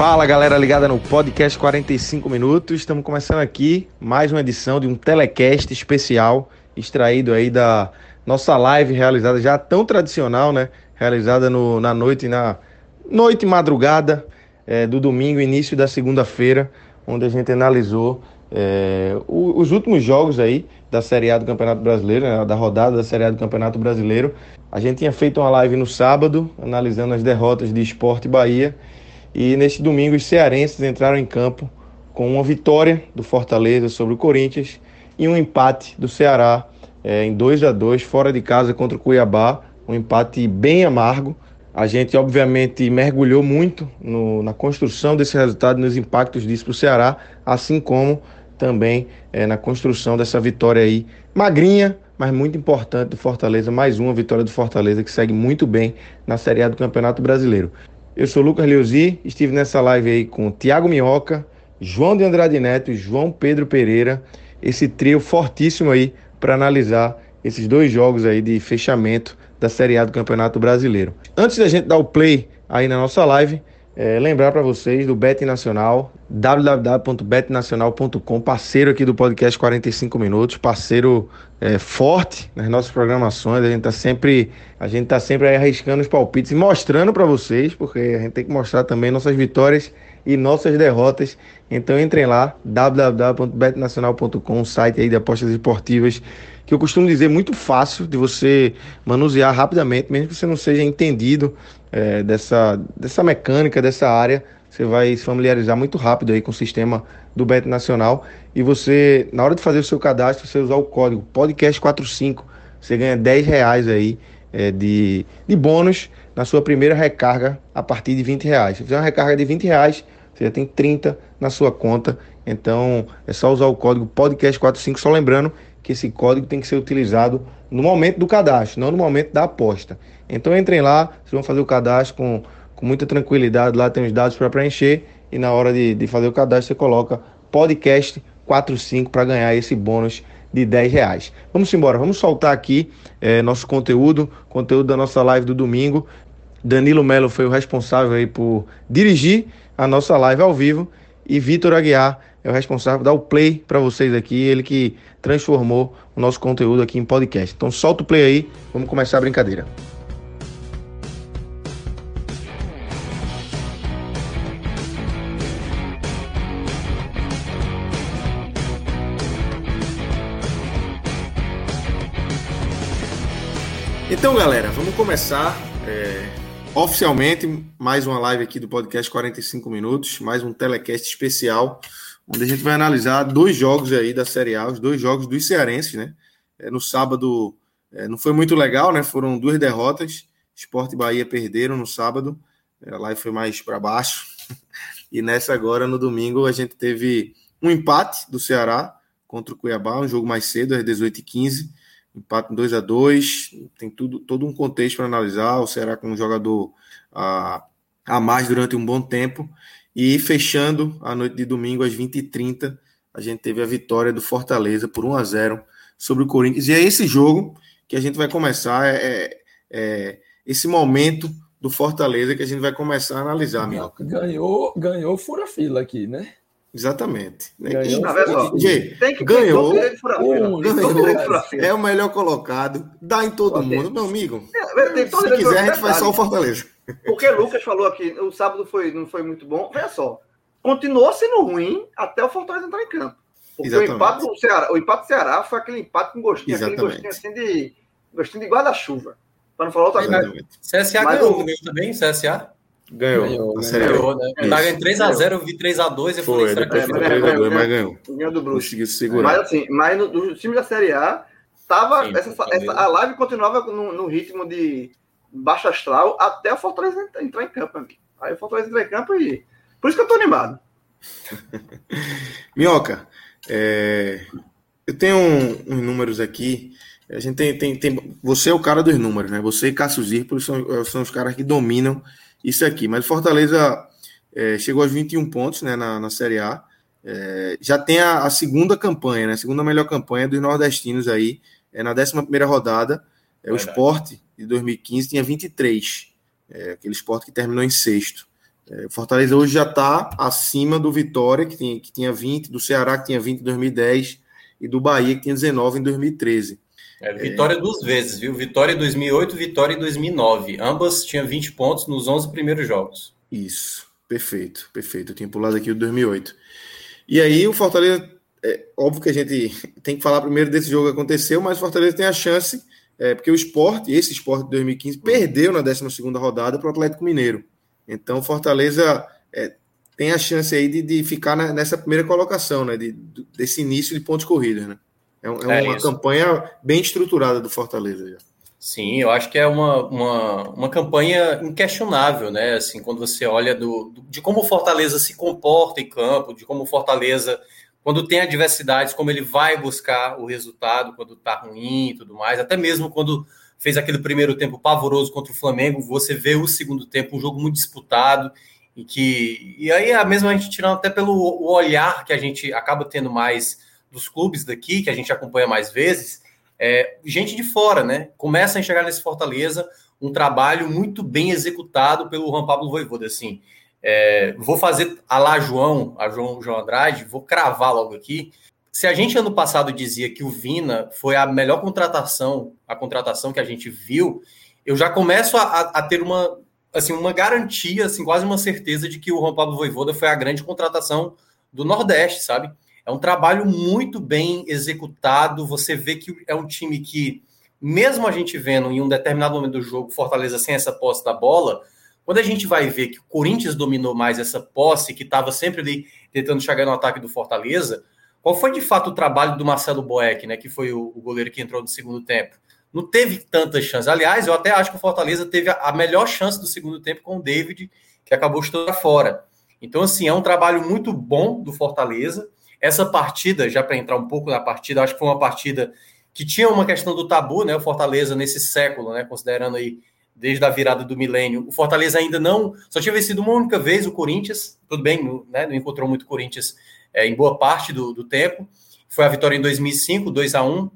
Fala galera ligada no podcast 45 minutos. Estamos começando aqui mais uma edição de um telecast especial extraído aí da nossa live realizada já tão tradicional, né? Realizada no, na noite, na noite madrugada é, do domingo, início da segunda-feira, onde a gente analisou é, o, os últimos jogos aí da Série A do Campeonato Brasileiro, né, da rodada da Série A do Campeonato Brasileiro. A gente tinha feito uma live no sábado, analisando as derrotas de Esporte Bahia e neste domingo, os cearenses entraram em campo com uma vitória do Fortaleza sobre o Corinthians e um empate do Ceará é, em 2 a 2 fora de casa contra o Cuiabá. Um empate bem amargo. A gente, obviamente, mergulhou muito no, na construção desse resultado, nos impactos disso para o Ceará, assim como também é, na construção dessa vitória aí, magrinha, mas muito importante do Fortaleza. Mais uma vitória do Fortaleza que segue muito bem na Série A do Campeonato Brasileiro. Eu sou Lucas Leuzi, estive nessa live aí com Tiago Minhoca, João de Andrade Neto e João Pedro Pereira, esse trio fortíssimo aí para analisar esses dois jogos aí de fechamento da Série A do Campeonato Brasileiro. Antes da gente dar o play aí na nossa live, é, lembrar para vocês do Bet Nacional, www.betnacional.com, parceiro aqui do podcast 45 Minutos, parceiro é, forte nas nossas programações. A gente está sempre, a gente tá sempre arriscando os palpites e mostrando para vocês, porque a gente tem que mostrar também nossas vitórias e nossas derrotas. Então entrem lá, www.betnacional.com, site aí de apostas esportivas, que eu costumo dizer muito fácil de você manusear rapidamente, mesmo que você não seja entendido é, dessa, dessa mecânica, dessa área, você vai se familiarizar muito rápido aí com o sistema do Bet Nacional. E você, na hora de fazer o seu cadastro, você usar o código podcast45, você ganha 10 reais aí é, de, de bônus na sua primeira recarga a partir de 20 reais. Se fizer uma recarga de 20 reais, você já tem 30 na sua conta. Então é só usar o código podcast45, só lembrando que esse código tem que ser utilizado no momento do cadastro, não no momento da aposta. Então entrem lá, vocês vão fazer o cadastro com, com muita tranquilidade, lá tem os dados para preencher e na hora de, de fazer o cadastro você coloca podcast 45 para ganhar esse bônus de 10 reais. Vamos embora, vamos soltar aqui é, nosso conteúdo, conteúdo da nossa live do domingo. Danilo Melo foi o responsável aí por dirigir a nossa live ao vivo e Vitor Aguiar é o responsável por dar o play para vocês aqui, ele que transformou o nosso conteúdo aqui em podcast. Então solta o play aí, vamos começar a brincadeira. Então, galera, vamos começar oficialmente mais uma live aqui do podcast 45 minutos, mais um telecast especial, onde a gente vai analisar dois jogos aí da Série A, os dois jogos dos cearenses, né? É, no sábado é, não foi muito legal, né? Foram duas derrotas. Esporte e Bahia perderam no sábado, a live foi mais para baixo. E nessa agora, no domingo, a gente teve um empate do Ceará contra o Cuiabá, um jogo mais cedo, às 18h15 empate 2 a 2 tem tudo, todo um contexto para analisar. O Ceará com um jogador a, a mais durante um bom tempo. E fechando a noite de domingo, às 20h30, a gente teve a vitória do Fortaleza por 1 a 0 sobre o Corinthians. E é esse jogo que a gente vai começar, é, é, é esse momento do Fortaleza que a gente vai começar a analisar, Minhoca. Ganhou, ganhou fura-fila aqui, né? Exatamente. Ganhou, tem que ganhou, ganhou, é o melhor colocado, dá em todo mundo, meu amigo. É, se quiser, a gente faz só o Fortaleza. Porque Lucas falou aqui, o sábado foi, não foi muito bom. Veja só, continuou sendo ruim até o Fortaleza entrar em campo. Porque o empate, do Ceará, o empate do Ceará foi aquele empate com gostinho, Exatamente. aquele gostinho assim de Gostinho de guarda-chuva. Para não falar outra coisa. CSA Mas ganhou o- ganhou também, CSA? Ganhou. Ganhou, a né? Série A. Ganhou, né? Tá ganhando 3x0, eu vi 3x2, eu falei, Foi, será que É, foi mas pra ganhou, 3 ganhou. mas ganhou. Ganhou do Bruxo. Conseguiu se segurar. Mas assim, mas no, do time da Série A, tava, Sim, essa, essa- a live continuava no, no ritmo de baixo astral até o Fortaleza ent- entrar em campo. amigo. Aí o Fortaleza entrou em campo e. Por isso que eu tô animado. Minhoca, é, eu tenho um- uns números aqui. A gente tem, tem, tem- Você é o cara dos números, né? Você e Cássio Zirpoli são, são os caras que dominam isso aqui. Mas o Fortaleza é, chegou aos 21 pontos né, na, na Série A. É, já tem a, a segunda campanha, né? A segunda melhor campanha dos nordestinos aí. É, na 11 rodada. É, o. Sport de 2015 tinha 23. É, aquele Sport que terminou em sexto. É, o Fortaleza hoje já está acima do Vitória, que, tem, que tinha 20, do Ceará, que tinha 20 em 2010, e do Bahia, que tinha 19 em 2013. É, vitória duas vezes, viu? Vitória em 2008, vitória em 2009. Ambas tinham 20 pontos nos 11 primeiros jogos. Isso, perfeito, perfeito. Eu tinha pulado aqui o 2008. E aí o Fortaleza, é óbvio que a gente tem que falar primeiro desse jogo que aconteceu, mas o Fortaleza tem a chance, é, porque o esporte, esse esporte de 2015, perdeu na 12 rodada para o Atlético Mineiro. Então o Fortaleza é, tem a chance aí de, de ficar na- nessa primeira colocação, né? De, desse início de pontos corridos, né? É, um- é É uma isso. campanha bem estruturada do Fortaleza já. Sim, eu acho que é uma, uma, uma campanha inquestionável, né? Assim, quando você olha do, do- de como o Fortaleza se comporta em campo, de como o Fortaleza, quando tem adversidades, como ele vai buscar o resultado quando tá ruim e tudo mais, até mesmo quando fez aquele primeiro tempo pavoroso contra o Flamengo, você vê o segundo tempo, um jogo muito disputado, e que. E aí a mesma a gente tirando até pelo o olhar que a gente acaba tendo mais dos clubes daqui, que a gente acompanha mais vezes é, gente de fora, né? Começa a enxergar nesse Fortaleza um trabalho muito bem executado pelo Juan Pablo Voivoda, assim. É, vou fazer a lá João, a João, João Andrade, vou cravar logo aqui. Se a gente ano passado dizia que o Vina foi a melhor contratação, a contratação que a gente viu, eu já começo a, a- a ter uma, assim, uma garantia, assim, quase uma certeza de que o Juan Pablo Voivoda foi a grande contratação do Nordeste, sabe? É um trabalho muito bem executado. Você vê que é um time que, mesmo a gente vendo em um determinado momento do jogo, Fortaleza sem essa posse da bola, quando a gente vai ver que o Corinthians dominou mais essa posse, que estava sempre ali tentando chegar no ataque do Fortaleza, qual foi de fato o trabalho do Marcelo Boeck, né? Que foi o, goleiro que entrou no segundo tempo? Não teve tantas chances. Aliás, eu até acho que o Fortaleza teve a, a melhor chance do segundo tempo com o David, que acabou estando fora. Então, assim, é um trabalho muito bom do Fortaleza. Essa partida, já para entrar um pouco na partida, acho que foi uma partida que tinha uma questão do tabu, né? O Fortaleza nesse século, né? Considerando aí desde a virada do milênio, o Fortaleza ainda não só tinha vencido uma única vez o Corinthians, tudo bem, né, não encontrou muito Corinthians é, em boa parte do, do, tempo. Foi a vitória em 2005, 2 a 1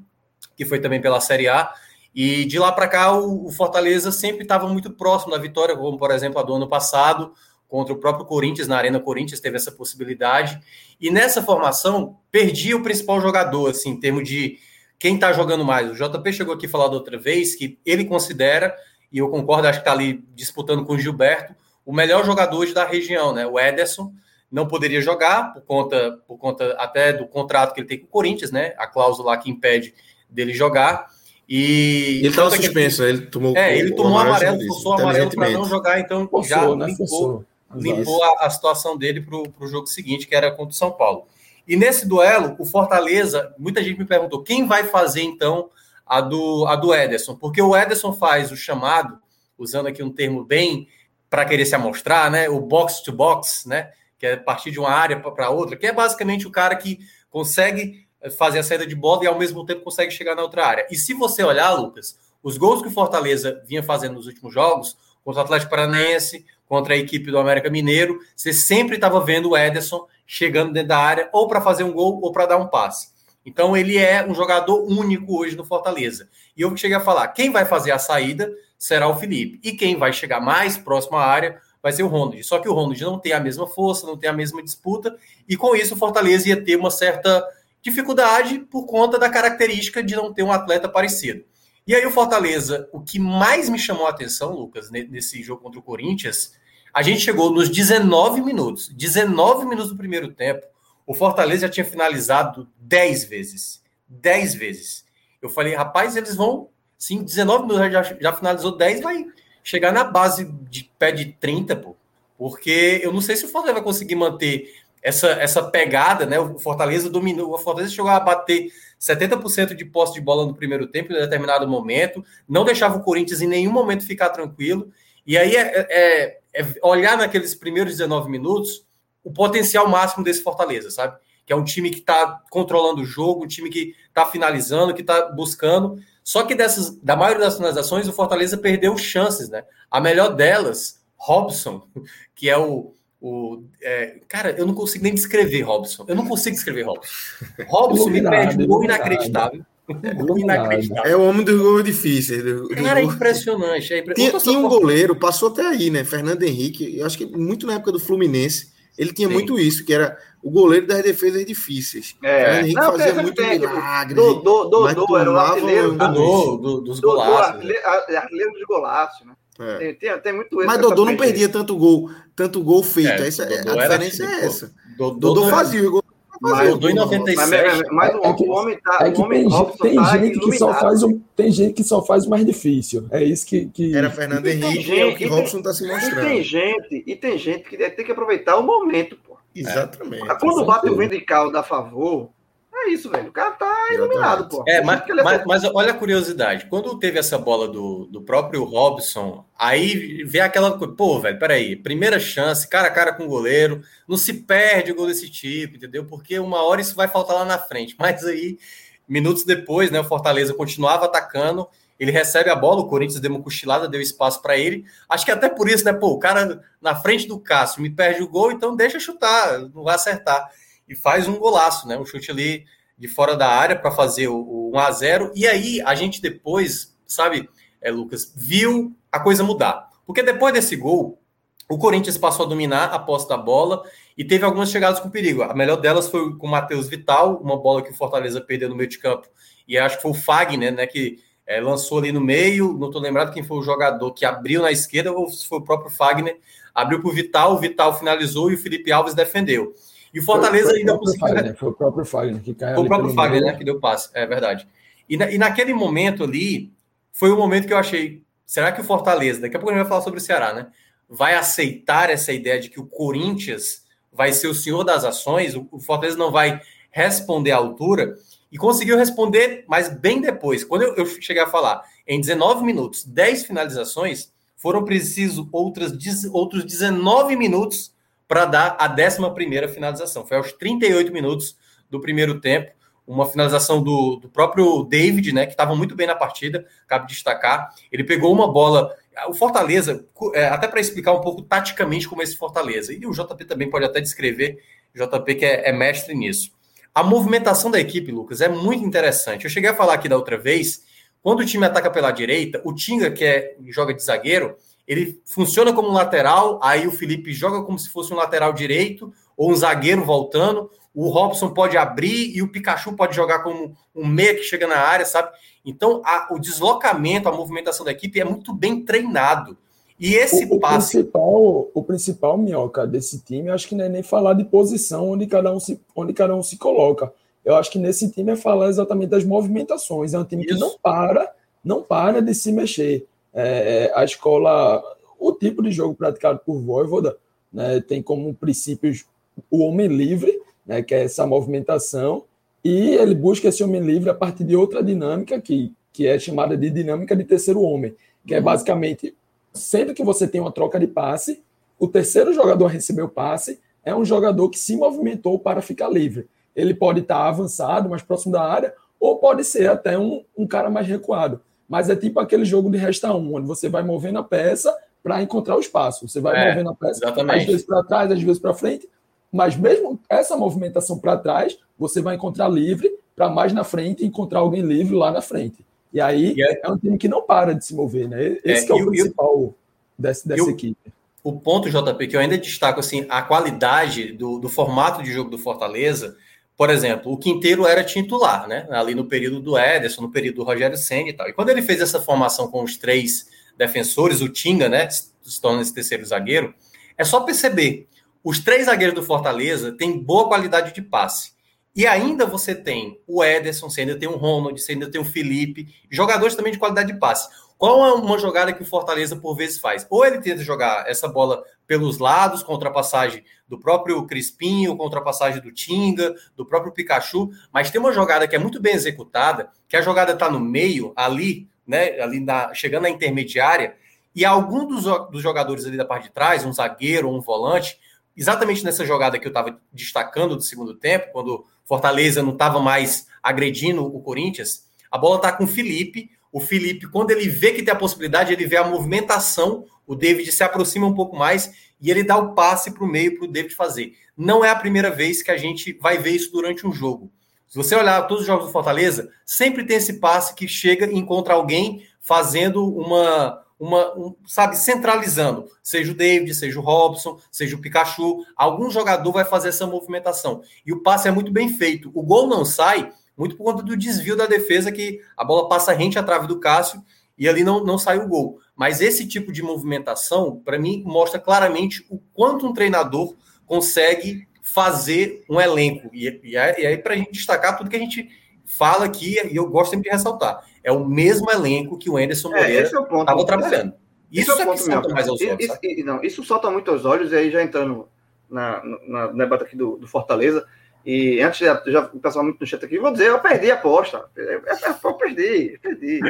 que foi também pela Série A. E de lá para cá, o Fortaleza sempre estava muito próximo da vitória, como por exemplo a do ano passado, contra o próprio Corinthians, na Arena Corinthians teve essa possibilidade. E nessa formação, perdia o principal jogador, assim, em termos de quem está jogando mais. O JP chegou aqui a falar da outra vez que ele considera, e eu concordo, acho que está ali disputando com o Gilberto, o melhor jogador hoje da região, né? O Ederson não poderia jogar por conta, por conta até do contrato que ele tem com o Corinthians, né? A cláusula lá que impede dele jogar. E ele estava suspenso, ele, ele tomou É, ele tomou amarelo, forçou o amarelo para não jogar, então Forçou, já né? limpou, Forçou. Limpou a, a situação dele para o jogo seguinte, que era contra o São Paulo. E nesse duelo, o Fortaleza, muita gente me perguntou quem vai fazer então a do, a do Ederson, porque o Ederson faz o chamado, usando aqui um termo bem para querer se amostrar, né? O box to box, né? Que é partir de uma área para outra, que é basicamente o cara que consegue fazer a saída de bola e ao mesmo tempo consegue chegar na outra área. E se você olhar, Lucas, os gols que o Fortaleza vinha fazendo nos últimos jogos, contra o Atlético Paranaense, contra a equipe do América Mineiro, você sempre estava vendo o Ederson chegando dentro da área ou para fazer um gol ou para dar um passe. Então ele é um jogador único hoje no Fortaleza. E eu cheguei a falar, quem vai fazer a saída será o Felipe. E quem vai chegar mais próximo à área vai ser o Ronald. Só que o Ronald não tem a mesma força, não tem a mesma disputa, e com isso o Fortaleza ia ter uma certa dificuldade por conta da característica de não ter um atleta parecido. E aí o Fortaleza, o que mais me chamou a atenção, Lucas, nesse jogo contra o Corinthians, a gente chegou nos 19 minutos, 19 minutos do primeiro tempo, o Fortaleza já tinha finalizado 10 vezes. 10 vezes. Eu falei, rapaz, eles vão Se em 19 minutos já, já finalizou 10, vai chegar na base de pé de 30, pô. Porque eu não sei se o Fortaleza vai conseguir manter essa, essa pegada, né? O Fortaleza dominou, o Fortaleza chegou a bater 70% de posse de bola no primeiro tempo, em determinado momento, não deixava o Corinthians em nenhum momento ficar tranquilo. E aí é, é, é olhar naqueles primeiros 19 minutos o potencial máximo desse Fortaleza, sabe? Que é um time que está controlando o jogo, um time que está finalizando, que está buscando. Só que dessas, da maioria das finalizações, o Fortaleza perdeu chances, né? A melhor delas, Robson, que é o. o é, cara, eu não consigo nem descrever Robson. Eu não consigo descrever Robson. Robson me perde um gol inacreditável. É o homem dos gols difíceis. Do, Cara, é impressionante. É impre... Tinha, tinha um goleiro, passou até aí, né? Fernando Henrique, eu acho que muito na época do Fluminense, ele tinha Sim. muito isso, que era o goleiro das defesas difíceis. É. Fernando Henrique Não, fazia muito tem, milagre. Dodô, Dodô era o artilheiro. Dodô, do, dos golaços. Artilheiro dos golaços, né? É. Tem, tem, tem, muito Mas Dodô não perdia tanto gol, tanto gol feito. É, essa, a diferença é essa. Dodô, Dodô fazia o gol mas, Mudou em 97. Mas, mas, mas o homem tá. É que o homem tem, tem tá gente que só faz o, tem gente que só faz o mais difícil. É isso que. que... Era Fernando Henrique, gente, é o que Robson está se mostrando. E tem gente, e tem gente que tem que aproveitar o momento, pô. Exatamente. É. Quando bate o vento de caldo a favor, é isso, velho. O cara tá iluminado, pô. É, mas, mas, mas, olha a curiosidade. Quando teve essa bola do, do próprio Robson, aí vê aquela coisa, pô, velho, peraí, primeira chance, cara a cara com o goleiro, não se perde o gol desse tipo, entendeu? Porque uma hora isso vai faltar lá na frente. Mas aí, minutos depois, né, o Fortaleza continuava atacando, ele recebe a bola, o Corinthians deu uma cochilada, deu espaço para ele. Acho que até por isso, né, pô, o cara na frente do Cássio me perde o gol, então deixa chutar, não vai acertar e faz um golaço, né? Um chute ali de fora da área para fazer o, o 1 a 0 E aí a gente depois, sabe, é, Lucas, viu a coisa mudar. Porque depois desse gol, o Corinthians passou a dominar a posse da bola e teve algumas chegadas com perigo. A melhor delas foi com o Matheus Vital, uma bola que o Fortaleza perdeu no meio de campo. E acho que foi o Fagner, né, que é, lançou ali no meio. Não estou lembrado quem foi o jogador que abriu na esquerda ou se foi o próprio Fagner. Abriu para o Vital, o Vital finalizou e o Felipe Alves defendeu. E o Fortaleza foi, foi ainda conseguiu. Fagner, foi o próprio Fagner que caiu. Foi o próprio Fagner, né, que deu passe, é verdade. E, na, e naquele momento ali, foi o momento que eu achei. Será que o Fortaleza, daqui a pouco a gente vai falar sobre o Ceará, né? Vai aceitar essa ideia de que o Corinthians vai ser o senhor das ações, o, o Fortaleza não vai responder à altura, e conseguiu responder, mas bem depois. Quando eu, eu cheguei a falar, em 19 minutos, 10 finalizações, foram precisos outras, outros 19 minutos para dar a 11 finalização. Foi aos 38 minutos do primeiro tempo, uma finalização do, do próprio David, né, que estava muito bem na partida, cabe destacar. Ele pegou uma bola. O Fortaleza, é, até para explicar um pouco taticamente como é esse Fortaleza, e o JP também pode até descrever, JP que é, é mestre nisso. A movimentação da equipe, Lucas, é muito interessante. Eu cheguei a falar aqui da outra vez, quando o time ataca pela direita, o Tinga, que é, joga de zagueiro, ele funciona como um lateral, aí o Felipe joga como se fosse um lateral direito ou um zagueiro voltando. O Robson pode abrir e o Pikachu pode jogar como um meia que chega na área, sabe? Então, a, o deslocamento, a movimentação da equipe é muito bem treinado. E esse o, passe. O principal, o principal minhoca desse time, acho que não é nem falar de posição onde cada um se, onde cada um se coloca. Eu acho que nesse time é falar exatamente das movimentações. É um time Isso. que não para, não para de se mexer. É, a escola, o tipo de jogo praticado por Voivoda, né, tem como princípios o homem livre, né, que é essa movimentação, e ele busca esse homem livre a partir de outra dinâmica que, que é chamada de dinâmica de terceiro homem, que é basicamente sempre que você tem uma troca de passe, o terceiro jogador a receber o passe é um jogador que se movimentou para ficar livre. Ele pode estar avançado, mais próximo da área, ou pode ser até um, um cara mais recuado. Mas é tipo aquele jogo de resta um, onde você vai movendo a peça para encontrar o espaço. Você vai é, movendo a peça, exatamente. às vezes para trás, às vezes para frente. Mas mesmo essa movimentação para trás, você vai encontrar livre para mais na frente encontrar alguém livre lá na frente. E aí é, é, um time que não para de se mover, né? Esse é, é o principal eu, desse, dessa equipe. O ponto, JP, que eu ainda destaco assim, a qualidade do, do formato de jogo do Fortaleza por exemplo, o Quinteiro era titular, né? Ali no período do Ederson, no período do Rogério Senna e tal. E quando ele fez essa formação com os três defensores, o Tinga, né? Se torna esse terceiro zagueiro, é só perceber. Os três zagueiros do Fortaleza têm boa qualidade de passe. E ainda você tem o Ederson, você ainda tem o Ronald, você ainda tem o Felipe, jogadores também de qualidade de passe. Qual é uma jogada que o Fortaleza por vezes faz? Ou ele tenta jogar essa bola pelos lados, com ultrapassagem do próprio Crispinho, com ultrapassagem do Tinga, do próprio Pikachu, mas tem uma jogada que é muito bem executada, que a jogada está no meio, ali, né, ali na, chegando na intermediária, e algum dos, dos jogadores ali da parte de trás, um zagueiro ou um volante, exatamente nessa jogada que eu estava destacando do segundo tempo, quando Fortaleza não estava mais agredindo o Corinthians, a bola está com o Felipe. O Felipe, quando ele vê que tem a possibilidade, ele vê a movimentação, o David se aproxima um pouco mais e ele dá o passe para o meio para o David fazer. Não é a primeira vez que a gente vai ver isso durante um jogo. Se você olhar todos os jogos do Fortaleza, sempre tem esse passe que chega e encontra alguém fazendo uma, uma um, sabe, centralizando, seja o David, seja o Robson, seja o Pikachu, algum jogador vai fazer essa movimentação. E o passe é muito bem feito. O gol não sai muito por conta do desvio da defesa, que a bola passa rente à trave do Cássio e ali não, não sai o gol. Mas esse tipo de movimentação, para mim, mostra claramente o quanto um treinador consegue fazer um elenco. E, e aí, para a gente destacar tudo que a gente fala aqui, e eu gosto sempre de ressaltar, é o mesmo elenco que o Anderson é, Moreira estava é trabalhando. Isso é, é que salta mais aos olhos. Isso, isso, não, isso salta muito aos olhos, e aí já entrando na, na, na debate aqui do, do Fortaleza, e antes, já, o pessoal muito no chat aqui, vou dizer, eu perdi a aposta. Eu, eu, eu perdi, perdi.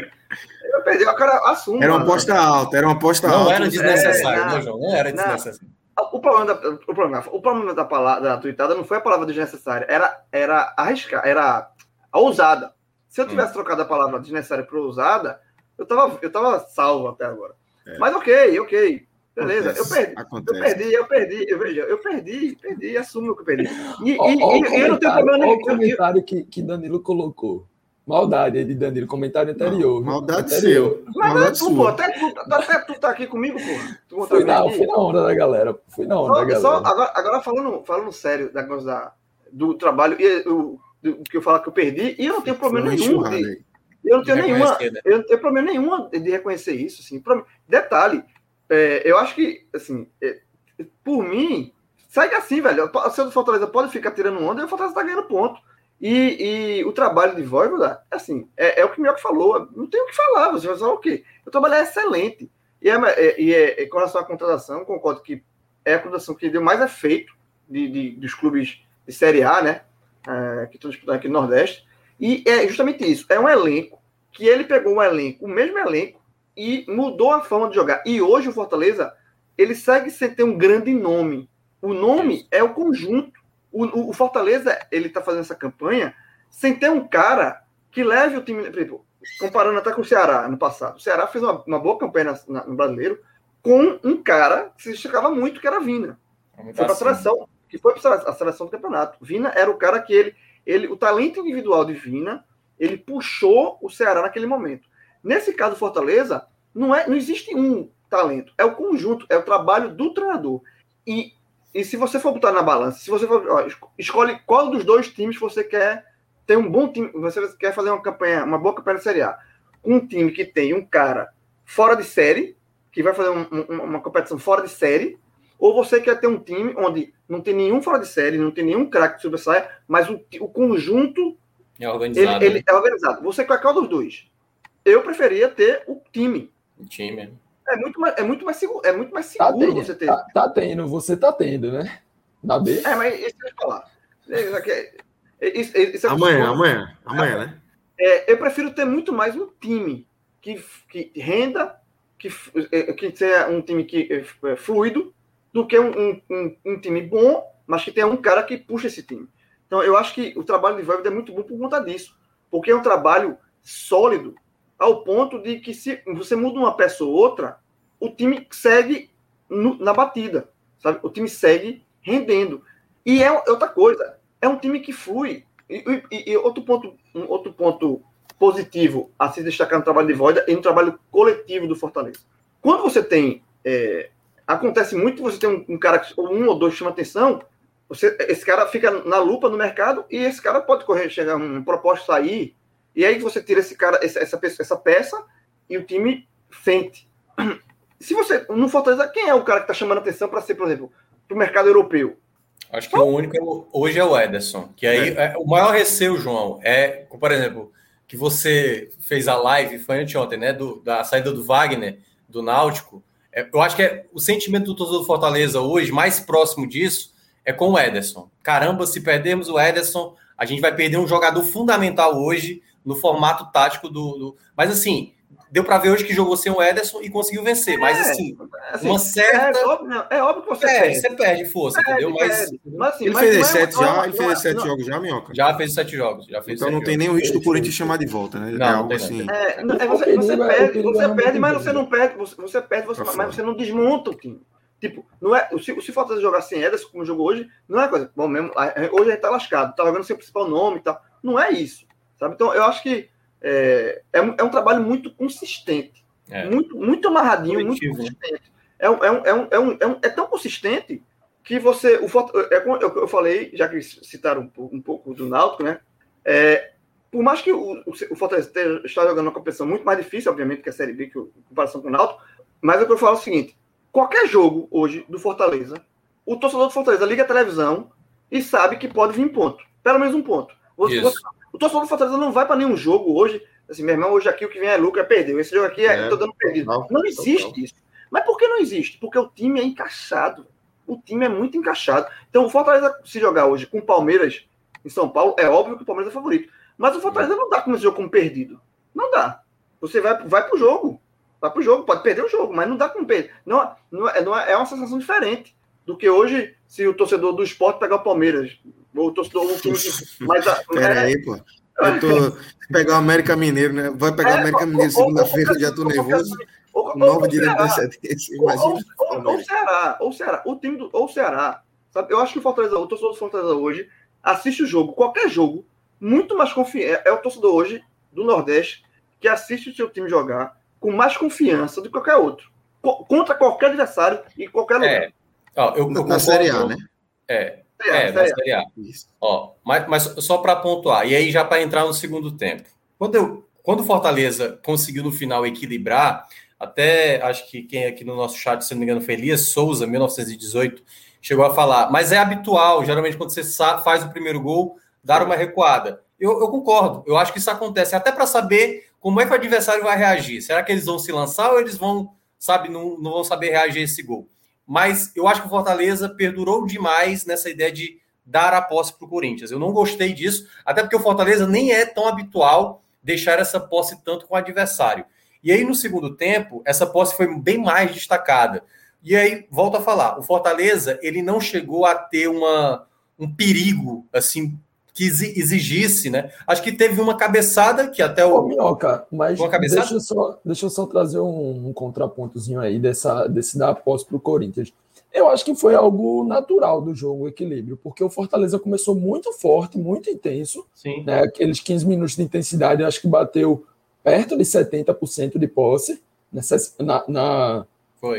Eu perdi, o cara assume. Era uma aposta alta, era uma aposta não alta. Não era desnecessário, é, não, João? Não era desnecessário. O problema, da, o, problema, o problema da palavra da tweetada não foi a palavra desnecessária, era, era arriscar, era a ousada. Se eu tivesse hum. trocado a palavra desnecessária por ousada, eu tava, eu tava salvo até agora. É. Mas ok, ok. Beleza, Acontece. eu perdi. Acontece. Eu perdi, eu perdi, eu, veja, eu perdi, perdi, assumo que eu perdi. E, ó, e, ó, e eu não tenho problema nenhum. Olha o comentário que, que Danilo colocou. Maldade aí de Danilo, comentário anterior. Não, maldade anterior. seu. Mas maldade tu, pô, até tu, até tu tá aqui comigo, pô. Fui na, fui na onda da galera. Fui na onda só, da galera. Só, agora, agora falando, falando sério da coisa da, do trabalho, e o, do, que eu falo que eu perdi, e eu não tenho problema nenhum. De, eu não tenho nenhuma. Eu não tenho problema nenhum de reconhecer isso. Assim. Detalhe, é, eu acho que, assim, é, por mim, segue assim, velho. O seu Fortaleza pode ficar tirando onda e o Fortaleza tá ganhando ponto. E, e o trabalho de Voivoda, assim, é, é o que o Mioca falou. Não tem o que falar, você vai falar o quê? O trabalho é excelente. E, é, é, e é, é, com relação à contratação, concordo que é a contratação que deu mais efeito de, de, dos clubes de Série A, né? É, que estão disputando aqui no Nordeste. E é justamente isso. É um elenco que ele pegou um elenco, o mesmo elenco, e mudou a forma de jogar. E hoje o Fortaleza ele segue sem ter um grande nome. O nome é o conjunto. O, o, Fortaleza ele está fazendo essa campanha sem ter um cara que leve o time. Exemplo, comparando até com o Ceará no passado. O Ceará fez uma, uma boa campanha na, no brasileiro com um cara que se destacava muito, que era Vina. É foi para a seleção, que foi para a seleção do campeonato. Vina era o cara que ele, ele, o talento individual de Vina, ele puxou o Ceará naquele momento. Nesse caso, Fortaleza, não, é, não existe um talento, é o conjunto, é o trabalho do treinador. E, e se você for botar na balança, se você for, ó, escolhe qual dos dois times você quer ter um bom time, você quer fazer uma campanha, uma boa campanha de Série A. Um time que tem um cara fora de série, que vai fazer um, um, uma competição fora de série, ou você quer ter um time onde não tem nenhum fora de série, não tem nenhum craque que sobressaia, mas o, o conjunto é organizado. Ele, ele é organizado. Você quer qual dos dois? Eu preferia ter o time. O time. É muito mais, é muito mais seguro, é muito mais tá seguro tá tendo, você ter. Tá, tá, tendo, você tá tendo, né? Na B. É, mas isso eu falar. Isso aqui é, isso, isso é amanhã, amanhã, amanhã, né? É, eu prefiro ter muito mais um time que, que renda, que, é, que seja um time que é, é fluido, do que um, um, um, time bom, mas que tenha um cara que puxa esse time. Então, eu acho que o trabalho de Voivoda é muito bom por conta disso, porque é um trabalho sólido ao ponto de que se você muda uma peça ou outra, o time segue no, na batida, sabe? O time segue rendendo. E é outra coisa, é um time que flui. E, e, e outro ponto, um outro ponto positivo a se destacar no trabalho de Voida e no trabalho coletivo do Fortaleza. Quando você tem é, acontece muito você tem um, um cara que um ou dois chama atenção, você, esse cara fica na lupa no mercado e esse cara pode correr, chegar um propósito sair e aí você tira esse cara, essa, essa peça, e o time fente. Se você. No Fortaleza, quem é o cara que está chamando atenção para ser, por exemplo, para o mercado europeu? Acho que o único hoje é o Ederson. Que aí é. É, o maior receio, João, é, por exemplo, que você fez a live, foi anteontem, né? Do, da saída do Wagner, do Náutico. É, eu acho que é o sentimento do torcedor do Fortaleza hoje, mais próximo disso, é com o Ederson. Caramba, se perdermos o Ederson, a gente vai perder um jogador fundamental hoje no formato tático do. do... Mas assim, deu para ver hoje que jogou sem o Ederson e conseguiu vencer. Mas é, assim, assim, uma certa. É óbvio, não, é óbvio que você é, perde. Você perde força, perde, entendeu? Mas, mas assim, ele fez é sete já, ele fez sete jogos já, Minhoca? Já fez sete jogos. Já fez então não tem nem o risco do Corinthians chamar de volta, né? Não, é algo assim. É, é, você, você perde, você perde, mas você não perde, você, perde, você, mas você não desmonta o time. Tipo, não é, se, se Fortaleza jogar sem Ederson, como jogou hoje, não é coisa. Bom, mesmo, hoje a gente tá lascado, tá jogando sem o principal nome e tal. Não é isso. Sabe? Então, eu acho que é, é, um, é um trabalho muito consistente. É. Muito, muito amarradinho, muito né? consistente. É, um, é, um, é, um, é, um, é, um, é tão consistente que você. O, é, eu, eu falei, já que citaram um, pouco do Náutico, né? É, por mais que o, o Fortaleza esteja jogando uma competição muito mais difícil, obviamente, que a Série B, que em comparação com o Náutico, mas é o que eu falo é o seguinte: qualquer jogo hoje do Fortaleza, o torcedor do Fortaleza liga a televisão e sabe que pode vir ponto. Pelo menos um ponto. Você, você, o torcedor do Fortaleza não vai para nenhum jogo hoje Assim, meu irmão, hoje aqui o que vem é lucro, é perdeu. Esse jogo aqui é, é tô dando perdido. Não, não existe isso. Mas por que não existe? Porque o time é encaixado. O time é muito encaixado. Então, o Fortaleza, se jogar hoje com o Palmeiras em São Paulo, é óbvio que o Palmeiras é favorito. Mas o Fortaleza não dá como esse jogo como perdido. Não dá. Você vai, vai pro jogo. Vai pro jogo, pode perder o jogo, mas não dá como perder. Não, não, é, não é, é uma sensação diferente do que hoje, se o torcedor do esporte pegar o Palmeiras. Ou o torcedor do time. Mas, Pera é, aí, pô. Eu tô pegar o América Mineiro, né? Vai pegar é, o América Mineiro segunda-feira, já tô nervoso. O novo direito da Imagina. Ou, ou, ou, Ceará, ou Ceará, o time do ou Ceará. Sabe? Eu acho que o Fortaleza, o torcedor do Fortaleza hoje assiste o jogo, qualquer jogo, muito mais confiante. É o torcedor hoje do Nordeste que assiste o seu time jogar com mais confiança do que qualquer outro. Contra qualquer adversário e qualquer lugar. É. Ó, eu, eu na Série A, né? É, é, na Série A. Ó, mas, mas só para pontuar, e aí já para entrar no segundo tempo. Quando, eu, quando o Fortaleza conseguiu no final equilibrar, até acho que quem aqui no nosso chat, se não me engano, foi Elias Souza, 1918, chegou a falar, mas é habitual, geralmente, quando você faz o primeiro gol, dar uma recuada. Eu, eu concordo, eu acho que isso acontece até para saber como é que o adversário vai reagir. Será que eles vão se lançar ou eles vão, sabe, não, não vão saber reagir a esse gol? Mas eu acho que o Fortaleza perdurou demais nessa ideia de dar a posse para o Corinthians. Eu não gostei disso, até porque o Fortaleza nem é tão habitual deixar essa posse tanto com o adversário. E aí, no segundo tempo, essa posse foi bem mais destacada. E aí, volto a falar, o Fortaleza ele não chegou a ter uma, um perigo assim que exigisse, né? Acho que teve uma cabeçada que até o. Ô, Minhoca, mas deixa eu, só, deixa eu só trazer um, um contrapontozinho aí dessa, desse da posse para o Corinthians. Eu acho que foi algo natural do jogo, o equilíbrio, porque o Fortaleza começou muito forte, muito intenso. Sim. Né? Aqueles 15 minutos de intensidade, acho que bateu perto de 70% de posse. Na, na,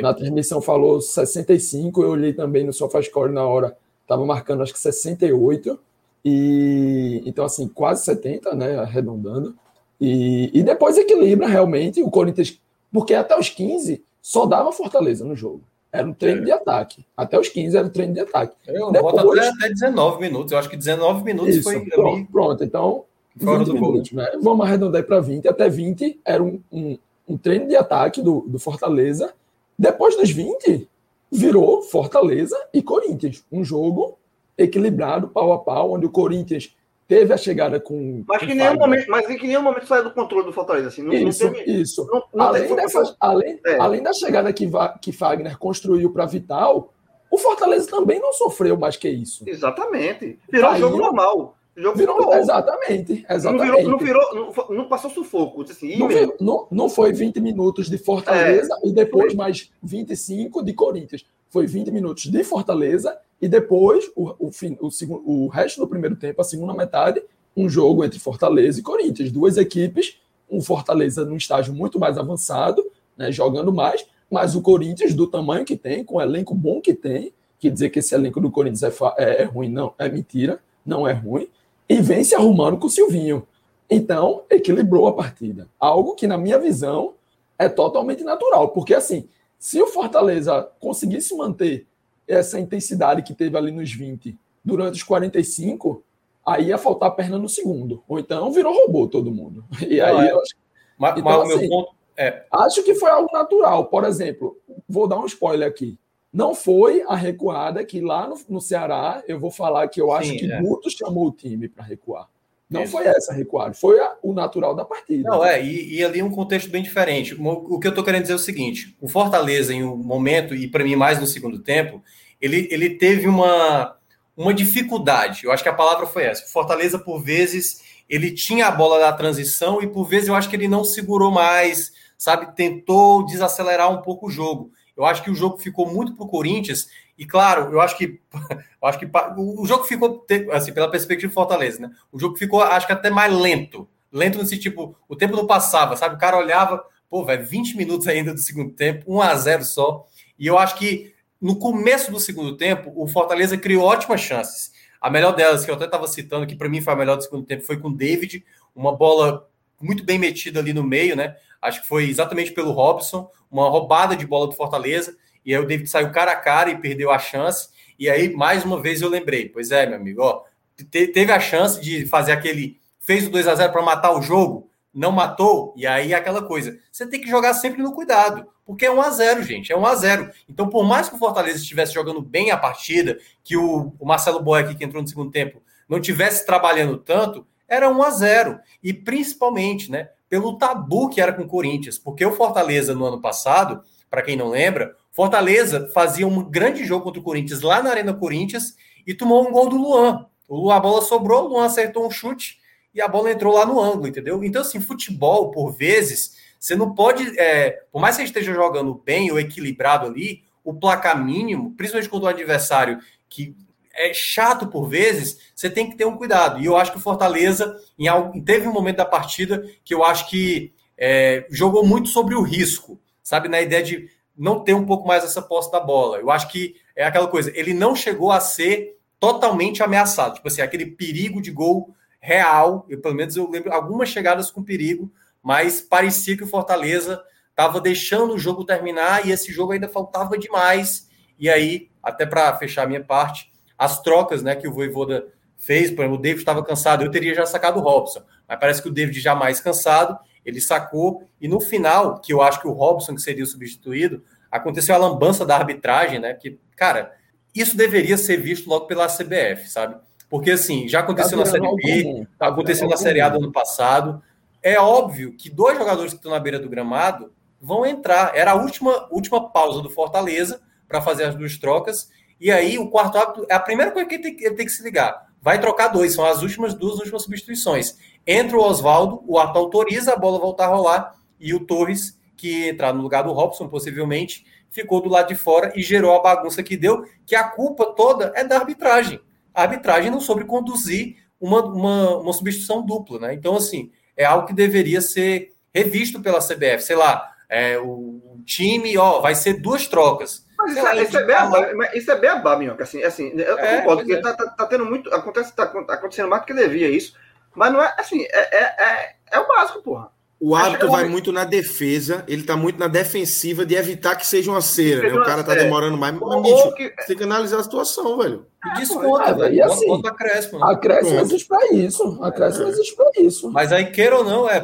na, transmissão falou 65, eu olhei também no SofaScore na hora, estava marcando acho que 68. E então, assim, quase 70, né? Arredondando. E, e depois equilibra realmente o Corinthians, porque até os 15 só dava Fortaleza no jogo. Era um treino é. de ataque. Até os 15 era um treino de ataque. Eu depois, até, até 19 minutos. Eu acho que 19 minutos isso, foi. Pronto, pronto, então. Fora do minutos, né? Vamos arredondar para 20. Até 20 era um, um, um treino de ataque do, do Fortaleza. Depois dos 20, virou Fortaleza e Corinthians. Um jogo equilibrado, pau a pau, onde o Corinthians teve a chegada com. Mas, com que nenhum momento, mas em que nenhum momento saiu do controle do Fortaleza. Assim, não, isso, não teve, isso. Não, não além, teve, dessa, além, é. além da chegada que, que Fagner construiu para Vital, o Fortaleza também não sofreu mais que isso. Exatamente. Virou um jogo normal. Jogo virou, exatamente, exatamente. Não, virou, não, virou, não, não passou sufoco. Assim, não, virou, não, não foi 20 minutos de Fortaleza é, e depois mais 25 de Corinthians. Foi 20 minutos de Fortaleza e depois, o, o, fim, o, segundo, o resto do primeiro tempo, a segunda metade, um jogo entre Fortaleza e Corinthians. Duas equipes, um Fortaleza num estágio muito mais avançado, né, jogando mais, mas o Corinthians, do tamanho que tem, com o elenco bom que tem, que dizer que esse elenco do Corinthians é, é, é ruim, não, é mentira, não é ruim, e vem se arrumando com o Silvinho. Então, equilibrou a partida. Algo que, na minha visão, é totalmente natural, porque assim, se o Fortaleza conseguisse manter essa intensidade que teve ali nos 20 durante os 45, aí ia faltar perna no segundo. Ou então virou robô todo mundo. E aí Não, é. eu acho, Mas, Então, mas o assim, meu ponto é. acho que foi algo natural. Por exemplo, vou dar um spoiler aqui. Não foi a recuada que lá no, no Ceará, eu vou falar que eu acho Sim, que é. Guto chamou o time para recuar. Não foi essa a recuada, foi a- o natural da partida. Não, é, e, e ali um contexto bem diferente. O, o que eu tô querendo dizer é o seguinte: o Fortaleza, em um momento, e para mim mais no segundo tempo, ele, ele teve uma, uma dificuldade. Eu acho que a palavra foi essa. O Fortaleza, por vezes, ele tinha a bola da transição e por vezes eu acho que ele não segurou mais, sabe? Tentou desacelerar um pouco o jogo. Eu acho que o jogo ficou muito pro Corinthians. E claro, eu acho que eu acho que o jogo ficou assim pela perspectiva do Fortaleza, né? O jogo ficou, acho que até mais lento, lento nesse tipo, o tempo não passava, sabe? O cara olhava, pô, velho, 20 minutos ainda do segundo tempo, 1 a 0 só. E eu acho que no começo do segundo tempo, o Fortaleza criou ótimas chances. A melhor delas, que eu até estava citando, que para mim foi a melhor do segundo tempo, foi com o David, uma bola muito bem metida ali no meio, né? Acho que foi exatamente pelo Robson, uma roubada de bola do Fortaleza, e aí o David saiu cara a cara e perdeu a chance. E aí, mais uma vez, eu lembrei, pois é, meu amigo, ó, te- teve a chance de fazer aquele. Fez o 2 a 0 para matar o jogo, não matou, e aí é aquela coisa. Você tem que jogar sempre no cuidado, porque é 1 a 0 gente, é 1 a 0 Então, por mais que o Fortaleza estivesse jogando bem a partida, que o, o Marcelo Boeck, que entrou no segundo tempo, não tivesse trabalhando tanto, era 1 a 0 E principalmente, né, pelo tabu que era com o Corinthians, porque o Fortaleza no ano passado, para quem não lembra, Fortaleza fazia um grande jogo contra o Corinthians lá na Arena Corinthians e tomou um gol do Luan. O a bola sobrou, o Luan acertou um chute e a bola entrou lá no ângulo, entendeu? Então, assim, futebol, por vezes, você não pode. é, por mais que você esteja jogando bem ou equilibrado ali, o placar mínimo, principalmente contra o adversário que é chato por vezes, você tem que ter um cuidado. E eu acho que o Fortaleza, em teve um momento da partida que eu acho que é, jogou muito sobre o risco, sabe? Na ideia de não ter um pouco mais essa posse da bola. Eu acho que é aquela coisa, ele não chegou a ser totalmente ameaçado. Tipo assim, aquele perigo de gol real. Eu, pelo menos eu lembro algumas chegadas com perigo, mas parecia que o Fortaleza estava deixando o jogo terminar e esse jogo ainda faltava demais. E aí, até para fechar a minha parte, as trocas né, que o Voivoda fez, por exemplo, o David estava cansado, eu teria já sacado o Robson, mas parece que o David já mais cansado, ele sacou, e no final, que eu acho que o Robson que seria o substituído, aconteceu a lambança da arbitragem, né? Que, cara, isso deveria ser visto logo pela CBF, sabe? Porque assim, já aconteceu Tá na Série B. Tá acontecendo na Série A do ano passado. É óbvio que dois jogadores que estão na beira do gramado vão entrar. Era a última, última pausa do Fortaleza para fazer as duas trocas. E aí o quarto árbitro, é a primeira coisa que ele tem, ele tem que se ligar. Vai trocar dois, são as últimas duas últimas substituições. Entra o Oswaldo, o árbitro autoriza a bola voltar a rolar e o Torres, que entrar no lugar do Robson, possivelmente, ficou do lado de fora e gerou a bagunça que deu, que a culpa toda é da arbitragem. A arbitragem não soube conduzir uma, uma, uma substituição dupla, né? Então, assim, é algo que deveria ser revisto pela CBF. Sei lá, é, o, time, ó, vai ser duas trocas. Mas isso, lá, é, isso é ele bem fala- abá, mas isso é Minhoca, assim, assim, eu É, concordo, porque tá, tá, tá tendo muito, acontece, tá acontecendo mais do que devia isso, mas não é, assim, é, é, é, é o básico, porra. O árbitro vai é um- muito na defesa, ele tá muito na defensiva de evitar que seja uma cera, né? O cara tá cera. demorando mais. Mas, bicho, que- você tem que analisar a situação, velho. E desconta, Ah, velho. e assim, bota acréscimo, né? Acréscimo Pronto. existe para isso. Acréscimo existe para isso. Mas aí, queira ou não, é,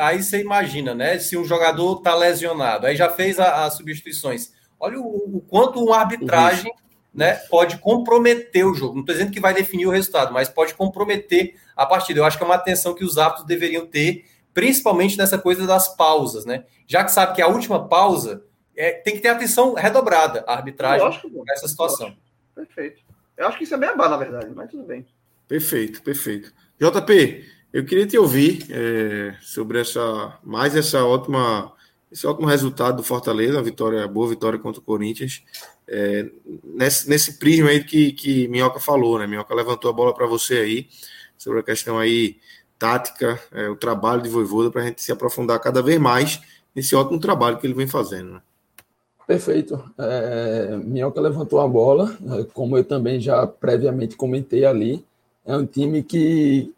aí você imagina, né? Se um jogador tá lesionado, aí já fez a- as substituições. Olha o, o quanto uma arbitragem né, pode comprometer o jogo. Não estou dizendo que vai definir o resultado, mas pode comprometer a partida. Eu acho que é uma atenção que os árbitros deveriam ter, principalmente nessa coisa das pausas, né? Já que sabe que a última pausa é, tem que ter atenção redobrada, a arbitragem, Lógico, nessa situação. Perfeito. Eu acho que isso é bem abá, na verdade, mas tudo bem. Perfeito, perfeito. JP, eu queria te ouvir é, sobre essa mais essa ótima esse ótimo resultado do Fortaleza, uma vitória boa vitória contra o Corinthians. É, nesse, nesse prisma aí que, que Minhoca falou, né? Minhoca levantou a bola para você aí sobre a questão aí tática, é, o trabalho de Voivoda para a gente se aprofundar cada vez mais nesse ótimo trabalho que ele vem fazendo. Né? Perfeito. É, Minhoca levantou a bola, é, como eu também já previamente comentei ali. É um time que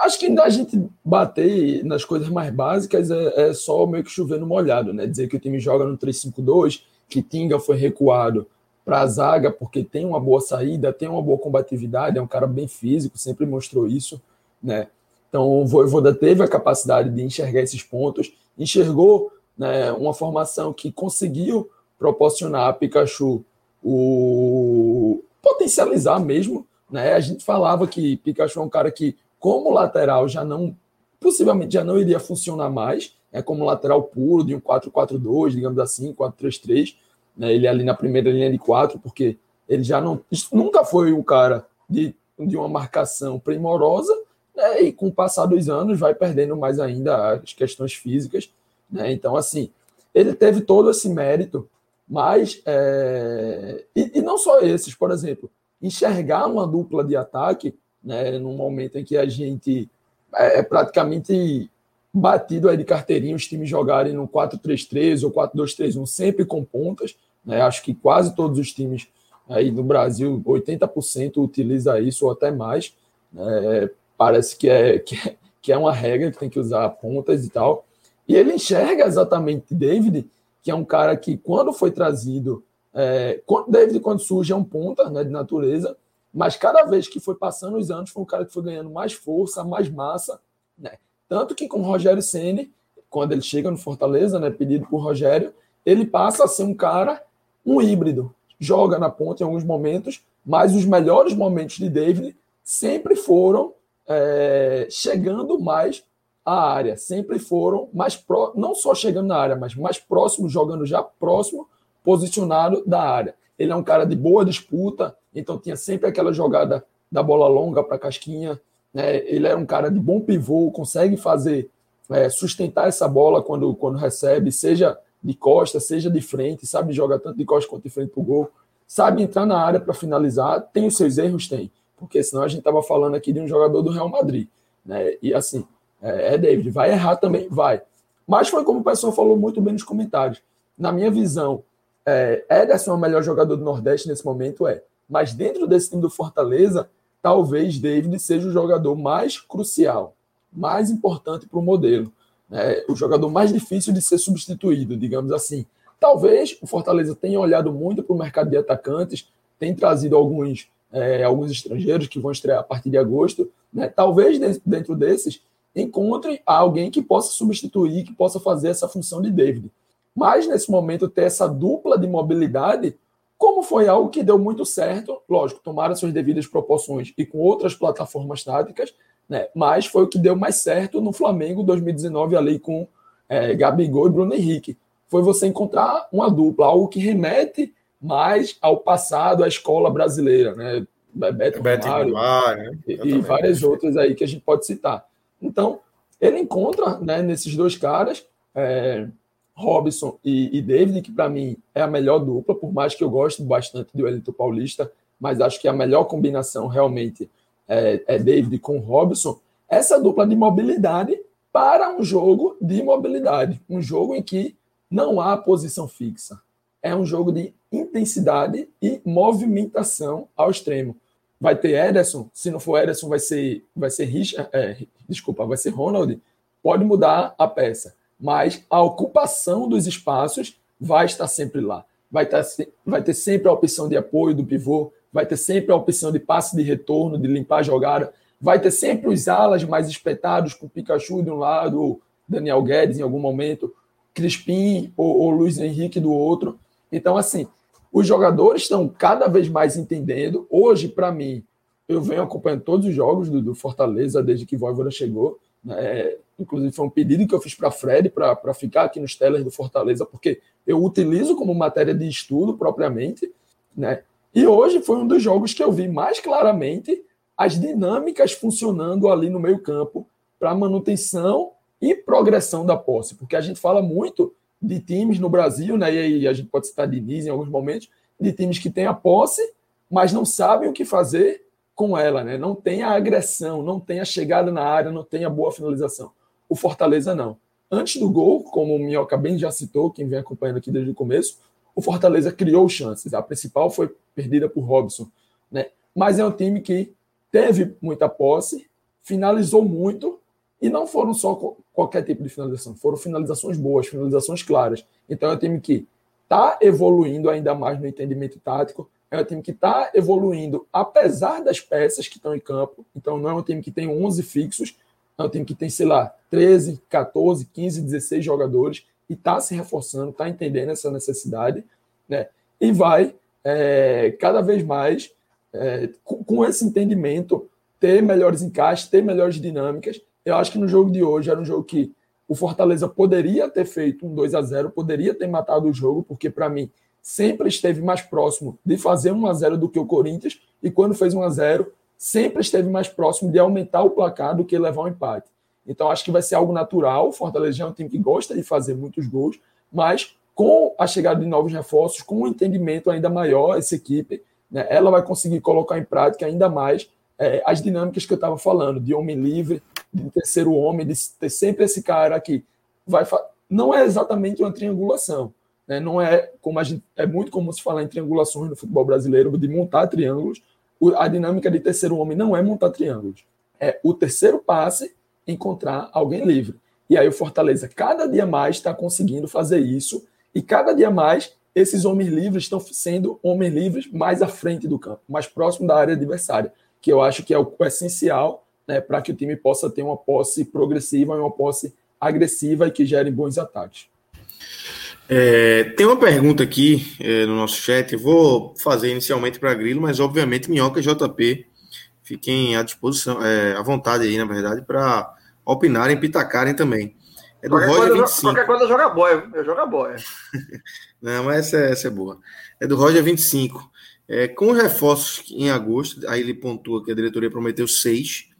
acho que a gente bater nas coisas mais básicas é, é só meio que chover no molhado, né? Dizer que o time joga no 3-5-2, que Tinga foi recuado para a zaga, porque tem uma boa saída, tem uma boa combatividade, é um cara bem físico, sempre mostrou isso, né? Então o Voivoda teve a capacidade de enxergar esses pontos, enxergou né, uma formação que conseguiu proporcionar a Pikachu o potencializar mesmo, né? A gente falava que Pikachu é um cara que como lateral já não possivelmente já não iria funcionar mais, é né, como lateral puro de um 4-4-2, digamos assim, 4-3-3, né, ele ali na primeira linha de quatro, porque ele já não nunca foi o cara de, de uma marcação primorosa, né, e com o passar dos anos vai perdendo mais ainda as questões físicas. Né, então, assim, ele teve todo esse mérito, mas. É, e, e, não só esses, por exemplo, enxergar uma dupla de ataque, né, num momento em que a gente é, é praticamente batido aí de carteirinha os times jogarem no 4-3-3 ou 4-2-3-1, sempre com pontas. Né? Acho que quase todos os times aí no Brasil, 80% utiliza isso ou até mais. Né? Parece que é, que é, que, é, uma regra que tem que usar pontas e tal. E ele enxerga exatamente David, que é um cara que, quando foi trazido, é, David, quando surge, é um ponta né, de natureza, mas cada vez que foi passando os anos, foi um cara que foi ganhando mais força, mais massa. Né? Tanto que com o Rogério Ceni, quando ele chega no Fortaleza, né, pedido por Rogério, ele passa a ser um cara, um híbrido. Joga na ponta em alguns momentos, mas os melhores momentos de David sempre foram é, chegando mais à área, sempre foram mais pró não só chegando na área, mas mais próximo, jogando já próximo, posicionado da área. Ele é um cara de boa disputa, então tinha sempre aquela jogada da bola longa para Casquinha, né? Ele é um cara de bom pivô, consegue fazer, é, sustentar essa bola quando, quando recebe, seja de costa, seja de frente, sabe jogar tanto de costa quanto de frente para o gol, sabe entrar na área para finalizar, tem os seus erros, tem, porque senão a gente estava falando aqui de um jogador do Real Madrid, né? E assim, é, é David, vai errar também, vai. Mas foi como o pessoal falou muito bem nos comentários. Na minha visão, é, Ederson é o melhor jogador do Nordeste nesse momento, é. Mas dentro desse time do Fortaleza, talvez David seja o jogador mais crucial, mais importante para o modelo. Né? O jogador mais difícil de ser substituído, digamos assim. Talvez o Fortaleza tenha olhado muito para o mercado de atacantes, tem trazido alguns, é, alguns estrangeiros que vão estrear a partir de agosto. Né? Talvez dentro desses encontre alguém que possa substituir, que possa fazer essa função de David. Mas nesse momento ter essa dupla de mobilidade como foi algo que deu muito certo, lógico, tomaram suas devidas proporções e com outras plataformas táticas, né? mas foi o que deu mais certo no Flamengo 2019 ali com é, Gabigol e Bruno Henrique. Foi você encontrar uma dupla, algo que remete mais ao passado, à escola brasileira, né? Beto, Beto Romário, né? e, e várias outras aí que a gente pode citar. Então, ele encontra né, nesses dois caras é, Robson e, e David, que para mim é a melhor dupla, por mais que eu goste bastante do Elito Paulista, mas acho que a melhor combinação realmente é, é David com Robson. Essa dupla de mobilidade para um jogo de mobilidade, um jogo em que não há posição fixa. É um jogo de intensidade e movimentação ao extremo. Vai ter Ederson, se não for Ederson, vai ser, vai ser Richard, é, desculpa, vai ser Ronald. Pode mudar a peça mas a ocupação dos espaços vai estar sempre lá. Vai, estar, vai ter sempre a opção de apoio do pivô, vai ter sempre a opção de passe de retorno, de limpar a jogada, vai ter sempre os alas mais espetados, com Pikachu de um lado, Daniel Guedes em algum momento, Crispim ou, ou Luiz Henrique do outro. Então, assim, os jogadores estão cada vez mais entendendo. Hoje, para mim, eu venho acompanhando todos os jogos do, do Fortaleza desde que Voivoda chegou. Né? Inclusive, foi um pedido que eu fiz para Fred para ficar aqui nos tellers do Fortaleza, porque eu utilizo como matéria de estudo propriamente. Né? E hoje foi um dos jogos que eu vi mais claramente as dinâmicas funcionando ali no meio-campo para manutenção e progressão da posse, porque a gente fala muito de times no Brasil, né? E aí a gente pode citar Diniz em alguns momentos, de times que têm a posse, mas não sabem o que fazer com ela, né? Não tem a agressão, não tem a chegada na área, não tem a boa finalização. O Fortaleza não. Antes do gol, como o Minhoca bem já citou, quem vem acompanhando aqui desde o começo, o Fortaleza criou chances. A principal foi perdida por Robson, né? Mas é um time que teve muita posse, finalizou muito e não foram só qualquer tipo de finalização, foram finalizações boas, finalizações claras. Então é um time que está evoluindo ainda mais no entendimento tático, é um time que está evoluindo apesar das peças que estão em campo. Então, não é um time que tem 11 fixos, é um time que tem, sei lá, 13, 14, 15, 16 jogadores e está se reforçando, está entendendo essa necessidade, né? E vai é, cada vez mais, é, com, com, esse entendimento, ter melhores encaixes, ter melhores dinâmicas. Eu acho que no jogo de hoje era um jogo que o Fortaleza poderia ter feito um 2 a 0 poderia ter matado o jogo, porque para mim sempre esteve mais próximo de fazer 1 a 0 do que o Corinthians, e quando fez 1 a 0 sempre esteve mais próximo de aumentar o placar do que levar um empate. Então acho que vai ser algo natural. O Fortaleza é um time que gosta de fazer muitos gols, mas com a chegada de novos reforços, com um entendimento ainda maior, essa equipe, né, ela vai conseguir colocar em prática ainda mais é, as dinâmicas que eu estava falando, de homem livre, de terceiro homem, de ter sempre esse cara que vai. Não é exatamente uma triangulação, né? Não é como a gente é muito comum se falar em triangulações no futebol brasileiro de montar triângulos. A dinâmica de terceiro homem não é montar triângulos. É o terceiro passe encontrar alguém livre. E aí o Fortaleza cada dia mais está conseguindo fazer isso e cada dia mais esses homens livres estão sendo homens livres mais à frente do campo, mais próximo da área adversária, que eu acho que é o essencial né, para que o time possa ter uma posse progressiva e uma posse agressiva e que gere bons ataques. É, tem uma pergunta aqui é, no nosso chat, eu vou fazer inicialmente para Grilo, mas obviamente Minhoca e JP fiquem à disposição, é, à vontade aí, na verdade, para opinarem, pitacarem também. É do qualquer Roger coisa, 25. Qualquer coisa joga boia, eu jogo a boia. Não, mas essa, essa é boa. É do Roger 25. É, com os reforços em agosto, aí ele pontua que a diretoria prometeu seis.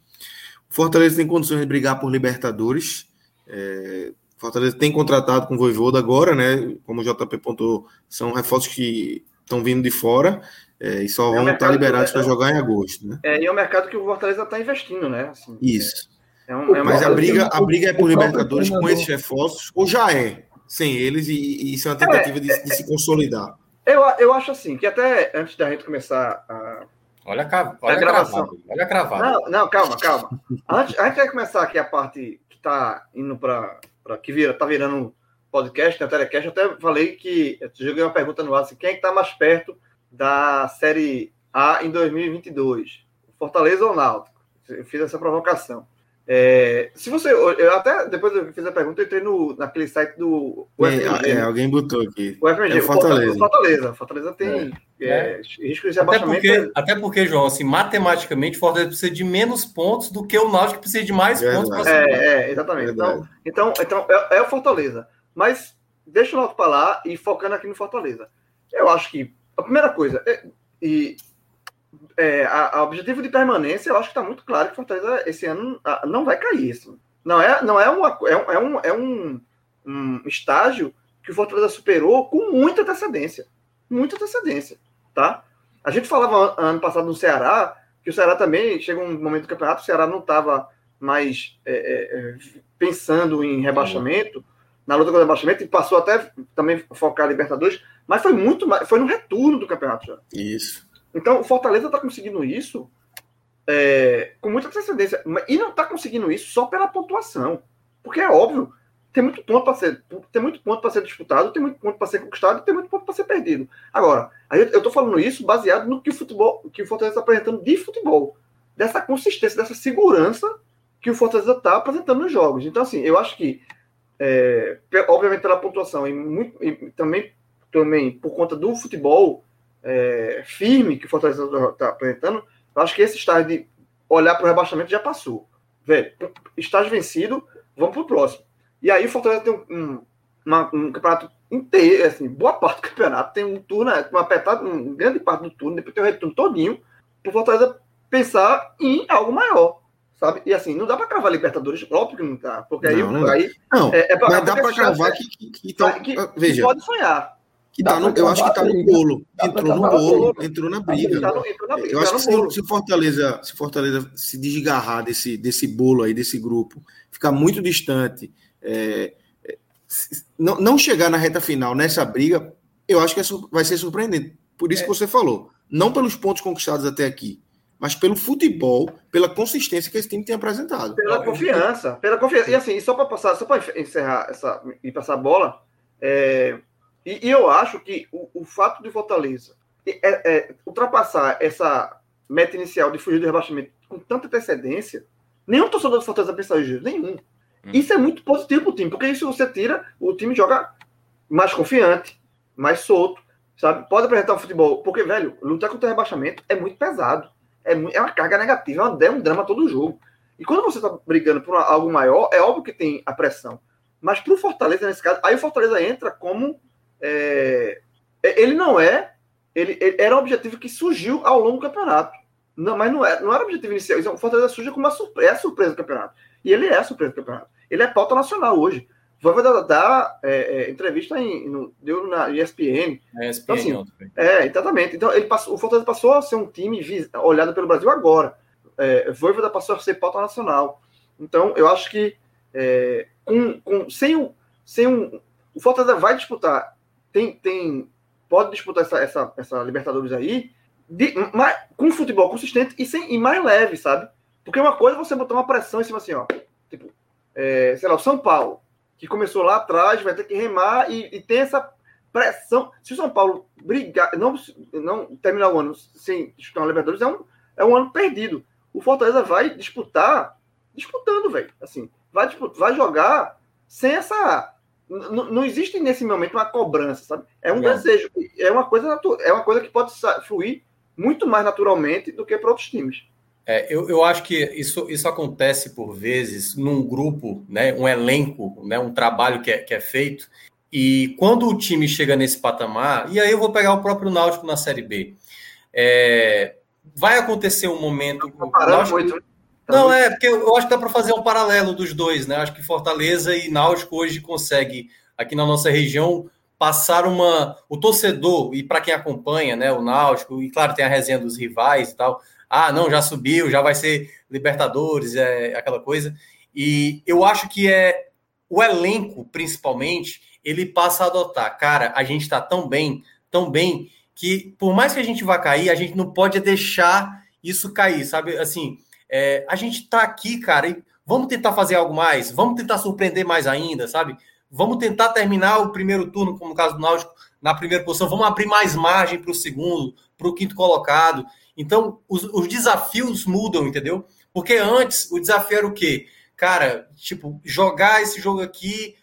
Fortaleza tem condições de brigar por Libertadores. É, Fortaleza tem contratado com o Voivoda agora, né? Como o JP pontuou, são reforços que estão vindo de fora é, e só é vão estar liberados para jogar em agosto, né? É, e é o mercado que o Fortaleza está investindo, né? Assim, Isso. É um, é Mas a briga, a briga é por Libertadores com esses reforços, ou já é sem eles, e, e isso é uma tentativa de, de, se consolidar? Eu, eu acho assim, que até antes da gente começar a. Olha, a, olha a gravação. Cravado, olha a cravada. Não, não, calma, calma. antes, antes de começar aqui a parte que está indo para para que vira, tá virando podcast, né, telecast, até falei que eu joguei uma pergunta no ar assim, quem é que tá mais perto da Série A em 2022? Fortaleza ou Náutico? Eu fiz essa provocação. É, se você. Eu até, depois eu fiz a pergunta, eu entrei no, naquele site do UFMG. É, alguém botou aqui. O FMG, é Fortaleza. Fortaleza. Fortaleza tem é. é. risco de abaixamento. Até porque, até porque, João, assim, matematicamente, Fortaleza precisa de menos pontos do que o Náutico precisa de mais pontos. Para é, é, exatamente. Então, então, então é, é, o Fortaleza. Mas deixa o Náutico para lá e focando aqui no Fortaleza. Eu acho que a primeira coisa, e é, a, a, objetivo de permanência, eu acho que está muito claro que Fortaleza esse ano não vai cair. Assim. Não é, não é, uma, é, é, um, é um, um estágio que o Fortaleza superou com muita antecedência. Muita antecedência, tá? A gente falava ano passado no Ceará, que o Ceará também, chegou um momento do campeonato, o Ceará não estava mais é, é, é, pensando em rebaixamento, na luta contra o rebaixamento, e passou até também focar Libertadores, mas foi muito mais, foi no retorno do campeonato já. Isso. Então, o Fortaleza está conseguindo isso é, com muita antecedência. E não está conseguindo isso só pela pontuação. Porque é óbvio, tem muito ponto para ser, tem muito ponto para ser disputado, tem muito ponto para ser conquistado, tem muito ponto para ser perdido. Agora, eu estou falando isso baseado no que o futebol, que o Fortaleza está apresentando de futebol, dessa consistência, dessa segurança que o Fortaleza está apresentando nos jogos. Então, assim, eu acho que, é, obviamente pela pontuação e, muito, e também, também por conta do futebol é, firme que o Fortaleza está apresentando, eu acho que esse estágio de olhar para o rebaixamento já passou. Velho, estágio vencido, vamos para o próximo. E aí o Fortaleza tem um, um, uma, um, campeonato inteiro, assim, boa parte do campeonato, tem um turno, uma apertada, uma grande parte do turno, depois tem o retorno todinho, para o Fortaleza pensar em algo maior. Sabe? E assim, não dá para cravar Libertadores, óbvio que não dá. Porque aí. Não, não, aí, não é, é pra, mas dá para cravar que, que, que, tá, que, veja, pode sonhar. Que tá no, eu acho que tá no bolo. Entrou no bolo, entrou na briga. Eu acho que se, se Fortaleza, se Fortaleza se desgarrar desse, desse bolo aí, desse grupo, ficar muito distante, é, é não, não chegar na reta final nessa briga, eu acho que é, vai ser surpreendente. Por isso é. que você falou. Não pelos pontos conquistados até aqui, mas pelo futebol, pela consistência que esse time tem apresentado. Pela confiança, pela confiança. E assim, só para passar, só para encerrar essa e passar a bola, é, E, e eu acho que o, o fato de Fortaleza é, é, ultrapassar essa meta inicial de fugir do rebaixamento com tanta antecedência, nenhum torcedor do Fortaleza pensa isso, nenhum. Hum. Isso é muito positivo para o time, porque isso você tira, o time joga mais confiante, mais solto, sabe? Pode apresentar um futebol, porque, velho, lutar contra o rebaixamento é muito pesado. É, é uma carga negativa, é, um drama todo jogo. E quando você está brigando por algo maior, é óbvio que tem a pressão. Mas para o Fortaleza, nesse caso, aí o Fortaleza entra como. É, ele não é. Ele, ele, era um objetivo que surgiu ao longo do campeonato. Não, mas não era, não era o objetivo inicial. O Fortaleza surge como uma surpresa, é surpresa do campeonato. E ele é a surpresa do campeonato. Ele é pauta nacional hoje. Vai dar, dar é, é, entrevista em, no, deu na ESPN. É, ESPN então, assim, é, exatamente. Então, ele passou, o Fortaleza passou a ser um time olhado pelo Brasil agora. É, Voivoda passou a ser pauta nacional. Então, eu acho que é, com, com, sem, o, sem um. O Fortaleza vai disputar, tem, tem, pode disputar essa, essa, essa Libertadores aí, de, mais, com futebol consistente e, sem, e mais leve, sabe? Porque uma coisa é você botar uma pressão em cima assim, ó. Tipo, é, sei lá, o São Paulo que começou lá atrás, vai ter que remar e, e tem essa pressão. Se o São Paulo brigar, não, não terminar o ano sem disputar uma Libertadores, é um, é um ano perdido. O Fortaleza vai disputar, disputando, velho. Assim, vai, vai jogar sem essa. Não, existe nesse momento uma cobrança, sabe? É um desejo, é uma coisa é uma coisa que pode fluir muito mais naturalmente do que para outros times. É, eu, eu acho que isso, isso acontece por vezes num grupo, né, um elenco, né, um trabalho que é, que é feito, e quando o time chega nesse patamar, e aí eu vou pegar o próprio Náutico na Série B, é, vai acontecer um momento. Náutico, muito, né? Não, é, porque eu acho que dá para fazer um paralelo dos dois, né? Acho que Fortaleza e Náutico hoje consegue, aqui na nossa região, passar uma. O torcedor, e para quem acompanha, né, o Náutico, e claro, tem a resenha dos rivais e tal, ah, não, já subiu, já vai ser Libertadores, é aquela coisa. E eu acho que é o elenco, principalmente, ele passa a adotar. Cara, a gente está tão bem, tão bem, que por mais que a gente vá cair, a gente não pode deixar isso cair, sabe? Assim, é, a gente está aqui, cara, e vamos tentar fazer algo mais, vamos tentar surpreender mais ainda, sabe? Vamos tentar terminar o primeiro turno, como no caso do Náutico, na primeira posição, vamos abrir mais margem para o segundo, para o quinto colocado. Então, os, os, desafios mudam, entendeu? Porque antes o desafio era o quê? Cara, tipo, jogar esse jogo aqui,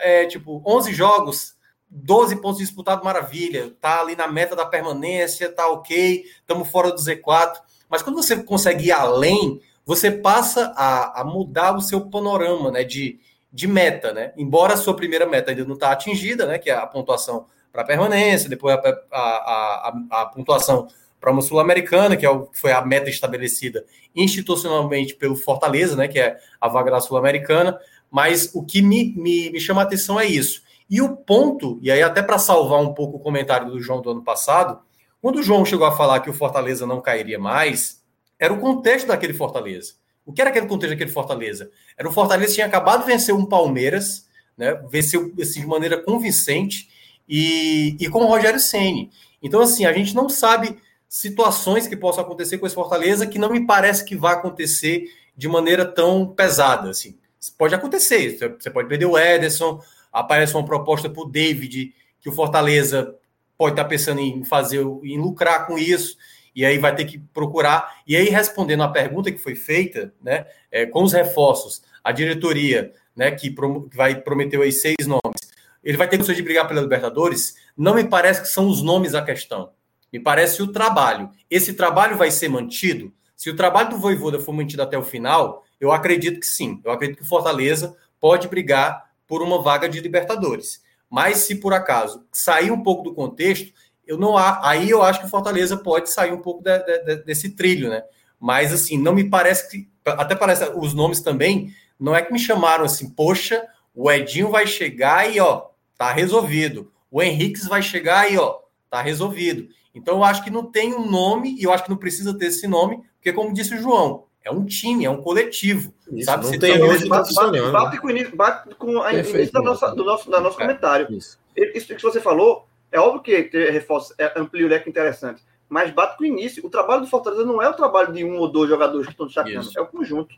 é, tipo, 11 jogos, 12 pontos disputados, maravilha. Tá ali na meta da permanência, tá ok, estamos fora do Z4. Mas quando você consegue ir além, você passa a, a mudar o seu panorama, né? De, de meta, né? Embora a sua primeira meta ainda não está atingida, né? Que é a pontuação para permanência, depois a, a, a, a pontuação para uma Sul-Americana, que, é o, foi a meta estabelecida institucionalmente pelo Fortaleza, né, que é a vaga da Sul-Americana, mas o que me, me, me chama a atenção é isso. E o ponto, e aí até para salvar um pouco o comentário do João do ano passado, quando o João chegou a falar que o Fortaleza não cairia mais, era o contexto daquele Fortaleza. O que era aquele contexto daquele Fortaleza? Era o Fortaleza que tinha acabado de vencer um Palmeiras, né? Venceu assim, de maneira convincente e, e com o Rogério Ceni. Então, assim, a gente não sabe situações que possam acontecer com esse Fortaleza que não me parece que vai acontecer de maneira tão pesada. Assim. Pode acontecer, você pode perder o Ederson, aparece uma proposta para o David, que o Fortaleza pode estar pensando em fazer, em lucrar com isso, e aí vai ter que procurar. E aí, respondendo à pergunta que foi feita, né, é, com os reforços, a diretoria, né, que, prom que vai prometeu aí seis nomes, ele vai ter condições de brigar pela Libertadores? Não me parece que são os nomes a questão. Me parece o trabalho. Esse trabalho vai ser mantido? Se o trabalho do Voivoda for mantido até o final, eu acredito que sim. Eu acredito que o Fortaleza pode brigar por uma vaga de Libertadores. Mas se por acaso sair um pouco do contexto, eu não há, aí eu acho que o Fortaleza pode sair um pouco de, de, desse trilho, né? Mas assim, não me parece que até parece os nomes também, não é que me chamaram assim, poxa, o Edinho vai chegar e ó, tá resolvido. O Henrique vai chegar e ó, tá resolvido. Então eu acho que não tem um nome e eu acho que não precisa ter esse nome, porque como disse o João, é um time, é um coletivo. Isso, sabe? Não tem hoje bate, bate, bate, com, início, bate com a início da nossa, do nosso, da nosso é, comentário. Isso. isso que você falou, é óbvio que ter reforço é, amplia o leque interessante, mas bate com o início. O trabalho do Fortaleza não é o trabalho de um ou dois jogadores que estão destacando, é o conjunto.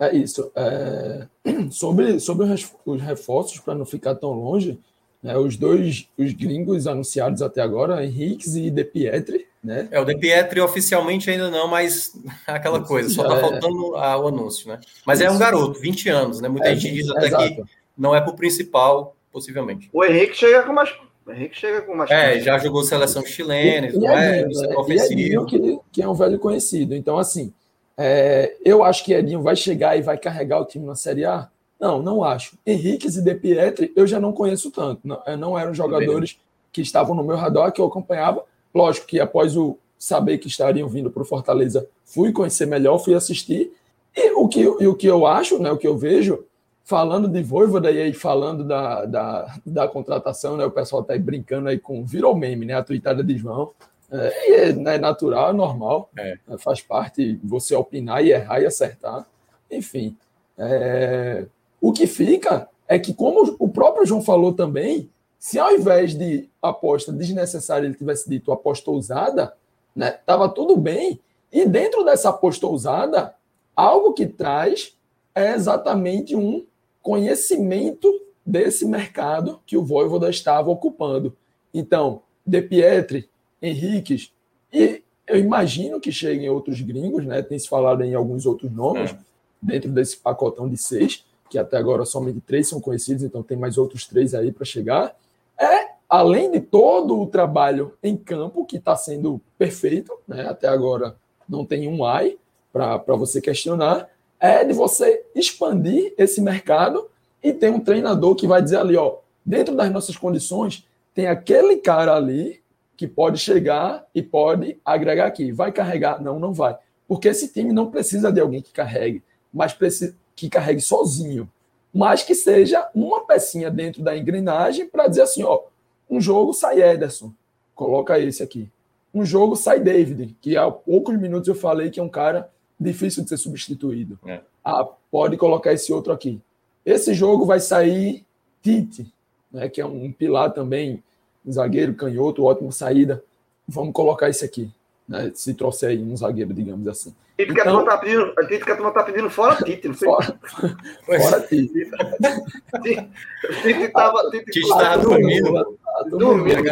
É isso. É... Sobre, sobre os reforços, para não ficar tão longe, Né? Os dois os gringos anunciados até agora, Henriques e De Pietri, né? É, o De Pietri oficialmente ainda não, mas aquela coisa, só tá é... faltando a, o anúncio, né? Mas Isso. é um garoto, 20 anos, né? Muita é, gente diz até exato. que não é pro principal, possivelmente. O Henrique chega com mais. O Henrique chega com mais. É, já jogou seleção chilena, e, e é, Edinho, é, ofensivo. que, que é um velho conhecido. Então, assim, é, eu acho que Edinho vai chegar e vai carregar o time na Série A. Não, não acho. Henriques e De Pietri eu já não conheço tanto. Não, não eram jogadores que estavam no meu radar, que eu acompanhava. Lógico que após o saber que estariam vindo para o Fortaleza, fui conhecer melhor, fui assistir. E o que, e o que eu acho, né, o que eu vejo, falando de Voivoda e aí falando da, da, da contratação, né, o pessoal está aí brincando aí com, virou meme, né, a tuitada de João. É, é, é natural, é normal, é. faz parte você opinar e errar e acertar. Enfim, é, o que fica é que, como o próprio João falou também, se ao invés de aposta desnecessária ele tivesse dito aposta ousada, né, tava tudo bem. E dentro dessa aposta ousada, algo que traz é exatamente um conhecimento desse mercado que o Voivoda estava ocupando. Então, De Pietri, Henriques, e eu imagino que cheguem outros gringos, né? Tem se falado em alguns outros nomes, é. dentro desse pacotão de seis que até agora somente três são conhecidos, então tem mais outros três aí para chegar. É, além de todo o trabalho em campo, que está sendo perfeito, né? até agora não tem um AI para você questionar, é de você expandir esse mercado e ter um treinador que vai dizer ali, ó, dentro das nossas condições, tem aquele cara ali que pode chegar e pode agregar aqui. Vai carregar? Não, não vai. Porque esse time não precisa de alguém que carregue, mas precisa, que carregue sozinho, mas que seja uma pecinha dentro da engrenagem para dizer assim, ó, um jogo sai Ederson, coloca esse aqui. Um jogo sai David, que há poucos minutos eu falei que é um cara difícil de ser substituído. É. Ah, pode colocar esse outro aqui. Esse jogo vai sair Tite, né, que é um pilar também, um zagueiro canhoto, ótima saída. Vamos colocar esse aqui né, se trouxer aí um zagueiro, digamos assim. Tite que então, a tá pedindo, a Tite que a turma tá pedindo fora Tite, não sei. Fora, fora Tite. Tite tava, Tite estava dormindo. Dormindo.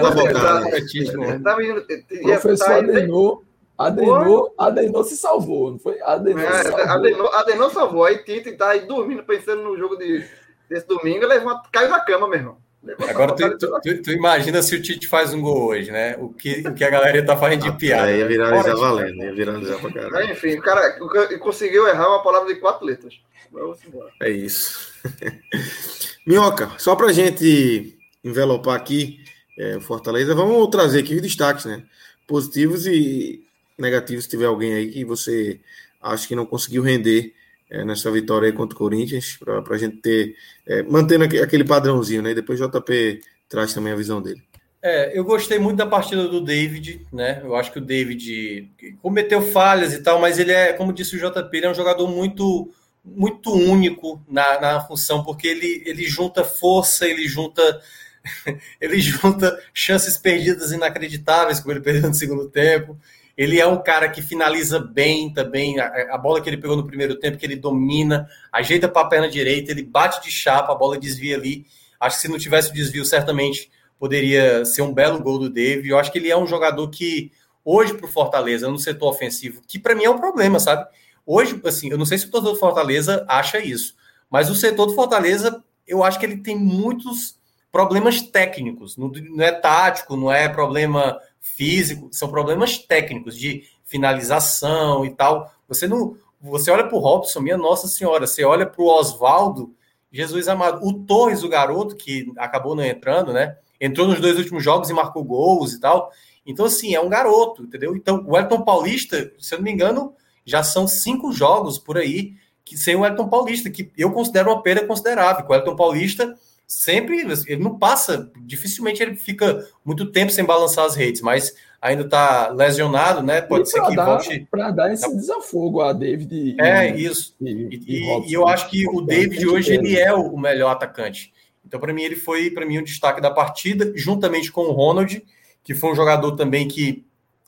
Professor Adenor, Adenor, Adenor se salvou, não foi? Adenor, é, salvou. Adenor, Adenor salvou. Aí Tite tá aí dormindo, pensando no jogo de, desse domingo, levanta, caiu na cama, meu irmão. Agora tu, tu, tu, tu, imagina se o Tite faz um gol hoje, né? O que, o que a galera tá fazendo de piada. Aí ia viralizar né? valendo, ia viralizar pra caralho. Enfim, o cara conseguiu errar uma palavra de quatro letras. É isso. Minhoca, só pra gente envelopar aqui é, Fortaleza, vamos trazer aqui os destaques, né? Positivos e negativos, se tiver alguém aí que você acha que não conseguiu render é, nessa vitória aí contra o Corinthians, para a gente ter, é, mantendo aquele padrãozinho, né? E depois o JP traz também a visão dele. É, eu gostei muito da partida do David, né? Eu acho que o David cometeu falhas e tal, mas ele é, como disse o JP, ele é um jogador muito muito único na, na função, porque ele, ele junta força, ele junta ele junta chances perdidas inacreditáveis, como ele perdeu no segundo tempo. Ele é um cara que finaliza bem também. A, a bola que ele pegou no primeiro tempo, que ele domina, ajeita para a perna direita, ele bate de chapa, a bola desvia ali. Acho que se não tivesse o desvio, certamente poderia ser um belo gol do David. Eu acho que ele é um jogador que, hoje, para o Fortaleza, no setor ofensivo, que para mim é um problema, sabe? Hoje, assim, eu não sei se o torcedor do Fortaleza acha isso, mas o setor do Fortaleza, eu acho que ele tem muitos problemas técnicos. Não, não é tático, não é problema físico, são problemas técnicos de finalização e tal. Você não, você olha para o Robson, minha Nossa Senhora, você olha para o Oswaldo, Jesus amado, o Torres, o garoto que acabou não entrando, né? Entrou nos dois últimos jogos e marcou gols e tal. Então, assim, é um garoto, entendeu? Então, o Elton Paulista, se eu não me engano, já são cinco jogos por aí que sem o Elton Paulista, que eu considero uma perda considerável. O Elton Paulista sempre ele não passa, dificilmente ele fica muito tempo sem balançar as redes, mas ainda está lesionado, né? Pode ser que dar, volte para dar esse desafogo a David. É e, isso. E, e, e, eu acho que o David hoje ele é o melhor atacante. Então para mim ele foi para mim o um destaque da partida, juntamente com o Ronald, que foi um jogador também que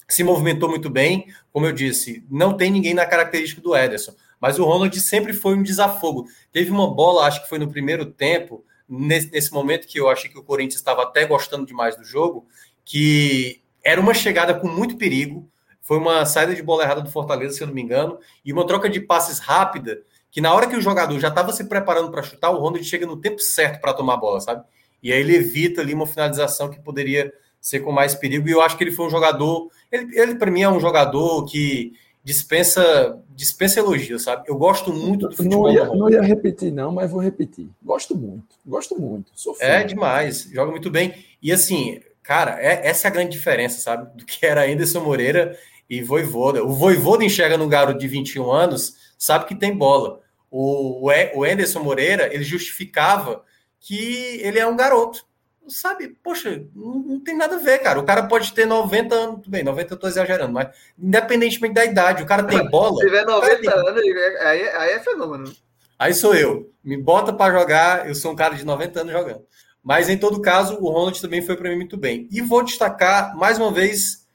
se movimentou muito bem. Como eu disse, não tem ninguém na característica do Ederson, mas o Ronald sempre foi um desafogo. Teve uma bola, acho que foi no primeiro tempo nesse, nesse momento que eu achei que o Corinthians estava até gostando demais do jogo, que era uma chegada com muito perigo, foi uma saída de bola errada do Fortaleza, se eu não me engano, e uma troca de passes rápida, que na hora que o jogador já estava se preparando para chutar, o Ronald chega no tempo certo para tomar a bola, sabe? E aí ele evita ali uma finalização que poderia ser com mais perigo, e eu acho que ele foi um jogador, ele, ele para mim é um jogador que dispensa dispensa elogios, sabe? Eu gosto muito do futebol. Não ia, não ia repetir, não, mas vou repetir. Gosto muito, gosto muito. Sou fã. É demais, joga muito bem. E assim, cara, é, essa é a grande diferença, sabe? Do que era Anderson Moreira e Voivoda. O Voivoda enxerga no garoto de 21 anos, sabe que tem bola. O, o Anderson Moreira, ele justificava que ele é um garoto sabe, poxa, não, não, tem nada a ver, cara. O cara pode ter 90 anos, tudo bem, 90 eu tô exagerando, mas independentemente da idade, o cara tem bola. Se tiver 90 tem... anos, aí, aí é fenômeno. Aí sou eu. Me bota para jogar, eu sou um cara de 90 anos jogando. Mas em todo caso, o Ronald também foi para mim muito bem. E vou destacar, mais uma vez,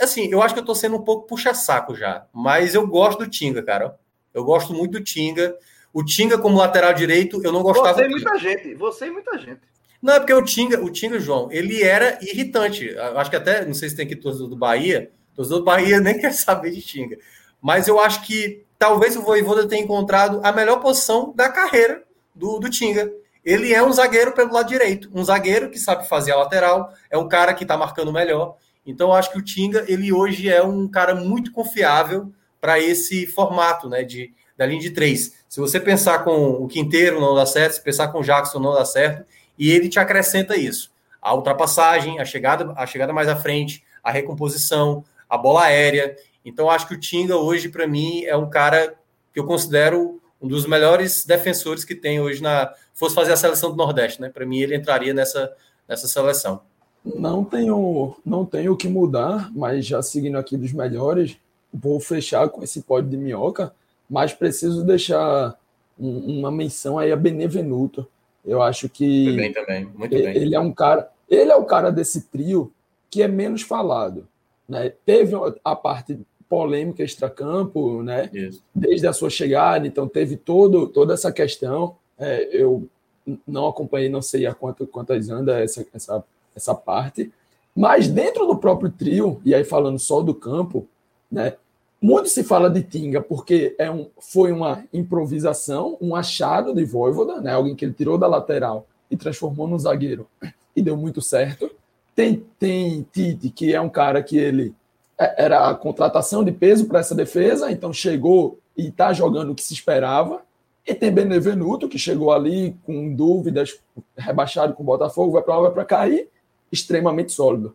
assim, eu acho que eu tô sendo um pouco puxa-saco já, mas eu gosto do Tinga, cara. Eu gosto muito do Tinga. O Tinga como lateral direito, eu não gostava. Você e muita gente, você e muita gente. Não, é porque o Tinga, o Tinga, João, ele era irritante. Acho que até, não sei se tem aqui torcedor do Bahia, torcedor do Bahia nem quer saber de Tinga. Mas eu acho que talvez o Voivoda tenha encontrado a melhor posição da carreira do, do Tinga. Ele é um zagueiro pelo lado direito, um zagueiro que sabe fazer a lateral, é um cara que está marcando melhor. Então eu acho que o Tinga, ele hoje é um cara muito confiável para esse formato, né, de da linha de três. Se você pensar com o Quinteiro não dá certo, se pensar com o Jackson não dá certo, e ele te acrescenta isso. A ultrapassagem, a chegada, a chegada mais à frente, a recomposição, a bola aérea. Então, acho que o Tinga hoje, para mim, é um cara que eu considero um dos melhores defensores que tem hoje na. Fosse fazer a seleção do Nordeste, né? Para mim, ele entraria nessa, nessa seleção. Não tenho, não tenho o que mudar, mas já seguindo aqui dos melhores, vou fechar com esse pódio de minhoca, mas preciso deixar uma menção aí a Benevenuto. Eu acho que bem, também. Muito ele, bem. ele é um cara, ele é o cara desse trio que é menos falado, né? Teve a parte polêmica extracampo, né? Isso. Desde a sua chegada, então teve todo toda essa questão. É, eu não acompanhei, não sei há quanto, quantas anda essa, essa, essa parte, mas dentro do próprio trio, e aí falando só do campo, né? Muito se fala de Tinga porque é um, foi uma improvisação, um achado de Voivoda, né? alguém que ele tirou da lateral e transformou num zagueiro e deu muito certo. Tem, tem Tite, que é um cara que ele é, era a contratação de peso para essa defesa, então chegou e está jogando o que se esperava. E tem Benevenuto, que chegou ali com dúvidas, rebaixado com o Botafogo, vai para lá, vai para cair, extremamente sólido.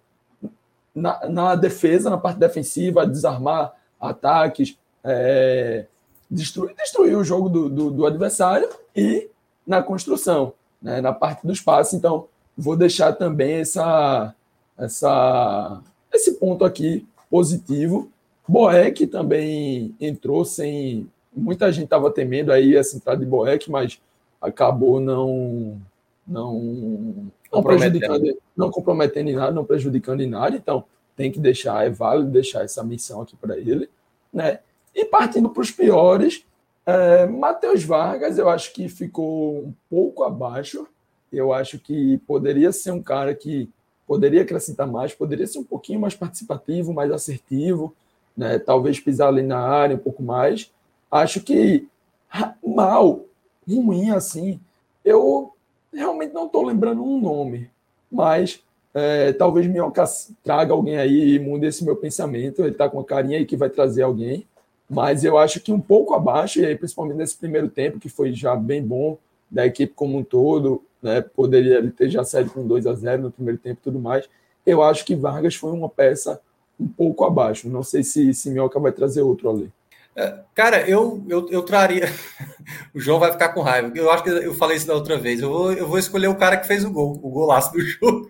Na, na defesa, na parte defensiva, desarmar ataques, é, destruir, destruir o jogo do, do, do, adversário e na construção, né, na parte do espaço. Então, vou deixar também essa, essa, esse ponto aqui positivo. Boeck também entrou sem. Muita gente estava temendo aí essa entrada de Boeck, mas acabou não, não, não prejudicando, não comprometendo em nada, não prejudicando em nada. Então, tem que deixar, é válido deixar essa missão aqui para ele. Né? E partindo para os piores, é, Matheus Vargas, eu acho que ficou um pouco abaixo. Eu acho que poderia ser um cara que poderia acrescentar mais, poderia ser um pouquinho mais participativo, mais assertivo, né? talvez pisar ali na área um pouco mais. Acho que mal, ruim assim, eu realmente não estou lembrando um nome, mas é, talvez Minhoca traga alguém aí e mude esse meu pensamento. Ele está com uma carinha aí que vai trazer alguém. Mas eu acho que um pouco abaixo, e aí, principalmente nesse primeiro tempo, que foi já bem bom da equipe como um todo, né? poderia ter já saído com 2 a 0 no primeiro tempo e tudo mais. Eu acho que Vargas foi uma peça um pouco abaixo. Não sei se, se Minhoca vai trazer outro ali. É, cara, eu, eu, eu traria. o João vai ficar com raiva. Eu acho que eu falei isso da outra vez. Eu vou, eu vou escolher o cara que fez o gol, o golaço do jogo.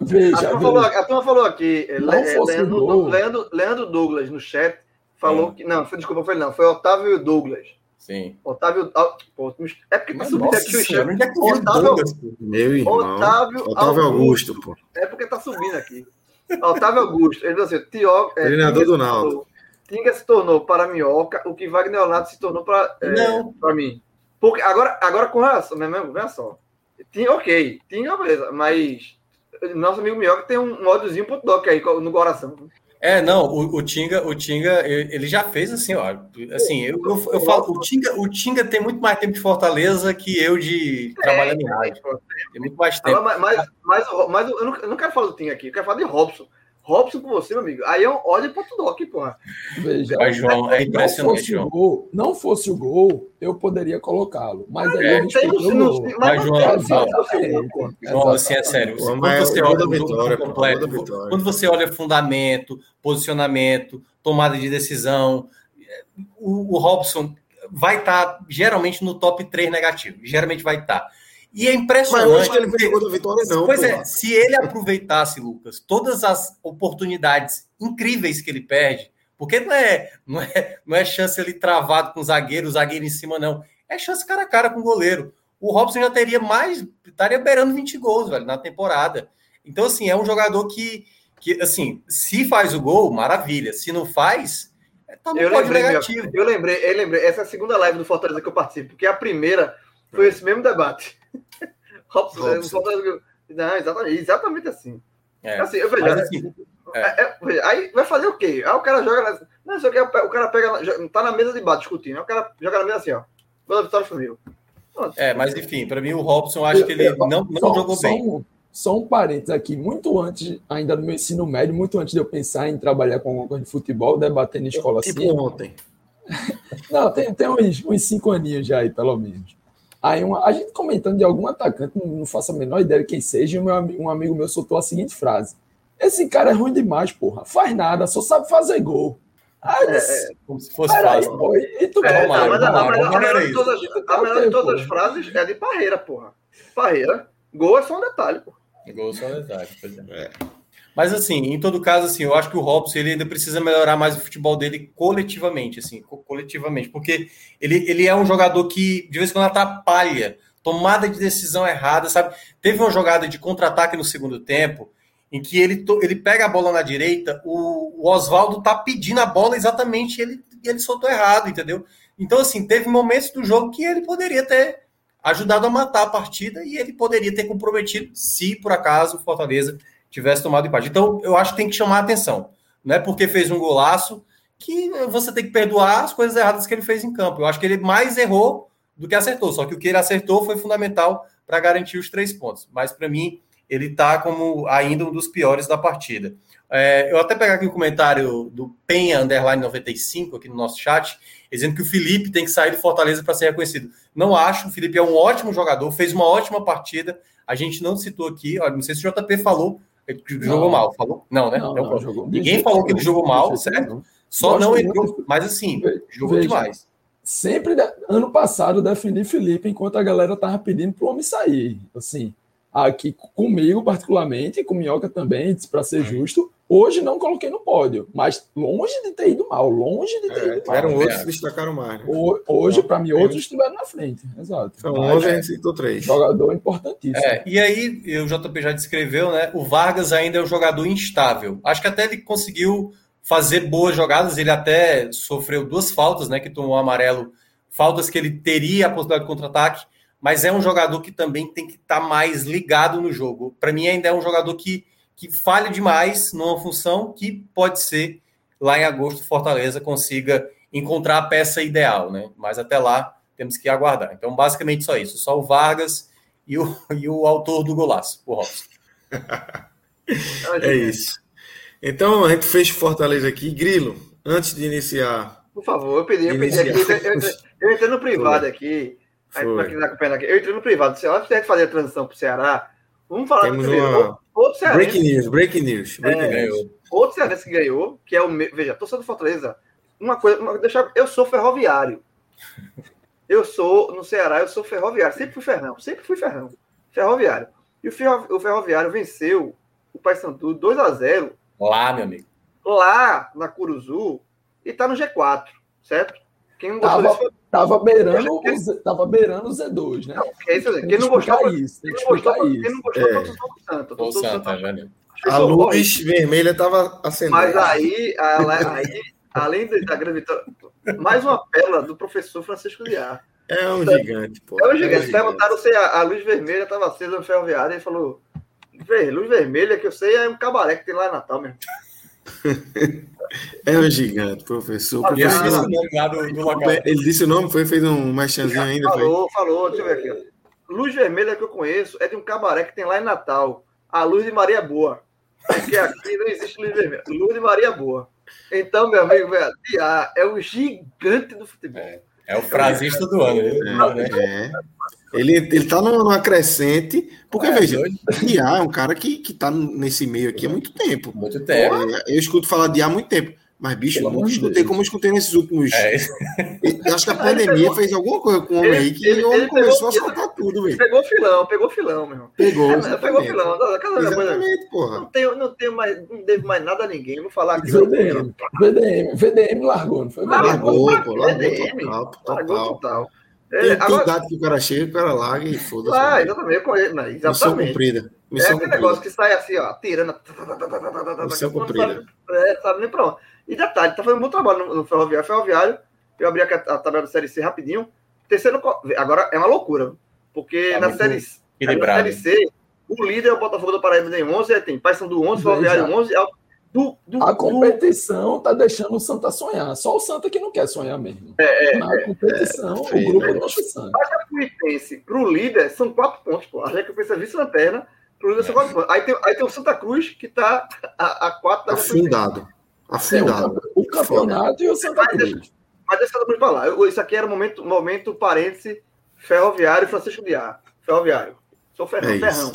Veja, a, turma falou, a turma falou aqui, é, Leandro, Leandro, Leandro, Douglas no chat falou é. que. Não, foi, desculpa, foi não, foi Otávio Douglas. Sim. Otávio. Pô, é porque tá subindo aqui o chat. É Otávio, Meu irmão. Otávio, Otávio Augusto, pô. É porque tá subindo aqui. Otávio Augusto. Ele disse assim: Tio, é, Treinador do Naldo. Tinga se tornou para Minhoca o que Wagner Leonardo se tornou para é, mim. Porque agora, agora com relação, mesmo, veja só. Tinha, ok, tinha, beleza, mas nosso amigo Mioca tem um, ódiozinho pro Doc aí no coração. É, não, o, o, Tinga, o Tinga, ele já fez assim, ó. Assim, eu, eu, eu, falo, o Tinga, o Tinga tem muito mais tempo de Fortaleza que eu de trabalhar em rádio. Tem muito mais tempo. Mas, mas, mas, mas eu, não, eu não quero falar do Tinga aqui, eu quero falar de Robson. Robson com você, meu amigo. Aí é ódio pro Doc, porra. Veja, mas, João, é impressionante, não fosse, João. O gol, não fosse o gol, eu poderia colocá-lo. Mas aí é, a gente tem um, não, mas, mas João, João, João, assim, é sério. Quando você, olha vitória, completo, quando você olha fundamento, posicionamento, tomada de decisão, o, o Robson vai estar tá, geralmente no top 3 negativo. Geralmente vai estar. Tá. E é impressionante. Mas hoje que ele da vitória, não. Pois é, se ele aproveitasse, Lucas, todas as oportunidades incríveis que ele perde, porque não é, não é, não é chance ele travado com o zagueiro, o zagueiro em cima, não. É chance cara a cara com o goleiro. O Robson já teria mais, estaria beirando 20 gols, velho, na temporada. Então, assim, é um jogador que, que assim, se faz o gol, maravilha. Se não faz, tá no eu lembrei, negativo. Meu, eu lembrei, eu lembrei, essa é a segunda live do Fortaleza que eu participo, porque a primeira foi esse mesmo debate. Robson, Robson. Não, exatamente, exatamente assim. É. Assim, eu vejo, assim, é. É, é aí vai fazer o quê? Aí o cara joga. Não, sei o que, o cara pega. Tá na mesa de bar discutindo. Aí o cara joga na mesa assim, ó. Boa vitória Flamengo. É, mas enfim, para mim o Robson acho que ele não, não só, jogou só bem. Um, só um parênteses aqui, muito antes, ainda no meu ensino médio, muito antes de eu pensar em trabalhar com alguma coisa de futebol, debater na escola tipo assim. ontem. não, tem, tem uns, uns cinco aninhos já aí, pelo menos. Aí uma, a gente comentando de algum atacante, não, não faço a menor ideia de quem seja, e um, um amigo meu soltou a seguinte frase: Esse cara é ruim demais, porra. Faz nada, só sabe fazer gol. Aí, é, é, como se fosse fácil. Pô, e tu é, mas, mas, a, melhor de todas, a melhor de todas as frases é de Parreira, porra. Parreira, gol é só um detalhe, porra. Gol é só um detalhe, por exemplo. É. Mas assim, em todo caso, assim, eu acho que o Robson ele ainda precisa melhorar mais o futebol dele coletivamente, assim, coletivamente, porque ele, ele é um jogador que de vez em quando atrapalha, tomada de decisão errada, sabe? Teve uma jogada de contra-ataque no segundo tempo em que ele, ele pega a bola na direita, o, o Oswaldo tá pedindo a bola exatamente e ele, ele soltou errado, entendeu? Então, assim, teve momentos do jogo que ele poderia ter ajudado a matar a partida e ele poderia ter comprometido, se por acaso o Fortaleza tivesse tomado empate. Então, eu acho que tem que chamar a atenção. Não é porque fez um golaço que você tem que perdoar as coisas erradas que ele fez em campo. Eu acho que ele mais errou do que acertou. Só que o que ele acertou foi fundamental para garantir os três pontos. Mas, para mim, ele está como ainda um dos piores da partida. É, eu até pegar aqui o um comentário do Penha Underline 95 aqui no nosso chat, dizendo que o Felipe tem que sair do Fortaleza para ser reconhecido. Não acho, o Felipe é um ótimo jogador, fez uma ótima partida. A gente não citou aqui, não sei se o JP falou, ele jogou mal, falou? Não, né? Não, não, jogou. Ninguém falou que ele jogou mal, certo? Só não entrou, mas assim, jogou Veja, demais. Sempre, ano passado, defendi Felipe enquanto a galera tava pedindo pro homem sair. Assim, aqui comigo, particularmente, com Minhoca também, para ser justo, Hoje não coloquei no pódio, mas longe de ter ido mal, longe de ter é, ido mal. Eram outros que destacaram mais. Né? Hoje, para mim, outros estiveram na frente. Exato. Então, hoje a gente citou três. Jogador importantíssimo. É, e aí, o JP já descreveu, né? O Vargas ainda é um jogador instável. Acho que até ele conseguiu fazer boas jogadas, ele até sofreu duas faltas, né? Que tomou amarelo, faltas que ele teria a possibilidade de contra-ataque, mas é um jogador que também tem que estar tá mais ligado no jogo. Para mim, ainda é um jogador que que falha demais numa função que pode ser lá em agosto Fortaleza consiga encontrar a peça ideal, né? Mas até lá temos que aguardar. Então, basicamente só isso, só o Vargas e o, e o autor do golaço, o Robson. é isso. Então, a gente fez Fortaleza aqui. Grilo, antes de iniciar. Por favor, eu pedi, eu pedi aqui. Eu, eu, eu, entrei no privado aqui. Aí, quem tá aqui, eu entrei no privado. Se a gente fazer a transição para o Ceará, vamos falar Temos do uma... Outro cearense. Breaking news, breaking news. Breaking é, news. Outro cearense que ganhou, que é o. Veja, torcedor do Fortaleza. Uma coisa. Uma, deixa, eu sou ferroviário. Eu sou, no Ceará, eu sou ferroviário. Sempre fui ferrão. Sempre fui ferrão. Ferroviário. E o, ferro, o Ferroviário venceu o Paysandu 2 a 0 Lá, meu amigo. Lá na Curuzu. E tá no G4, certo? Quem não gostou tava, desse... tava beirando, o, tava beirando o Z2, né? Não, é isso, quem, não gostou, isso, quem não gostou, quem não gostou, é. todo Santo. Todo Santa, velho. A luz vermelha estava acendendo. Mas aí, aí além da grande vitória, mais uma pérola do professor Francisco Liar. É um gigante, pô. É um gigante. É Perguntaram se a, a luz vermelha estava acesa no ferroviário. Ele falou: luz vermelha, que eu sei, é um cabaré que tem lá em Natal mesmo. é um gigante, professor. professor. Ele, disse o nome do, do ele disse o nome, foi, fez um merchanzinho ainda. Falou, foi. falou, deixa eu ver aqui. Luz vermelha que eu conheço é de um cabaré que tem lá em Natal. A luz de Maria Boa. Porque aqui não existe luz vermelha. Luz de Maria Boa. Então, meu amigo, velho, é o gigante do futebol. É, é o frasista do ano. Né? É, é. Ele, ele tá numa crescente, porque, é, veja, Diá é um cara que, que tá nesse meio aqui há muito tempo. Muito tempo. Eu escuto falar de Diá há muito tempo. Mas, bicho, eu nunca escutei como eu escutei nesses últimos. É. acho que a pandemia pegou, fez alguma coisa com o homem aí que ele, o homem começou a soltar tudo, velho. Pegou filão, pegou filão, meu irmão. Pegou. É, pegou filão. Exatamente, porra. Não tenho, não tenho mais, não devo mais nada a ninguém. Vou falar aqui. VDM, VDM, VDM largou, não foi? Largou, pô, largou total. Largou total. É, Tem agora... dado que o cara chega, o cara larga e foda-se. Ah, exatamente, eu conheço. Não, exatamente. Missão cumprida. Missão é aquele cumprida. negócio que sai assim, ó, tirando. Missão cumprida. É, sabe nem pra onde. E detalhe, tá fazendo um bom trabalho no, no Ferroviário. Ferroviário, eu abri a, a, tabela da Série C rapidinho. Terceiro, agora é uma loucura, porque tá na, série, na Série C, o líder é o Botafogo do Paraíba tem 11, aí tem Paysandu 11, Ferroviário 11, do, do, a competição do... tá deixando o Santa sonhar. Só o Santa que não quer sonhar mesmo. É, é Na é, competição, é, o grupo é, deixa o Santa. A Jacuipense pro líder são quatro pontos. Pô. A Jacuipense é vice-lanterna, pro líder são quatro pontos. Aí tem, aí tem o Santa Cruz, que tá a, a quatro da Afundado. Afundado. É, o, o, campeonato e o Santa Cruz. Mas deixa eu pra lá. Isso aqui era o momento, momento parêntese ferroviário Francisco de A. Ferroviário. Sou ferrão. É ferrão.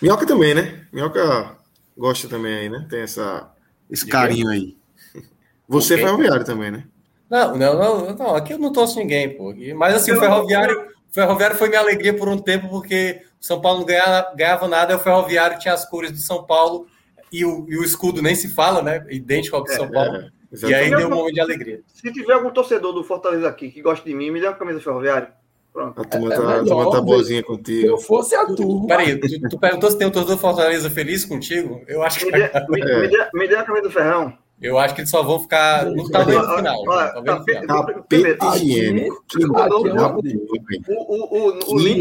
Minhoca também, né? Minhoca gosta também aí, né? Tem essa, esse carinho aí. Você é ferroviário também, né? Não, não, não, não, aqui eu não torço ninguém, pô. Mas assim, o ferroviário, o ferroviário foi minha alegria por um tempo, porque o São Paulo não ganhava, ganhava nada, e o ferroviário tinha as cores do São Paulo e o, e o escudo nem se fala, né? Idêntico ao do é, São Paulo. É, e aí deu um momento de alegria. Se tiver algum torcedor do Fortaleza aqui que gosta de mim, me dê uma camisa ferroviária. Pronto. A turma, é, tá, a turma tá boazinha contigo. Se eu fosse a turma. Peraí, tu, tu perguntou se tem um torcedor Fortaleza feliz contigo? Eu acho que. Me dê, me, é. me dê, me dê a camisa do Ferrão. Eu acho que eles só vão ficar no tamanho final. Tapete higiênico. Que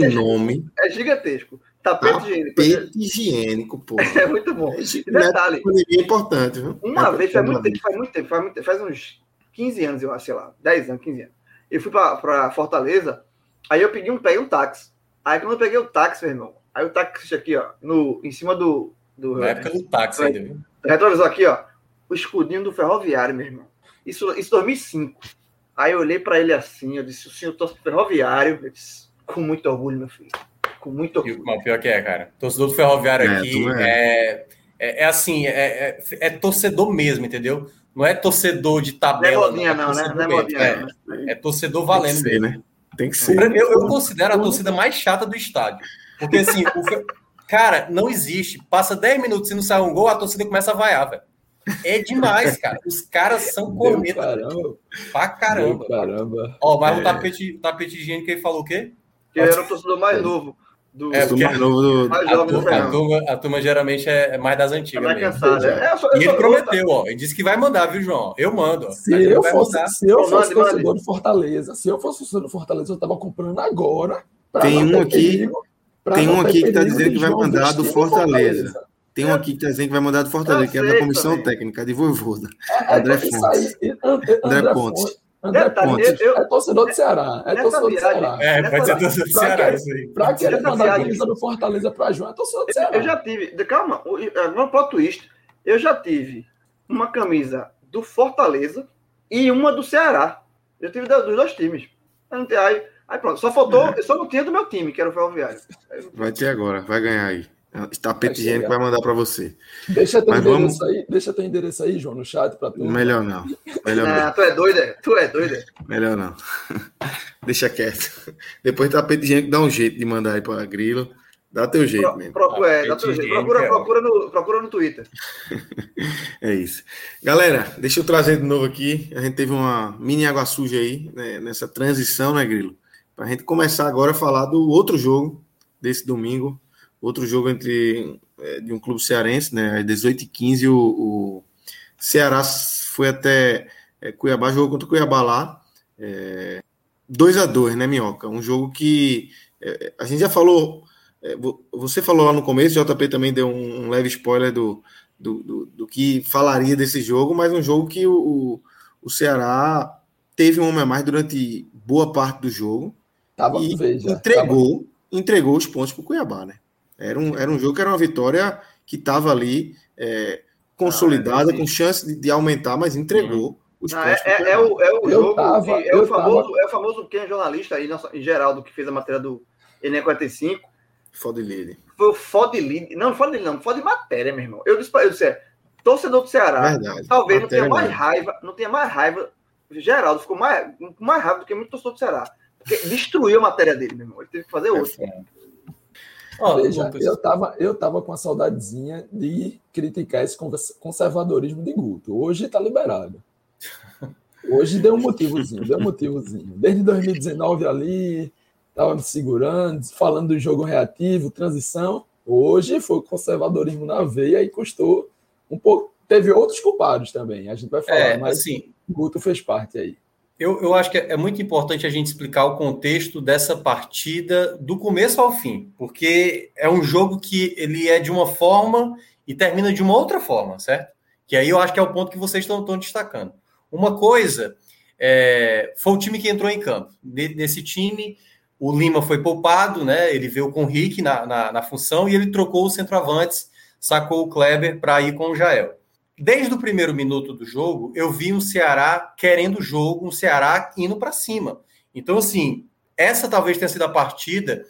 nome. É gigantesco. Tapete higiênico. Tapete higiênico, pô. É muito bom. É, detalhe. É importante, viu? Uma é vez, faz muito tempo, faz muito tempo, faz, muito, faz uns 15 anos, eu acho, sei lá, 10 anos, 15 anos. Eu fui para Fortaleza Aí eu peguei um, peguei um táxi. Aí quando eu peguei o táxi, meu irmão, aí o táxi aqui, ó, no, em cima do. do Na época do táxi ainda, viu? Retrovisor aqui, ó. O escudinho do ferroviário, meu irmão. Isso, isso 2005. Aí eu olhei para ele assim, eu disse, o senhor torce ferroviário. Eu disse, com muito orgulho, meu filho. Com muito orgulho. o pior que é, cara. Torcedor do ferroviário é, aqui é. é, é, é, assim, é, é, é, torcedor mesmo, entendeu? Não é torcedor de tabela. Não é modinha, não, né? Não é modinha, é, é, torcedor valendo ser, mesmo. Né? Tem que ser. Eu, eu considero a torcida mais chata do estádio. Porque, assim, o, cara, não existe. Passa 10 minutos e não sai um gol, a torcida começa a vaiar, velho. É demais, cara. Os caras são cometa. Caramba. Pra caramba. caramba. Ó, mas é. o tapete, tapete higiênico ele falou o quê? Que era o torcedor mais novo. Do, é, porque mais novo do, mais a, turma, a, turma, a turma geralmente é, é mais das antigas. É mais cansada. É, só, e ele prometeu, ó. Ele disse que vai mandar, viu, João? Eu mando. Se, eu fosse, se eu fosse torcedor de Fortaleza, se eu fosse torcedor de Fortaleza, eu tava comprando agora. Tem um aqui. Tem um aqui que está dizendo que vai mandar do Fortaleza. Tem um aqui que está dizendo que vai mandar do Fortaleza, que é da comissão também. técnica de Voivoda. É, André Fontes. André Pontes. André Detalhe, Pontes. Eu, é torcedor do Ceará. É torcedor do Ceará. É, pode ser torcedor do Ceará, isso aí. Pra querer mandar a camisa do Fortaleza pra João, é torcedor do Ceará. Eu já tive, calma, agora plot twist. Eu já tive uma camisa do Fortaleza e uma do Ceará. Eu tive dos dois times. Aí, aí pronto, só faltou, é. só não tinha do meu time, que era o Ferroviário. Vai ter agora, vai ganhar aí. Tapete higiênico vai mandar para você. Deixa teu, Mas endereço vamos... aí, deixa teu endereço aí, João, no chat para tu. Melhor não. Melhor ah, não. Tu é doido, é? Tu é doido, é? Melhor não. deixa quieto. Depois tapete higiênico dá um jeito de mandar aí para Grilo. Dá teu jeito Pro, mesmo. Procura, é, dá teu jeito. Procura, procura, no, procura no Twitter. é isso. Galera, deixa eu trazer de novo aqui. A gente teve uma mini água suja aí, né, nessa transição, né, Grilo? Para a gente começar agora a falar do outro jogo desse domingo outro jogo entre é, de um clube cearense, né? Às 18h15, o, o Ceará foi até é, Cuiabá, jogou contra o Cuiabá lá. É, 2 a 2 né, Minhoca? Um jogo que é, a gente já falou. É, você falou lá no começo, o JP também deu um, um leve spoiler do, do, do, do, que falaria desse jogo, mas um jogo que o, o Ceará teve um homem a mais durante boa parte do jogo. Tava, e veja, entregou, tava. entregou os pontos para o Cuiabá, né? Era um, era um jogo que era uma vitória que estava ali é, consolidada, ah, é com chance de, de, aumentar, mas entregou. Uhum. Os Não, é, é, é, o, é o jogo, tava, é, o famoso, tava... é o famoso quem é jornalista aí, em geral, do que fez a matéria do Enem 45. Fode líder. Foi o Fode líder. Não, Fode líder, não, Fode matéria, meu irmão. Eu disse, eu disse é, torcedor do Ceará, Verdade, talvez não tenha mais mesmo. raiva, não tenha mais raiva. Geraldo ficou mais, mais raiva do que muito torcedor do Ceará. Porque destruiu a matéria dele, meu irmão. Ele teve que fazer outra. É, Oh, Veja, eu tava, eu tava com a saudadezinha de criticar esse conservadorismo de Guto. Hoje está liberado. Hoje deu um motivozinho, deu um motivozinho. Desde 2019 ali, tava me segurando, falando do jogo reativo, transição. Hoje foi conservadorismo na veia e custou um pouco. Teve outros culpados também, a gente vai falar, é, mas assim, Guto fez parte aí. Eu, eu acho que é muito importante a gente explicar o contexto dessa partida do começo ao fim, porque é um jogo que ele é de uma forma e termina de uma outra forma, certo? Que aí eu acho que é o ponto que vocês estão, estão destacando. Uma coisa é, foi o time que entrou em campo. Nesse time, o Lima foi poupado, né? Ele veio com o Rick na, na, na função e ele trocou os centroavantes, sacou o Kleber para ir com o Jael desde o primeiro minuto do jogo, eu vi um Ceará querendo o jogo, um Ceará indo para cima. Então, assim, essa talvez tenha sido a partida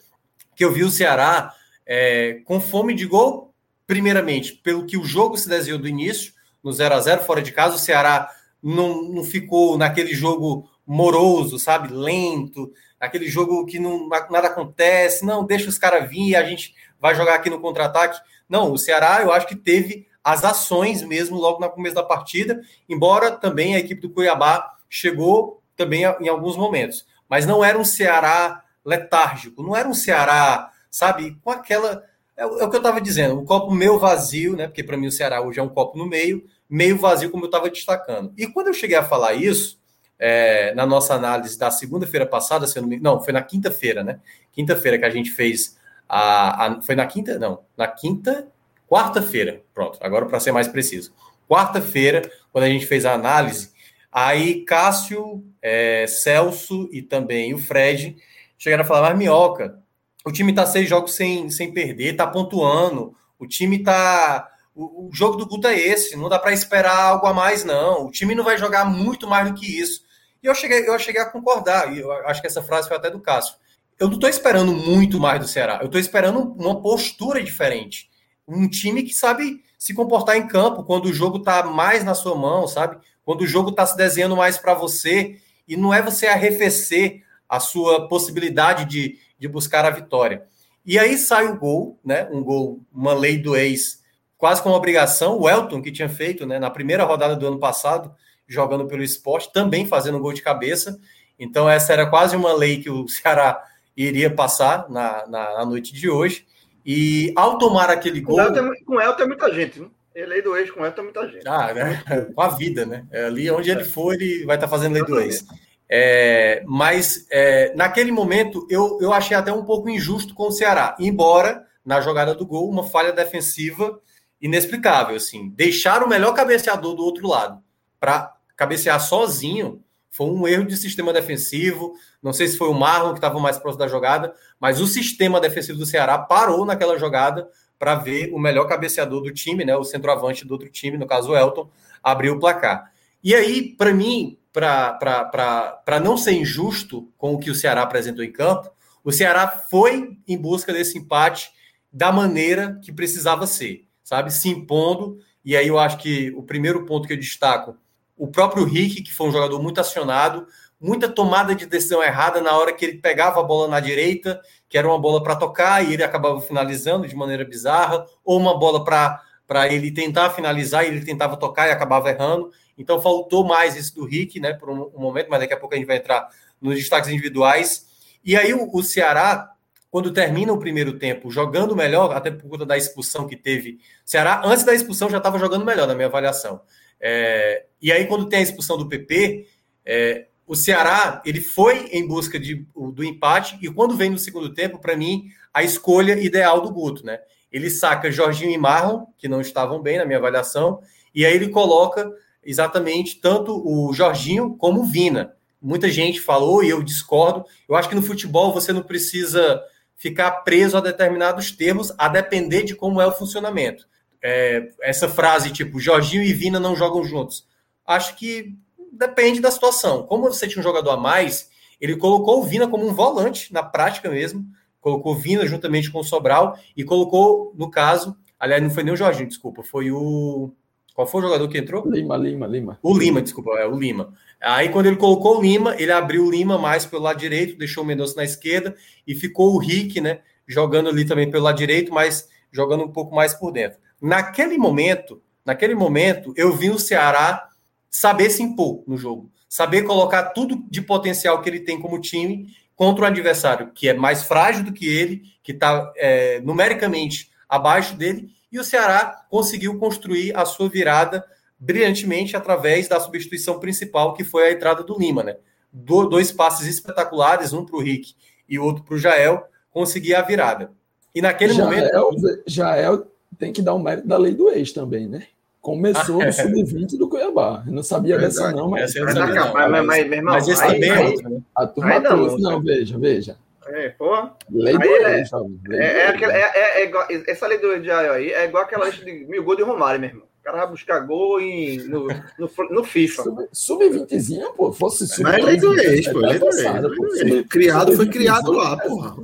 que eu vi o Ceará é, com fome de gol, primeiramente, pelo que o jogo se desenhou do início, no 0 a 0 fora de casa, o Ceará não, não ficou naquele jogo moroso, sabe, lento, aquele jogo que não, nada acontece, não, deixa os caras vir, a gente vai jogar aqui no contra-ataque. Não, o Ceará, eu acho que teve as ações mesmo logo no começo da partida, embora também a equipe do Cuiabá chegou também em alguns momentos. Mas não era um Ceará letárgico, não era um Ceará, sabe, com aquela. É, o é que eu estava dizendo, o copo meio vazio, né? Porque para mim o Ceará hoje é um copo no meio, meio vazio, como eu estava destacando. E quando eu cheguei a falar isso, é, na nossa análise da segunda-feira passada, se não, me... não, foi na quinta-feira, né? Quinta-feira que a gente fez a, a, Foi na quinta? Não, na quinta Quarta-feira, pronto, agora para ser mais preciso. Quarta-feira, quando a gente fez a análise, aí Cássio, é, Celso e também o Fred chegaram a falar, mas Minhoca, o time está seis jogos sem, sem perder, está pontuando, o time está. O, o, jogo do Guto é esse, não dá para esperar algo a mais, não. O time não vai jogar muito mais do que isso. E eu cheguei, eu cheguei a concordar, e eu acho que essa frase foi até do Cássio. Eu não estou esperando muito mais do Ceará, eu estou esperando uma postura diferente um time que sabe se comportar em campo quando o jogo está mais na sua mão, sabe? Quando o jogo está se desenhando mais para você e não é você arrefecer a sua possibilidade de, de buscar a vitória. E aí sai o gol, né? Um gol, uma lei do ex, quase com uma obrigação. O Elton, que tinha feito né, na primeira rodada do ano passado, jogando pelo esporte, também fazendo um gol de cabeça. Então, essa era quase uma lei que o Ceará iria passar na, na, na noite de hoje. E ao tomar aquele gol. Com o Elton é muita gente, né? Lei do ex com o Elton é muita gente. Ah, né? Com a vida, né? É ali onde ele for, ele vai estar fazendo lei do ex. É, mas é, naquele momento eu, eu achei até um pouco injusto com o Ceará, embora na jogada do gol, uma falha defensiva inexplicável. Assim, deixar o melhor cabeceador do outro lado para cabecear sozinho foi um erro de sistema defensivo. Não sei se foi o Marlon que estava mais próximo da jogada, mas o sistema defensivo do Ceará parou naquela jogada para ver o melhor cabeceador do time, né, o centroavante do outro time, no caso o Elton, abriu o placar. E aí, para mim, para não ser injusto com o que o Ceará apresentou em campo, o Ceará foi em busca desse empate da maneira que precisava ser, sabe? Se impondo. E aí eu acho que o primeiro ponto que eu destaco o próprio Rick, que foi um jogador muito acionado, muita tomada de decisão errada na hora que ele pegava a bola na direita, que era uma bola para tocar e ele acabava finalizando de maneira bizarra, ou uma bola para ele tentar finalizar e ele tentava tocar e acabava errando. Então faltou mais isso do Rick, né, por um, um momento, mas daqui a pouco a gente vai entrar nos destaques individuais. E aí o, o Ceará, quando termina o primeiro tempo jogando melhor, até por conta da expulsão que teve, Ceará antes da expulsão já estava jogando melhor na minha avaliação. É, e aí, quando tem a expulsão do PP, é, o Ceará ele foi em busca de, do empate e quando vem no segundo tempo, para mim, a escolha ideal do Guto, né? Ele saca Jorginho e Marlon, que não estavam bem na minha avaliação, e aí ele coloca exatamente tanto o Jorginho como o Vina. Muita gente falou e eu discordo. Eu acho que no futebol você não precisa ficar preso a determinados termos, a depender de como é o funcionamento. É, essa frase tipo Jorginho e Vina não jogam juntos. Acho que depende da situação. Como você tinha um jogador a mais, ele colocou o Vina como um volante, na prática mesmo. Colocou o Vina juntamente com o Sobral e colocou, no caso, aliás, não foi nem o Jorginho, desculpa, foi o qual foi o jogador que entrou? Lima, Lima, Lima. O Lima, desculpa, é o Lima. Aí, quando ele colocou o Lima, ele abriu o Lima mais pelo lado direito, deixou o Mendonça na esquerda e ficou o Rick, né? Jogando ali também pelo lado direito, mas jogando um pouco mais por dentro. Naquele momento, naquele momento, eu vi o Ceará saber se impor no jogo, saber colocar tudo de potencial que ele tem como time contra o adversário que é mais frágil do que ele, que está é, numericamente abaixo dele e o Ceará conseguiu construir a sua virada brilhantemente através da substituição principal, que foi a entrada do Lima, né? Do, dois passes espetaculares, um para o Rick e outro para o Jael, conseguir a virada. E naquele Jael, momento. Jael tem que dar o um mérito da lei do ex também, né? Começou no sub-20 do Cuiabá. Eu não sabia dessa, não, mas. Essa não, mas, mas, mas, mas esse também é outro, né? A turma trouxe, não, veja, veja. É, pô. Lei do é, é, é, é, igual, essa lei do Jael aí é igual aquela lista de mil gols de Romário, meu irmão. O cara vai buscar gol em, no, no, no FIFA. Sub-20zinha, sub pô, fosse sub Mas lei do ex, pô. Lei do ex. Criado, foi criado lá, porra.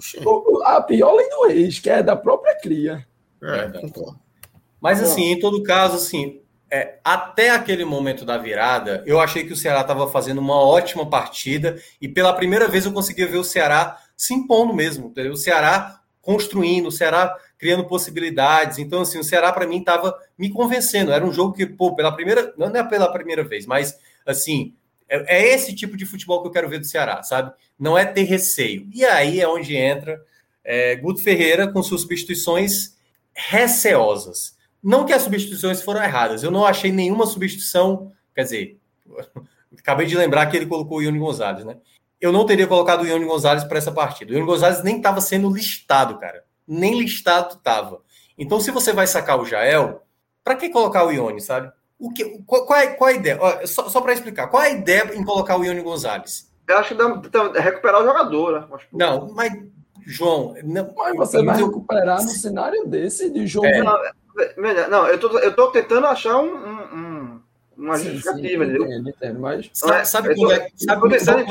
A pior lei do ex, que é da própria cria. É, Mas assim, em todo caso, assim, é, até aquele momento da virada, eu achei que o Ceará estava fazendo uma ótima partida e pela primeira vez eu conseguia ver o Ceará se impondo mesmo, entendeu? O Ceará construindo, o Ceará criando possibilidades. Então, assim, o Ceará para mim estava me convencendo. Era um jogo que, pô, pela primeira, não é pela primeira vez, mas assim, é, é esse tipo de futebol que eu quero ver do Ceará, sabe? Não é ter receio. E aí é onde entra é, Guto Ferreira com suas substituições receosas. Não que as substituições foram erradas, eu não achei nenhuma substituição, quer dizer, acabei de lembrar que ele colocou o Ione Gonzalez, né? eu não teria colocado o Ione Gonzalez para essa partida. O Ione Gonzalez nem estava sendo listado, cara. Nem listado estava. Então, se você vai sacar o Jael, para que colocar o Ione, sabe? O que, qual, qual, é, qual é a ideia? Só, só para explicar, qual é a ideia em colocar o Ione Gonzalez? Eu acho que dá, dá, recuperar o jogador, né? Não, mas, João. Não, mas você vai recuperar no cenário desse de jogo. É. Não, não, eu tô, eu tô tentando achar um, um uma sim, justificativa, sim, entendeu? Entendo, mas... Sabe, sabe quando é, sabe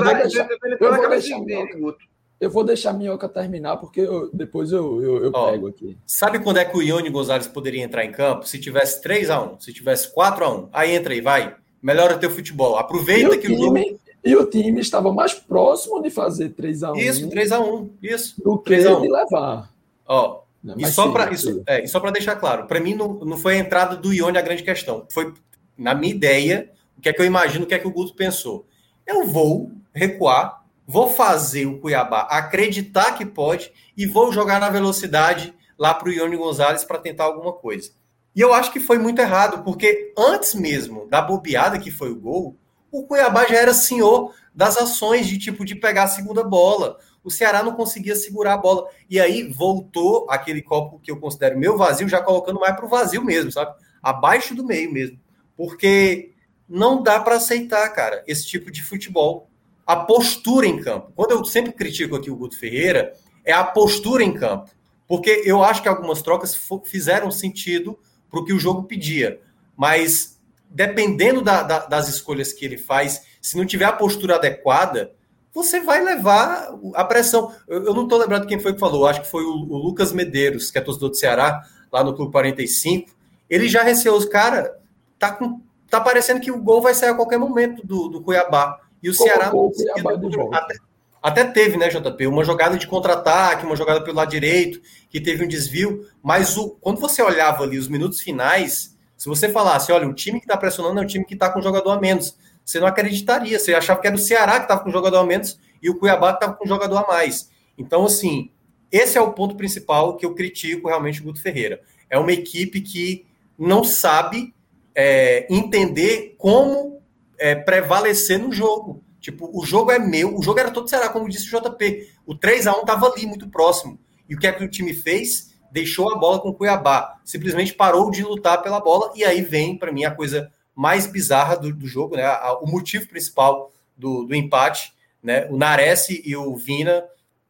é, eu vou deixar a minhoca terminar, porque eu, depois eu, eu, eu Ó, pego aqui. Sabe quando é que o Ione Gonzalez poderia entrar em campo? Se tivesse 3x1, se tivesse 4x1. Aí entra aí, vai. Melhora teu futebol. Aproveita que o time, E o time estava mais próximo de fazer 3x1. Isso, 3x1. Isso. Do que de levar. Ó, e só para isso, é, e só para deixar claro, para mim não, não foi a entrada do Ione a grande questão. Foi na minha ideia, o que é que eu imagino, o que é que o Guto pensou? Eu vou recuar, vou fazer o Cuiabá acreditar que pode e vou jogar na velocidade lá para o Ione Gonzalez para tentar alguma coisa. E eu acho que foi muito errado, porque antes mesmo da bobeada que foi o gol, o Cuiabá já era senhor das ações de tipo de pegar a segunda bola. O Ceará não conseguia segurar a bola. E aí voltou aquele copo que eu considero meu vazio, já colocando mais para o vazio mesmo, sabe? Abaixo do meio mesmo porque não dá para aceitar, cara, esse tipo de futebol. A postura em campo. Quando eu sempre critico aqui o Guto Ferreira, é a postura em campo. Porque eu acho que algumas trocas fizeram sentido para o que o jogo pedia. Mas dependendo da, da, das escolhas que ele faz, se não tiver a postura adequada, você vai levar a pressão. Eu, eu não estou lembrando quem foi que falou, acho que foi o, o, Lucas Medeiros, que é torcedor do Ceará, lá no Clube 45. Ele já receou os caras tá, com, tá parecendo que o gol vai sair a qualquer momento do, do Cuiabá. E o Ceará não até, até teve, né, JP? Uma jogada de contra-ataque, uma jogada pelo lado direito, que teve um desvio, mas o, quando você olhava ali os minutos finais, se você falasse, olha, o time que está pressionando é o time que está com jogador a menos, você não acreditaria, você achava que era o Ceará que estava com jogador a menos e o Cuiabá que estava com jogador a mais. Então, assim, esse é o ponto principal que eu critico realmente o Guto Ferreira. É uma equipe que não sabe é, entender como é, prevalecer no jogo. Tipo, o jogo é meu, o jogo era todo Ceará, como disse o JP. O 3 a 1 estava ali, muito próximo. E o que é que o time fez? Deixou a bola com o Cuiabá. Simplesmente parou de lutar pela bola. E aí vem, para mim, a coisa mais bizarra do, do jogo, né? O motivo principal do, do empate, né? O Nares e o Vina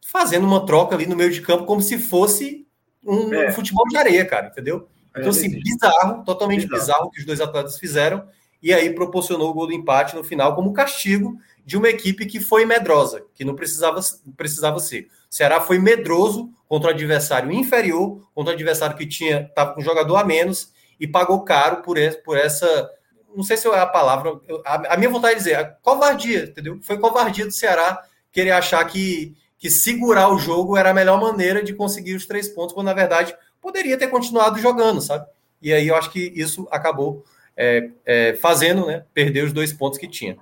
fazendo uma troca ali no meio de campo como se fosse um é. futebol de areia, cara, entendeu? É, então, assim, bizarro, totalmente bizarro. bizarro o que os dois atletas fizeram, e aí proporcionou o gol do empate no final como castigo de uma equipe que foi medrosa, que não precisava, precisava ser. O Ceará foi medroso contra o adversário inferior, contra o adversário que tinha estava com um jogador a menos e pagou caro por, esse, por essa. Não sei se é a palavra, a, a minha vontade de dizer, a covardia, entendeu? Foi covardia do Ceará querer achar que, que segurar o jogo era a melhor maneira de conseguir os três pontos, quando na verdade poderia ter continuado jogando, sabe? E aí eu acho que isso acabou é, é, fazendo, né, perder os dois pontos que tinha.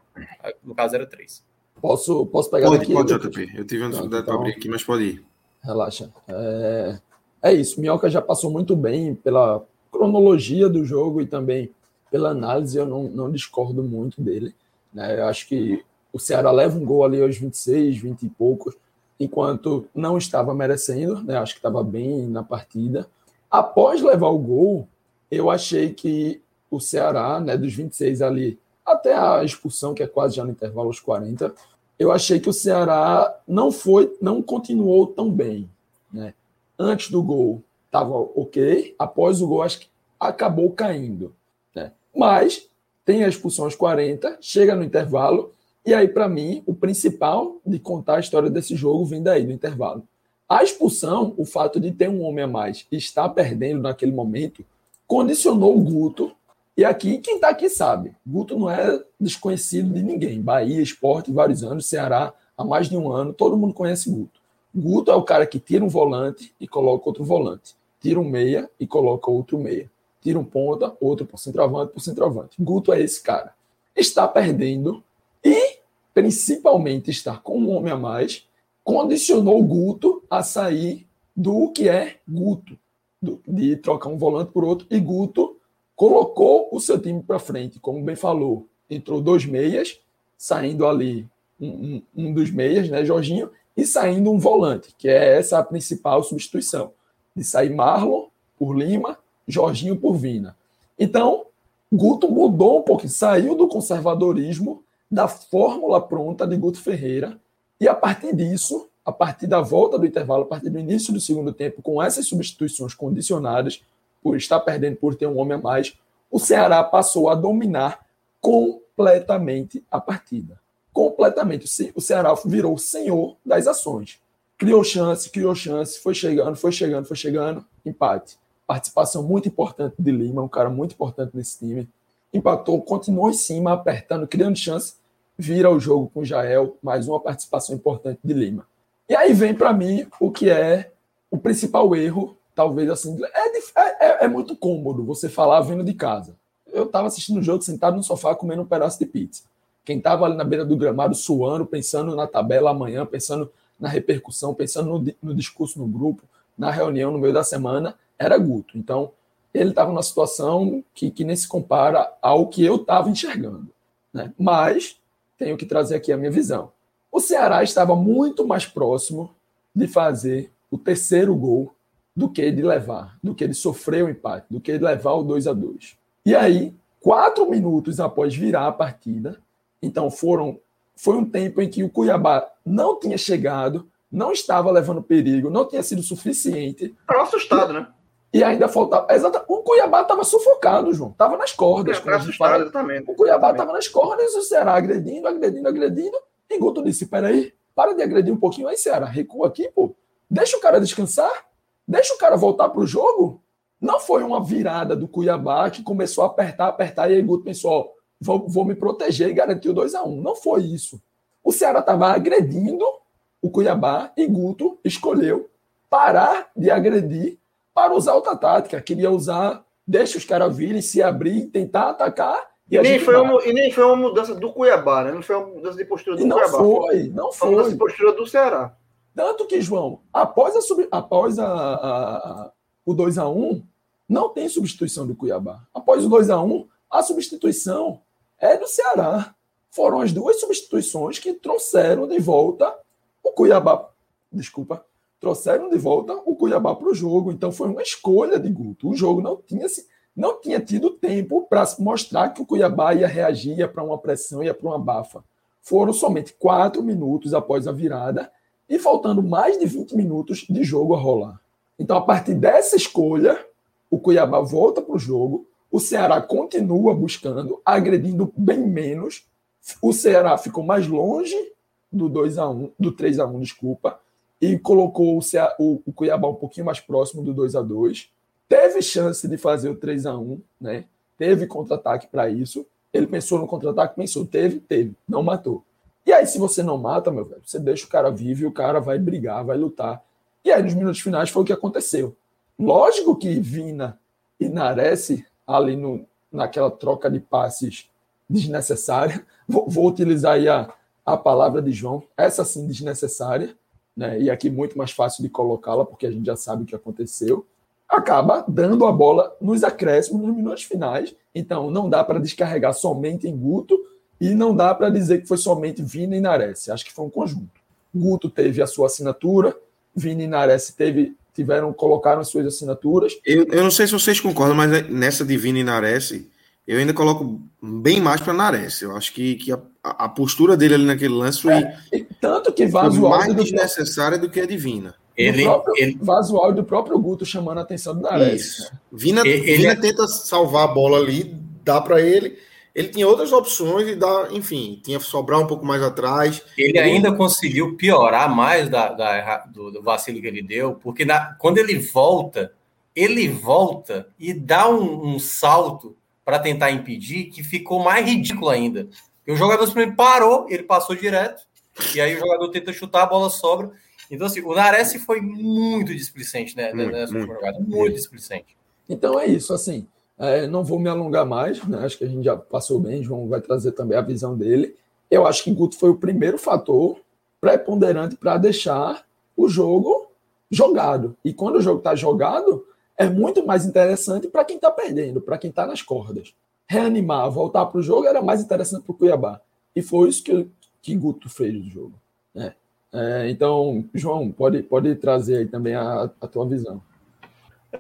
No caso era três. Posso, posso pegar pode, aqui? Pode, JP. Eu tive uma dificuldade para abrir aqui, mas pode ir. Relaxa. É, é isso. Minhoca já passou muito bem pela cronologia do jogo e também pela análise. Eu não, não discordo muito dele. Né? Eu acho que o Ceará leva um gol ali aos 26, 20 e poucos enquanto não estava merecendo, né? Acho que estava bem na partida. Após levar o gol, eu achei que o Ceará, né, dos 26 ali até a expulsão, que é quase já no intervalo aos 40, eu achei que o Ceará não foi, não continuou tão bem, né? Antes do gol estava ok, após o gol acho que acabou caindo, né? Mas tem a expulsão aos 40, chega no intervalo e aí, para mim, o principal de contar a história desse jogo vem daí, do intervalo. A expulsão, o fato de ter um homem a mais e estar perdendo naquele momento, condicionou o Guto. E aqui, quem está aqui sabe, Guto não é desconhecido de ninguém. Bahia, esporte, vários anos, Ceará, há mais de um ano, todo mundo conhece Guto. Guto é o cara que tira um volante e coloca outro volante. Tira um meia e coloca outro meia. Tira um ponta, outro por centroavante, por centroavante. Guto é esse cara. Está perdendo e, principalmente, estar com um homem a mais condicionou Guto a sair do que é Guto, do, de trocar um volante por outro, e Guto colocou o seu time para frente, como bem falou. Entrou dois meias, saindo ali um, um, um, dos meias, né, Jorginho, e saindo um volante, que é essa a principal substituição. De sair Marlon por Lima, Jorginho por Vina. Então, Guto mudou um pouco, saiu do conservadorismo da fórmula pronta de Guto Ferreira. E a partir disso, a partir da volta do intervalo, a partir do início do segundo tempo, com essas substituições condicionadas, por estar perdendo por ter um homem a mais, o Ceará passou a dominar completamente a partida. Completamente. O Ceará virou o senhor das ações. Criou chance, criou chance, foi chegando, foi chegando, foi chegando, empate. Participação muito importante de Lima, um cara muito importante nesse time. Empatou, continuou em cima, apertando, criando chance vira o jogo com Jael, mais uma participação importante de Lima. E aí vem para mim o que é o principal erro, talvez assim, é, é, é muito cômodo você falar vindo de casa. Eu estava assistindo o jogo sentado no sofá comendo um pedaço de pizza. Quem estava ali na beira do gramado suando, pensando na tabela amanhã, pensando na repercussão, pensando no, no discurso no grupo, na reunião no meio da semana, era Guto. Então, ele estava numa situação que, que nem se compara ao que eu estava enxergando. Né? Mas tenho que trazer aqui a minha visão. O Ceará estava muito mais próximo de fazer o terceiro gol do que de levar, do que de sofrer o empate, do que de levar o 2 a 2 E aí, quatro minutos após virar a partida, então foram foi um tempo em que o Cuiabá não tinha chegado, não estava levando perigo, não tinha sido suficiente. Estava assustado, né? E ainda faltava. Exato, o Cuiabá estava sufocado, João. Estava nas cordas. É, assustado, exatamente. O Cuiabá estava nas cordas, o Ceará agredindo, agredindo, agredindo. E Guto disse: peraí, para de agredir um pouquinho aí, Ceará. Recua aqui, pô. Deixa o cara descansar. Deixa o cara voltar para o jogo. Não foi uma virada do Cuiabá que começou a apertar, apertar, e aí Guto pensou: ó, vou, vou me proteger e garantir o 2 a 1 um. Não foi isso. O Ceará estava agredindo o Cuiabá e Guto escolheu parar de agredir para usar outra tática. Queria usar, deixa os caras virem, se abrir, tentar atacar. E, e nem foi uma, e nem foi uma mudança do Cuiabá, né? Não foi uma mudança de postura do e não Cuiabá. Foi, não foi. Foi uma mudança de postura do Ceará. Tanto que, João, após, a, após a, a, a o 2x1, não tem substituição do Cuiabá. Após o 2x1, a substituição é do Ceará. foram as duas substituições que trouxeram de volta o Cuiabá. Desculpa, trouxeram de volta o Cuiabá para o jogo. Então foi uma escolha de Guto. O jogo não tinha se não tinha tido tempo para mostrar que o Cuiabá ia reagir para uma pressão, ia para uma bafa. Foram somente quatro minutos após a virada e faltando mais de 20 minutos de jogo a rolar. Então, a partir dessa escolha, o Cuiabá volta para o jogo, o Ceará continua buscando, agredindo bem menos. O Ceará ficou mais longe do 2 a 1 do 3 a 1 desculpa, e colocou o, Ceará, o, o Cuiabá um pouquinho mais próximo do 2 a 2 Teve chance de fazer o 3 a 1 né? Teve contra-ataque para isso. Ele pensou no contra-ataque, pensou, teve, teve, não matou. E aí, se você não mata, meu velho, você deixa o cara vivo e o cara vai brigar, vai lutar. E aí, nos minutos finais, foi o que aconteceu. Lógico que Vina e Nares, ali no, naquela troca de passes desnecessária, vou, vou utilizar aí a, a palavra de João, essa sim desnecessária, né? e aqui muito mais fácil de colocá-la, porque a gente já sabe o que aconteceu, acaba dando a bola nos acréscimos, nos minutos finais. Então, não dá para descarregar somente em Guto, e não dá para dizer que foi somente Vina e Nares. Acho que foi um conjunto. Guto teve a sua assinatura, Vina e Nares teve, tiveram, colocaram as suas assinaturas. Eu, eu não sei se vocês concordam, mas nessa de Vina e Nares, eu ainda coloco bem mais para Nares. Eu acho que, que a, a, postura dele ali naquele lance foi. É, tanto que vaza o mais desnecessária do que a divina. Ele, próprio, ele... Vaza o áudio do próprio Guto chamando a atenção do Nares. Isso. Vina, ele, Vina ele... tenta salvar a bola ali, dá para ele ele tinha outras opções e dá, enfim, tinha que sobrar um pouco mais atrás. Ele ainda conseguiu piorar mais da, da do, do, vacilo que ele deu, porque na, quando ele volta, ele volta e dá um, um salto para tentar impedir, que ficou mais ridículo ainda. E o jogador simplesmente parou, ele passou direto, e aí o jogador tenta chutar, a bola sobra. Então, assim, o Nares foi muito displicente né, muito, nessa muito, jogada, muito, muito displicente. Então é isso, assim. É, não vou me alongar mais, né? acho que a gente já passou bem, João vai trazer também a visão dele. Eu acho que Guto foi o primeiro fator preponderante para deixar o jogo jogado. E quando o jogo está jogado, é muito mais interessante para quem está perdendo, para quem está nas cordas. Reanimar, voltar para o jogo era mais interessante para o Cuiabá. E foi isso que, que Guto fez do jogo. Né? É, então, João, pode, pode trazer aí também a, a tua visão.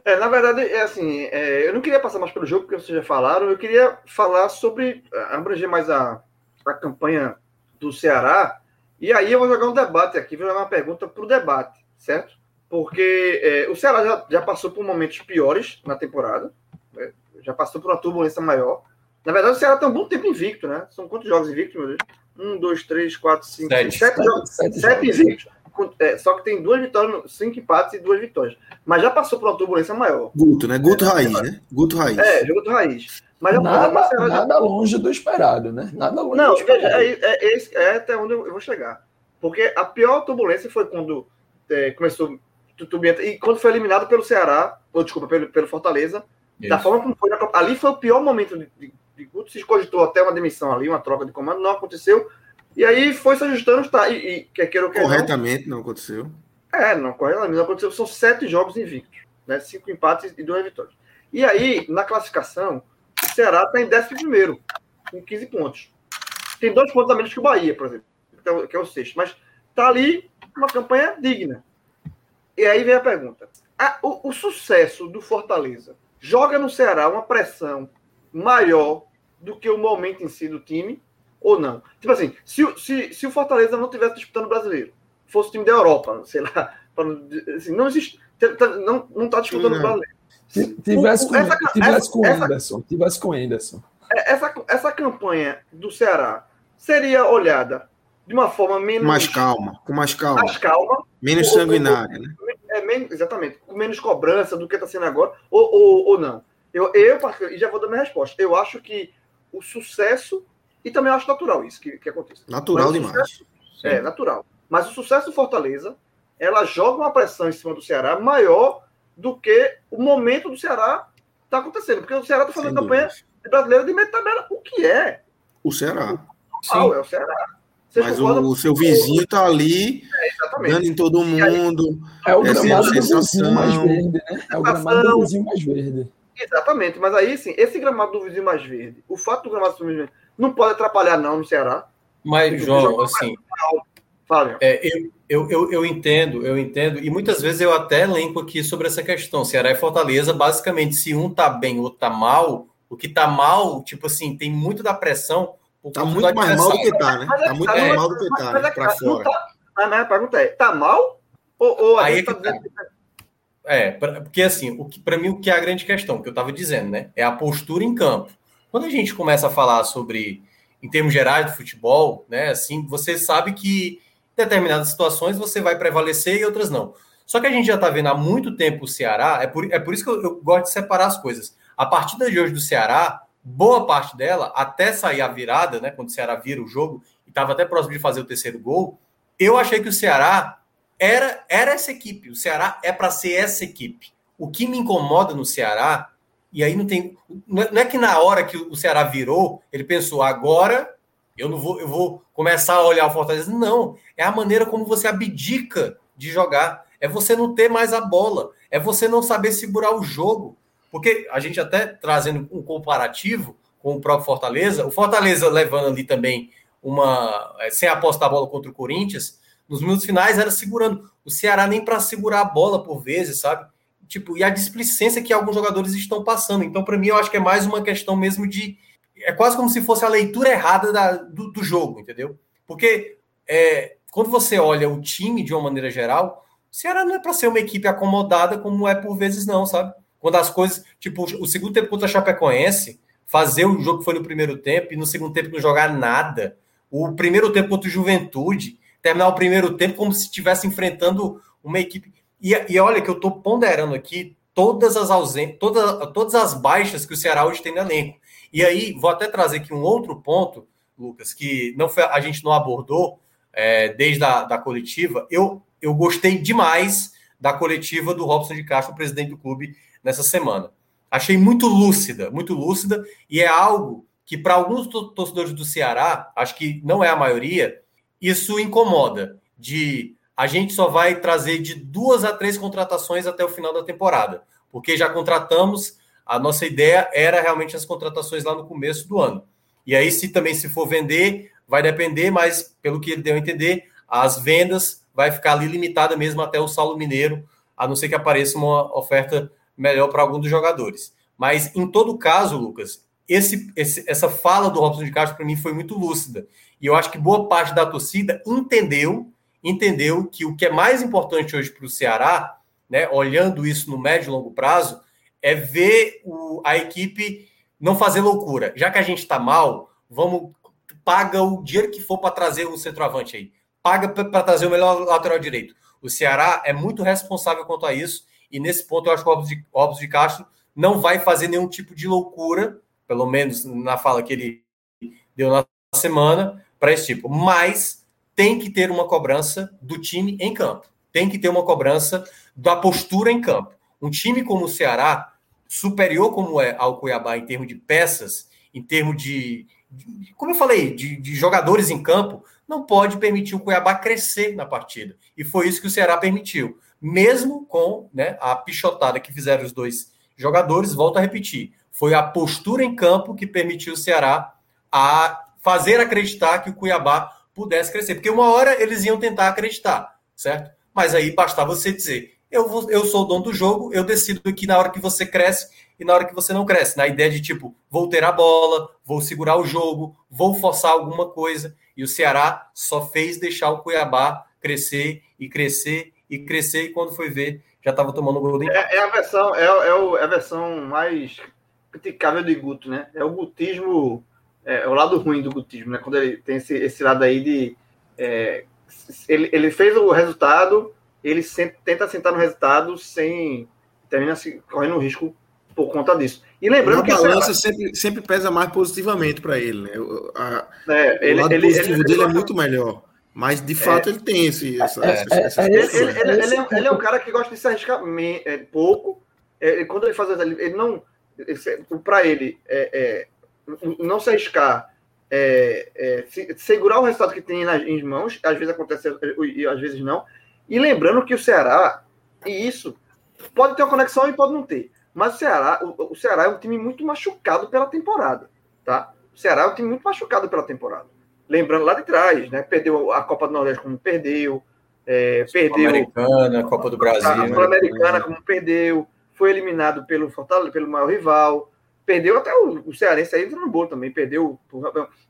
É, na verdade, é assim, é, eu não queria passar mais pelo jogo, porque vocês já falaram, eu queria falar sobre, abranger mais a, a campanha do Ceará, e aí eu vou jogar um debate aqui, vou jogar uma pergunta para o debate, certo? Porque é, o Ceará já, já, passou por momentos piores na temporada, né? já passou por uma turbulência maior. Na verdade, o Ceará está um bom tempo invicto, né? São quantos jogos invictos, meu Deus? Um, dois, três, quatro, cinco, sete, sete, sete jogos. Sete, sete invictos é, só que tem duas vitórias, cinco empates e duas vitórias. Mas já passou por uma turbulência maior. Guto, né? Guto é, Raiz, né? Guto Raiz. É, Guto Raiz. Mas nada, nada, nada longe do esperado, né? Nada longe Não, do esperado. É, é, é, é, até onde eu vou chegar. Porque a pior turbulência foi quando é, começou e quando foi eliminado pelo Ceará, ou desculpa, pelo, pelo Fortaleza, Isso. da forma como foi. Ali foi o pior momento de, de, de Guto. Se cogitou até uma demissão ali, uma troca de comando, não aconteceu. E aí foi se ajustando, tá? E, e quer ou quer Corretamente não, não aconteceu. É, não, corretamente não aconteceu. São sete jogos invictos, né? Cinco empates e duas vitórias. E aí, na classificação, o Ceará está em décimo primeiro, com 15 pontos. Tem dois pontos a menos que o Bahia, por exemplo, que é o é sexto. Mas tá ali uma campanha digna. E aí vem a pergunta. A, o, o sucesso do Fortaleza joga no Ceará uma pressão maior do que o momento em si do time ou não. Tipo assim, se, se, se o Fortaleza não tivesse disputando o brasileiro, fosse o time da Europa, sei lá, assim, não existe, não, não tá disputando o brasileiro. Tivesse com, essa, tivesse com essa, Anderson, tivesse com Anderson. É, essa, essa campanha do Ceará seria olhada de uma forma menos. Mais calma, com mais calma. Mais calma. Menos ou, sanguinária, né? É, menos, exatamente, com menos cobrança do que está sendo agora, ou, ou, ou não. Eu, eu, e já vou dar minha resposta. Eu acho que o sucesso e também eu acho natural isso que, que aconteça. Natural demais. Sucesso, é, natural. Mas o sucesso do Fortaleza, ela joga uma pressão em cima do Ceará maior do que o momento do Ceará está acontecendo. Porque o Ceará está fazendo campanha brasileira de meio tabela. O que é? O Ceará. Sim. é o Ceará. Mas o, o, seu vizinho está ali, é, dando em todo mundo. É o gramado do vizinho mais verde, né? É o gramado do vizinho mais verde. Exatamente, mas aí sim, esse gramado do vizinho mais verde, o fato do gramado do vizinho não pode atrapalhar, não, no Ceará. Mas, João, assim. Fábio. É, eu, eu, eu, eu, entendo, eu entendo, e muitas vezes eu até lembro aqui sobre essa questão. Ceará e Fortaleza, basicamente, se um tá bem, o outro tá mal, o que tá mal, tipo assim, tem muito da pressão. Tá muito mais mal do que tá, né? Tá muito mais mal do que tá, né? Pra fora. Tá, a minha pergunta é: tá mal? Ou, ou a Aí gente é tá dizendo tá. É, porque assim, o que para mim o que é a grande questão que eu estava dizendo, né, é a postura em campo. Quando a gente começa a falar sobre em termos gerais do futebol, né, assim, você sabe que em determinadas situações você vai prevalecer e outras não. Só que a gente já está vendo há muito tempo o Ceará, é por, é por isso que eu, eu gosto de separar as coisas. A partida de hoje do Ceará, boa parte dela, até sair a virada, né, quando o Ceará vira o jogo, e estava até próximo de fazer o terceiro gol, eu achei que o Ceará era, era essa equipe. O Ceará é para ser essa equipe. O que me incomoda no Ceará, e aí não tem. Não é que na hora que o Ceará virou, ele pensou, agora eu não vou, eu vou começar a olhar o Fortaleza. Não, é a maneira como você abdica de jogar. É você não ter mais a bola. É você não saber segurar o jogo. Porque a gente até trazendo um comparativo com o próprio Fortaleza, o Fortaleza levando ali também uma. É, sem apostar a bola contra o Corinthians, nos minutos finais era segurando. O Ceará nem para segurar a bola por vezes, sabe? Tipo, e a displicência que alguns jogadores estão passando. Então, para mim, eu acho que é mais uma questão mesmo de. É quase como se fosse a leitura errada da, do, do jogo, entendeu? Porque é, quando você olha o time de uma maneira geral, o Ceará não é para ser uma equipe acomodada como é por vezes, não, sabe? Quando as coisas. Tipo, o segundo tempo contra a Chapecoense, fazer o jogo que foi no primeiro tempo e no segundo tempo não jogar nada. O primeiro tempo contra o Juventude terminar o primeiro tempo como se estivesse enfrentando uma equipe. E, e olha que eu estou ponderando aqui todas as ausências, todas, todas as baixas que o Ceará hoje tem no elenco. E aí, vou até trazer aqui um outro ponto, Lucas, que não foi, a gente não abordou é, desde a da coletiva. Eu, eu gostei demais da coletiva do Robson de Castro, presidente do clube, nessa semana. Achei muito lúcida, muito lúcida, e é algo que, para alguns torcedores do Ceará, acho que não é a maioria, isso incomoda. De a gente só vai trazer de duas a três contratações até o final da temporada, porque já contratamos. A nossa ideia era realmente as contratações lá no começo do ano. E aí, se também se for vender, vai depender, mas pelo que ele deu a entender, as vendas vai ficar ali limitada mesmo até o Saulo Mineiro, a não ser que apareça uma oferta melhor para algum dos jogadores. Mas em todo caso, Lucas, esse, esse, essa fala do Robson de Castro para mim foi muito lúcida. E eu acho que boa parte da torcida entendeu, entendeu que o que é mais importante hoje para o Ceará, né, olhando isso no médio e longo prazo, é ver o, a equipe não fazer loucura. Já que a gente está mal, vamos paga o dinheiro que for para trazer um centroavante aí. Paga para trazer o melhor lateral direito. O Ceará é muito responsável quanto a isso, e nesse ponto eu acho que o Robson de, de Castro não vai fazer nenhum tipo de loucura, pelo menos na fala que ele deu na semana, para esse tipo. Mas tem que ter uma cobrança do time em campo. Tem que ter uma cobrança da postura em campo. Um time como o Ceará, superior como é ao Cuiabá em termos de peças, em termos de, de como eu falei, de, de jogadores em campo, não pode permitir o Cuiabá crescer na partida. E foi isso que o Ceará permitiu. Mesmo com né, a pichotada que fizeram os dois jogadores, volto a repetir, foi a postura em campo que permitiu o Ceará a fazer acreditar que o Cuiabá pudesse crescer. Porque uma hora eles iam tentar acreditar, certo? Mas aí bastava você dizer: eu, vou, eu sou o dono do jogo, eu decido aqui na hora que você cresce e na hora que você não cresce. Na ideia de tipo, vou ter a bola, vou segurar o jogo, vou forçar alguma coisa. E o Ceará só fez deixar o Cuiabá crescer e crescer e crescer. E quando foi ver, já estava tomando gol dentro. É, é, a versão, é, é, o, é a versão mais criticável de Guto, né? É o gutismo é, é, o lado ruim do gutismo, né? Quando ele tem esse, esse lado aí de. É, ele, ele fez o resultado, ele sempre, tenta sentar no resultado sem. termina se, correndo risco por conta disso. E lembrando que. A balança sempre, sempre pesa mais positivamente para ele, né? A, é, ele, o lado ele, positivo ele, dele é muito melhor. Mas de fato é, ele tem esse. Essa, é, essa, é, ele, é, ele, é um cara que gosta de se arriscar pouco. quando ele faz ele não. Para ele, é, não se arriscar, é, é, se, segurar o resultado que tem nas, em mãos, às vezes acontece e às vezes não. E lembrando que o Ceará, e isso, pode ter uma conexão e pode não ter. Mas o Ceará, o, o Ceará é um time muito machucado pela temporada, tá? O Ceará é um time muito machucado pela temporada. Lembrando lá de trás, né? Perdeu a Copa do Nordeste como perdeu, é, perdeu. Americana, Copa do Brasil. A Sul-Americana como perdeu, foi eliminado pelo Fortaleza, pelo maior rival. Perdeu até o, o Cearense aí entrou no bolo também, perdeu.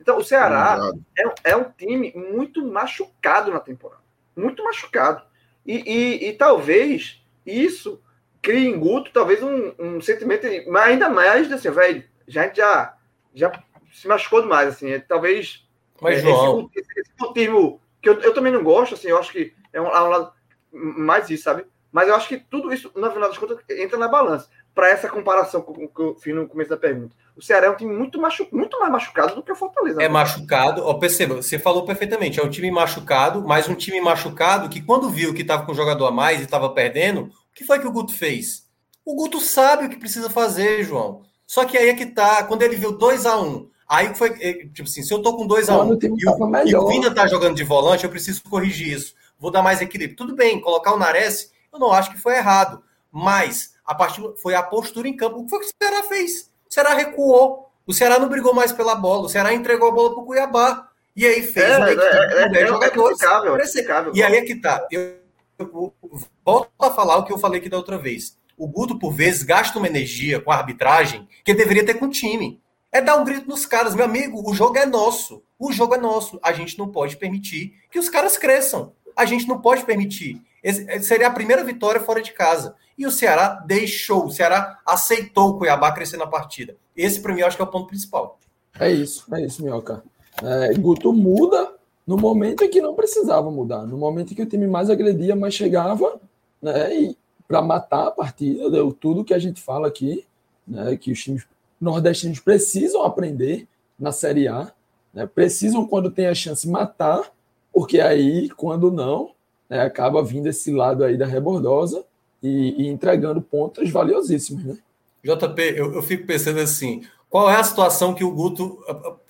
Então, o Ceará é, é, um time muito machucado na temporada. Muito machucado. E, e, e talvez isso crie em Guto talvez um, um sentimento ainda mais assim, velho, já já já se machucou demais, assim, é, talvez mas, é, João... esse, esse, esse que eu, eu também não gosto, assim, eu acho que é um, é um lado mais isso, sabe? Mas eu acho que tudo isso, na final das contas, entra na balança. Para essa comparação com o que eu fiz no começo da pergunta. O Ceará é um time muito, machu muito mais machucado do que o Fortaleza. É né? machucado, ó, perceba, você falou perfeitamente, é um time machucado, mas um time machucado que quando viu que estava com um jogador a mais e estava perdendo, o que foi que o Guto fez? O Guto sabe o que precisa fazer, João. Só que aí é que tá, quando ele viu 2 a 1 um, aí foi, é, tipo assim, se eu tô com 2 a 1 um, e, o, e o Vina tá jogando de volante, eu preciso corrigir isso. Vou dar mais equilíbrio. Tudo bem, colocar o Nares eu não acho que foi errado. Mas a partir foi a postura em campo. O que foi que o Ceará fez? O Ceará recuou. O Ceará não brigou mais pela bola. O Ceará entregou a bola para o Cuiabá. E aí fez é, uma equipe é, é, é, jogadores. É e aí é que tá. Eu, eu, eu, volto a falar o que eu falei aqui da outra vez. O Guto, por vezes, gasta uma energia com a arbitragem que deveria ter com o time. É dar um grito nos caras, meu amigo, o jogo é nosso. O jogo é nosso. A gente não pode permitir que os caras cresçam. A gente não pode permitir. Esse seria a primeira vitória fora de casa. E o Ceará deixou, o Ceará aceitou o Cuiabá crescer na partida. Esse, para mim, eu acho que é o ponto principal. É isso, é isso, Minhoca. É, Guto muda no momento em que não precisava mudar, no momento em que o time mais agredia, mais chegava, né, e para matar a partida, deu tudo que a gente fala aqui, né, que os times nordestinos precisam aprender na Série A, né, precisam, quando tem a chance, matar, porque aí, quando não, né, acaba vindo esse lado aí da rebordosa e, e entregando pontos valiosíssimos, né? JP, eu, eu fico pensando assim, qual é a situação que o Guto.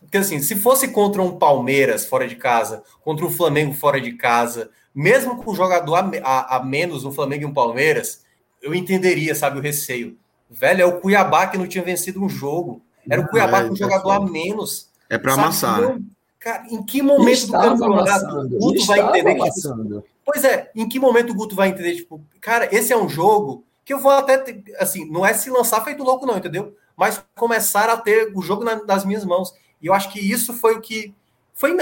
Porque assim, se fosse contra um Palmeiras fora de casa, contra um Flamengo fora de casa, mesmo com o jogador a, a, a menos um Flamengo e um Palmeiras, eu entenderia, sabe, o receio. Velho, é o Cuiabá que não tinha vencido um jogo. Era o Cuiabá é, com um jogador a menos. É para amassar. Né? Cara, em que momento do campeonato o Guto vai entender que. Pois é, em que momento o Guto vai entender, tipo, cara, esse é um jogo que eu vou até, assim, não é se lançar feito louco, não, entendeu? Mas começar a ter o jogo na, nas minhas mãos. E eu acho que isso foi o que. Foi,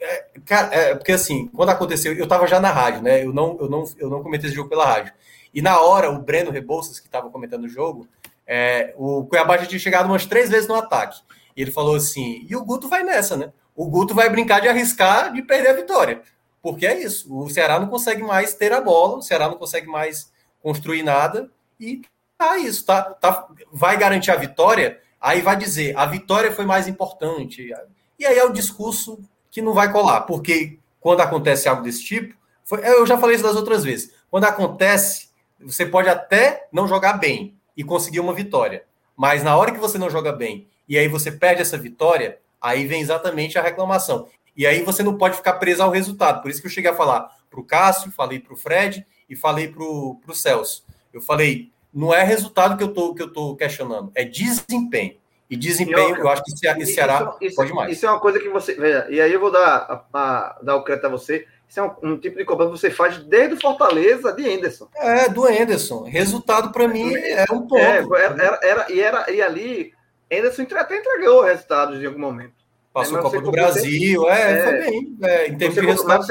é, cara, é, porque assim, quando aconteceu, eu tava já na rádio, né? Eu não, eu não, eu não comentei esse jogo pela rádio. E na hora, o Breno Rebouças, que estava comentando o jogo, é, o Cuiabá já tinha chegado umas três vezes no ataque. E ele falou assim: e o Guto vai nessa, né? o Guto vai brincar de arriscar de perder a vitória. Porque é isso. O Ceará não consegue mais ter a bola, o Ceará não consegue mais construir nada. E tá isso, tá, tá, vai garantir a vitória, aí vai dizer a vitória foi mais importante. E aí é o discurso que não vai colar, porque quando acontece algo desse tipo, foi, eu já falei isso das outras vezes. Quando acontece, você pode até não jogar bem e conseguir uma vitória. Mas na hora que você não joga bem e aí você perde essa vitória, Aí vem exatamente a reclamação. E aí você não pode ficar preso ao resultado. Por isso que eu cheguei a falar para o Cássio, falei para o Fred e falei para o Celso. Eu falei, não é resultado que eu tô, que eu tô questionando, é desempenho. E desempenho, eu, eu acho que esse Ceará isso, pode mais. Isso é uma coisa que você. Veja, e aí eu vou dar, a, a, dar o crédito a você. Isso é um, um, tipo de cobrança que você faz desde o Fortaleza de Enderson. É, do Enderson. Resultado para mim é um ponto. É, era, era, e, era, e ali Anderson até entregou resultados em algum momento. Passou é, a Copa do Brasil, é, é, foi bem. É, em termos de resultados.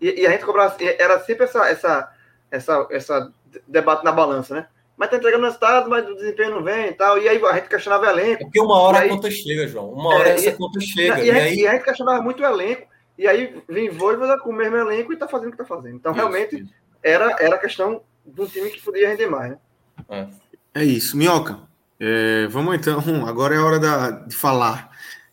E, e, a gente cobrava, era sempre essa, essa, essa, essa debate na balança, né? Mas tá entregando resultado, mas o desempenho não vem e tal. E aí a gente questionava o elenco. É porque uma hora aí, a conta chega, João. Uma hora é, essa e, conta chega. E, e, a, aí... e a gente questionava muito o elenco. E aí vem Voivoda com o mesmo elenco e tá fazendo o que tá fazendo. Então, isso, realmente, isso. Era, era questão de um time que podia render mais, né? É, é isso. Minhoca, é, vamos então, agora é hora da, de falar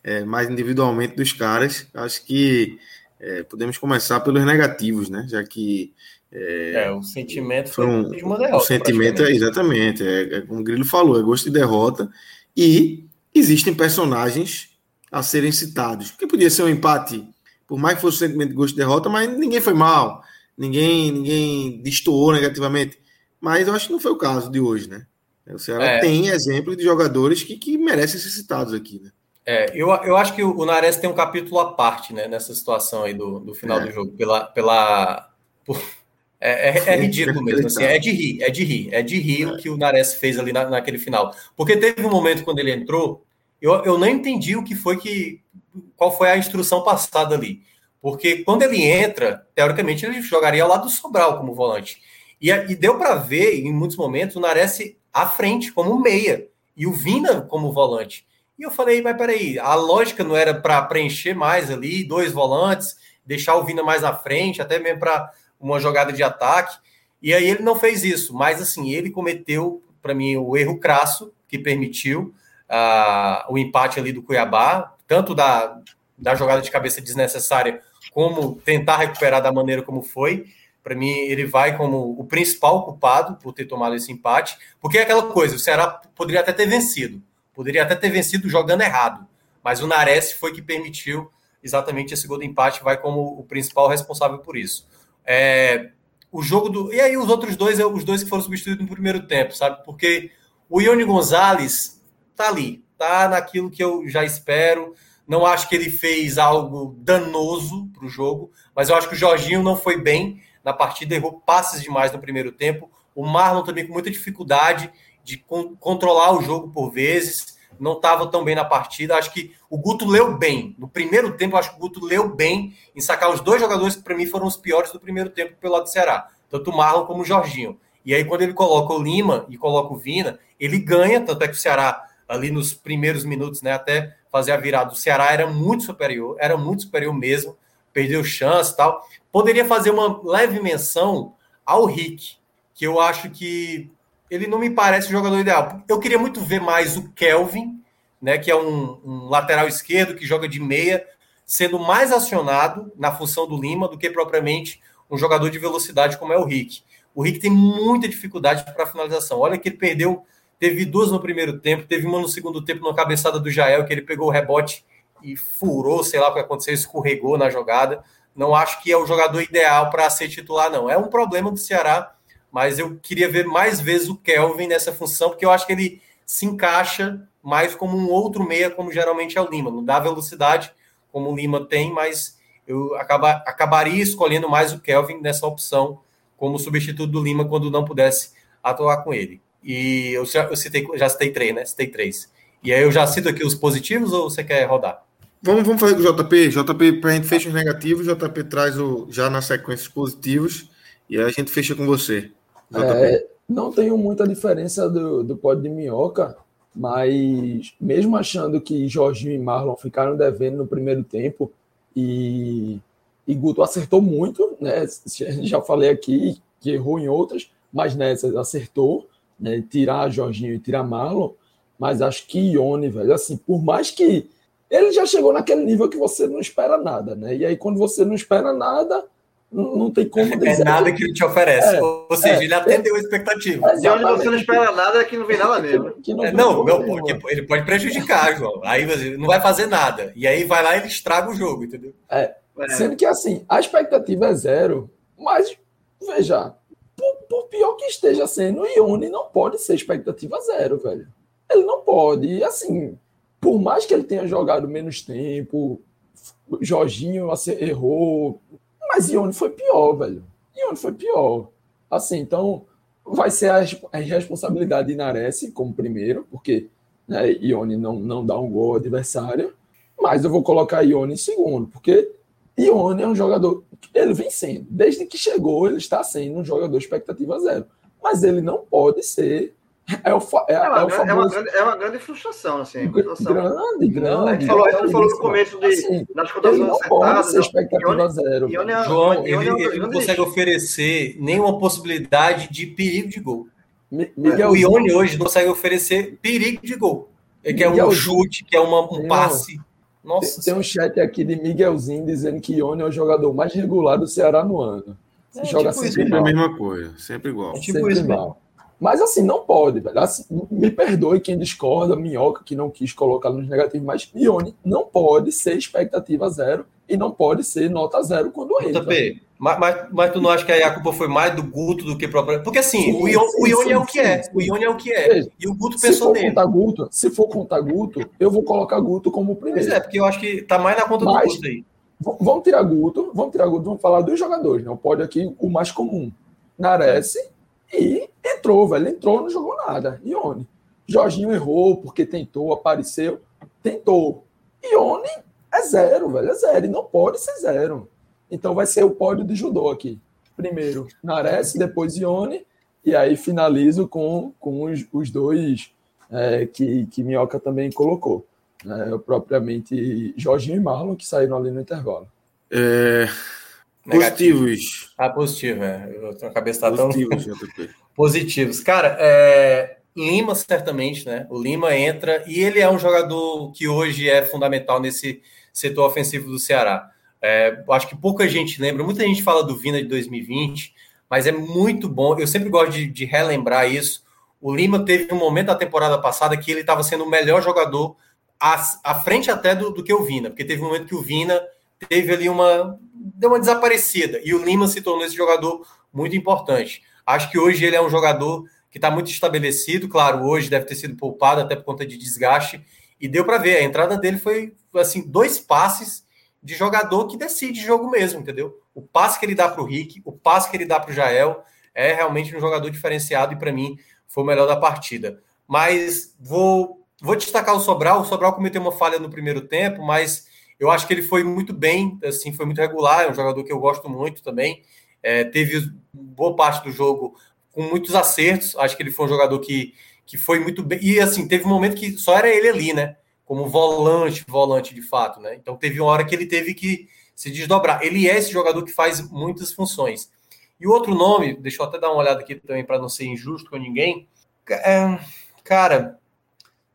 é, mais individualmente dos caras. Acho que é, podemos começar pelos negativos, né? Já que. É, é o sentimento foi um, de uma derrota. O sentimento é exatamente, é, é, como o Grilo falou, é gosto de derrota. E existem personagens a serem citados. Porque podia ser um empate, por mais que fosse um sentimento de gosto de derrota, mas ninguém foi mal, ninguém, ninguém destoou negativamente. Mas eu acho que não foi o caso de hoje, né? O Ceará é. tem exemplos de jogadores que, que merecem ser citados aqui, né? É, eu, eu acho que o Nares tem um capítulo à parte, né, nessa situação aí do, do final é. do jogo, pela, pela, por, é, é, é, ridículo mesmo, assim, é de rir, é de rir, é de rir o que o Nares fez ali na, naquele final. Porque teve um momento quando ele entrou, eu, eu não entendi o que foi que. qual foi a instrução passada ali. Porque quando ele entra, teoricamente ele jogaria ao lado do Sobral como volante. E, e deu para ver, em muitos momentos, o Nares à frente, como meia, e o Vina como volante. E eu falei, mas peraí, a lógica não era para preencher mais ali, dois volantes, deixar o Vina mais à frente, até mesmo para uma jogada de ataque. E aí ele não fez isso, mas assim, ele cometeu, para mim, o erro crasso que permitiu uh, o empate ali do Cuiabá, tanto da, da jogada de cabeça desnecessária, como tentar recuperar da maneira como foi. Para mim, ele vai como o principal culpado por ter tomado esse empate, porque é aquela coisa: o Ceará poderia até ter vencido, poderia até ter vencido jogando errado, mas o Nares foi que permitiu exatamente esse gol de empate, vai como o principal responsável por isso. É, o jogo do. E aí, os outros dois, os dois que foram substituídos no primeiro tempo, sabe? Porque o Ione Gonzalez tá ali, tá naquilo que eu já espero. Não acho que ele fez algo danoso para o jogo, mas eu acho que o Jorginho não foi bem na partida, errou passes demais no primeiro tempo. O Marlon também com muita dificuldade de con controlar o jogo por vezes não estava tão bem na partida. Acho que o Guto leu bem. No primeiro tempo, acho que o Guto leu bem em sacar os dois jogadores que para mim foram os piores do primeiro tempo pelo lado do Ceará, tanto o Marlon como o Jorginho. E aí, quando ele coloca o Lima e coloca o Vina, ele ganha, tanto é que o Ceará, ali nos primeiros minutos, né, até fazer a virada, o Ceará era muito superior, era muito superior mesmo, perdeu chance tal. Poderia fazer uma leve menção ao Rick, que eu acho que ele não me parece o jogador ideal. Eu queria muito ver mais o Kelvin, né, que é um, um, lateral esquerdo que joga de meia, sendo mais acionado na função do Lima do que propriamente um jogador de velocidade como é o Rick. O Rick tem muita dificuldade para finalização. Olha que ele perdeu, teve duas no primeiro tempo, teve uma no segundo tempo na cabeçada do Jael, que ele pegou o rebote e furou, sei lá o que aconteceu, escorregou na jogada. Não acho que é o jogador ideal para ser titular, não. É um problema do Ceará mas eu queria ver mais vezes o Kelvin nessa função, porque eu acho que ele se encaixa mais como um outro meia, como geralmente é o Lima. Não dá velocidade como o Lima tem, mas eu acaba, acabaria escolhendo mais o Kelvin nessa opção como substituto do Lima quando não pudesse atuar com ele. E eu já, eu citei, já citei três, né? Citei três. E aí eu já cito aqui os positivos ou você quer rodar? Vamos, vamos fazer com o JP. JP, para a gente fechar os negativos, JP traz o, já na sequência os positivos e aí a gente fecha com você. É, não tenho muita diferença do, do pódio de minhoca, mas mesmo achando que Jorginho e Marlon ficaram devendo no primeiro tempo e, e Guto acertou muito, né? Já falei aqui que errou em outras, mas nessas acertou, né? Tirar Jorginho e tirar Marlon, mas acho que Ione, velho, assim, por mais que ele já chegou naquele nível que você não espera nada, né? E aí quando você não espera nada, não, não tem como é dizer. É nada que ele te oferece. É, Ou seja, é, ele atendeu a expectativa. De onde você não espera nada é que não vem nada mesmo. Que, que não, é, não meu, porque ele pode prejudicar, João. Aí você não vai fazer nada. E aí vai lá e ele estraga o jogo, entendeu? É. é. Sendo que assim, a expectativa é zero, mas veja, por, por pior que esteja sendo, o Ione não pode ser expectativa zero, velho. Ele não pode. E assim, por mais que ele tenha jogado menos tempo, Jorginho assim, errou, mas Ione foi pior, velho. Ione foi pior. Assim, então vai ser a, a responsabilidade de Nares como primeiro, porque né, Ione não, não dá um gol ao adversário, mas eu vou colocar Ione em segundo, porque Ione é um jogador, ele vem sendo, desde que chegou, ele está sendo um jogador expectativa zero, mas ele não pode ser é, o, é, é, uma, é, famoso... é, uma grande, é uma grande frustração, assim. Frustração. Grande, grande. A gente falou, gente falou no começo de, assim, das cotações acertadas. Expectativa zero. João, ele, ele não consegue oferecer nenhuma possibilidade de perigo de gol. Miguel o Ione hoje não consegue oferecer perigo de gol. É que é um chute, que é uma, um passe. Nossa. Tem, tem, um chat aqui de Miguelzinho dizendo que Ione é o jogador mais regular do Ceará no ano. É, joga tipo sempre, sempre a mesma coisa, sempre igual. É tipo sempre isso igual. Mas assim, não pode, velho. Assim, me perdoe quem discorda, Minhoca, que não quis colocar nos negativos, mas Ione não pode ser expectativa zero e não pode ser nota zero quando entra. JP, Mas, mas, mas, tu não acha que aí a culpa foi mais do Guto do que próprio. Porque assim, sim, o, Ione, sim, o Ione sim, é o que é. O Ione é o que é. E o Guto pensou nele. Guto, se for contar Guto, eu vou colocar Guto como primeiro. Pois é, porque eu acho que tá mais na conta mas, do Guto aí. Vamos tirar Guto, vamos tirar Guto, vamos falar dos jogadores, né? O pódio aqui, o mais comum. Nares e entrou, velho. Entrou, não jogou nada. Ione. Jorginho errou porque tentou, apareceu. Tentou. Ione é zero, velho. É zero. E não pode ser zero. Então vai ser o pódio de judô aqui. Primeiro Nares, depois Ione, e aí finalizo com, com os, os dois é, que, que Minhoca também colocou. Né? Propriamente Jorginho e Marlon, que saíram ali no intervalo. É... Positivos. Ah, positivo, é. Eu, a cabeça tá Positivos, tão... Positivos. Cara, é... Lima, certamente, né? O Lima entra e ele é um jogador que hoje é fundamental nesse setor ofensivo do Ceará. É, acho que pouca gente lembra, muita gente fala do Vina de 2020, mas é muito bom. Eu sempre gosto de, de relembrar isso. O Lima teve um momento da temporada passada que ele estava sendo o melhor jogador à, à frente até do, do, que o Vina, porque teve um momento que o Vina teve ali uma deu uma desaparecida e o Lima se tornou esse jogador muito importante. Acho que hoje ele é um jogador que está muito estabelecido, claro, hoje deve ter sido poupado até por conta de desgaste e deu para ver, a entrada dele foi assim, dois passes de jogador que decide jogo mesmo, entendeu? O passe que ele dá para o Rick, o passe que ele dá para o Jael, é realmente um jogador diferenciado e para mim foi o melhor da partida. Mas vou, vou destacar o Sobral. O Sobral cometeu uma falha no primeiro tempo, mas eu acho que ele foi muito bem, assim, foi muito regular. É um jogador que eu gosto muito também. É, teve boa parte do jogo com muitos acertos. Acho que ele foi um jogador que, que foi muito bem. E assim, teve um momento que só era ele ali, né? como volante, volante de fato, né? Então teve uma hora que ele teve que se desdobrar. Ele é esse jogador que faz muitas funções. E o outro nome, deixa eu até dar uma olhada aqui também para não ser injusto com ninguém. É, cara,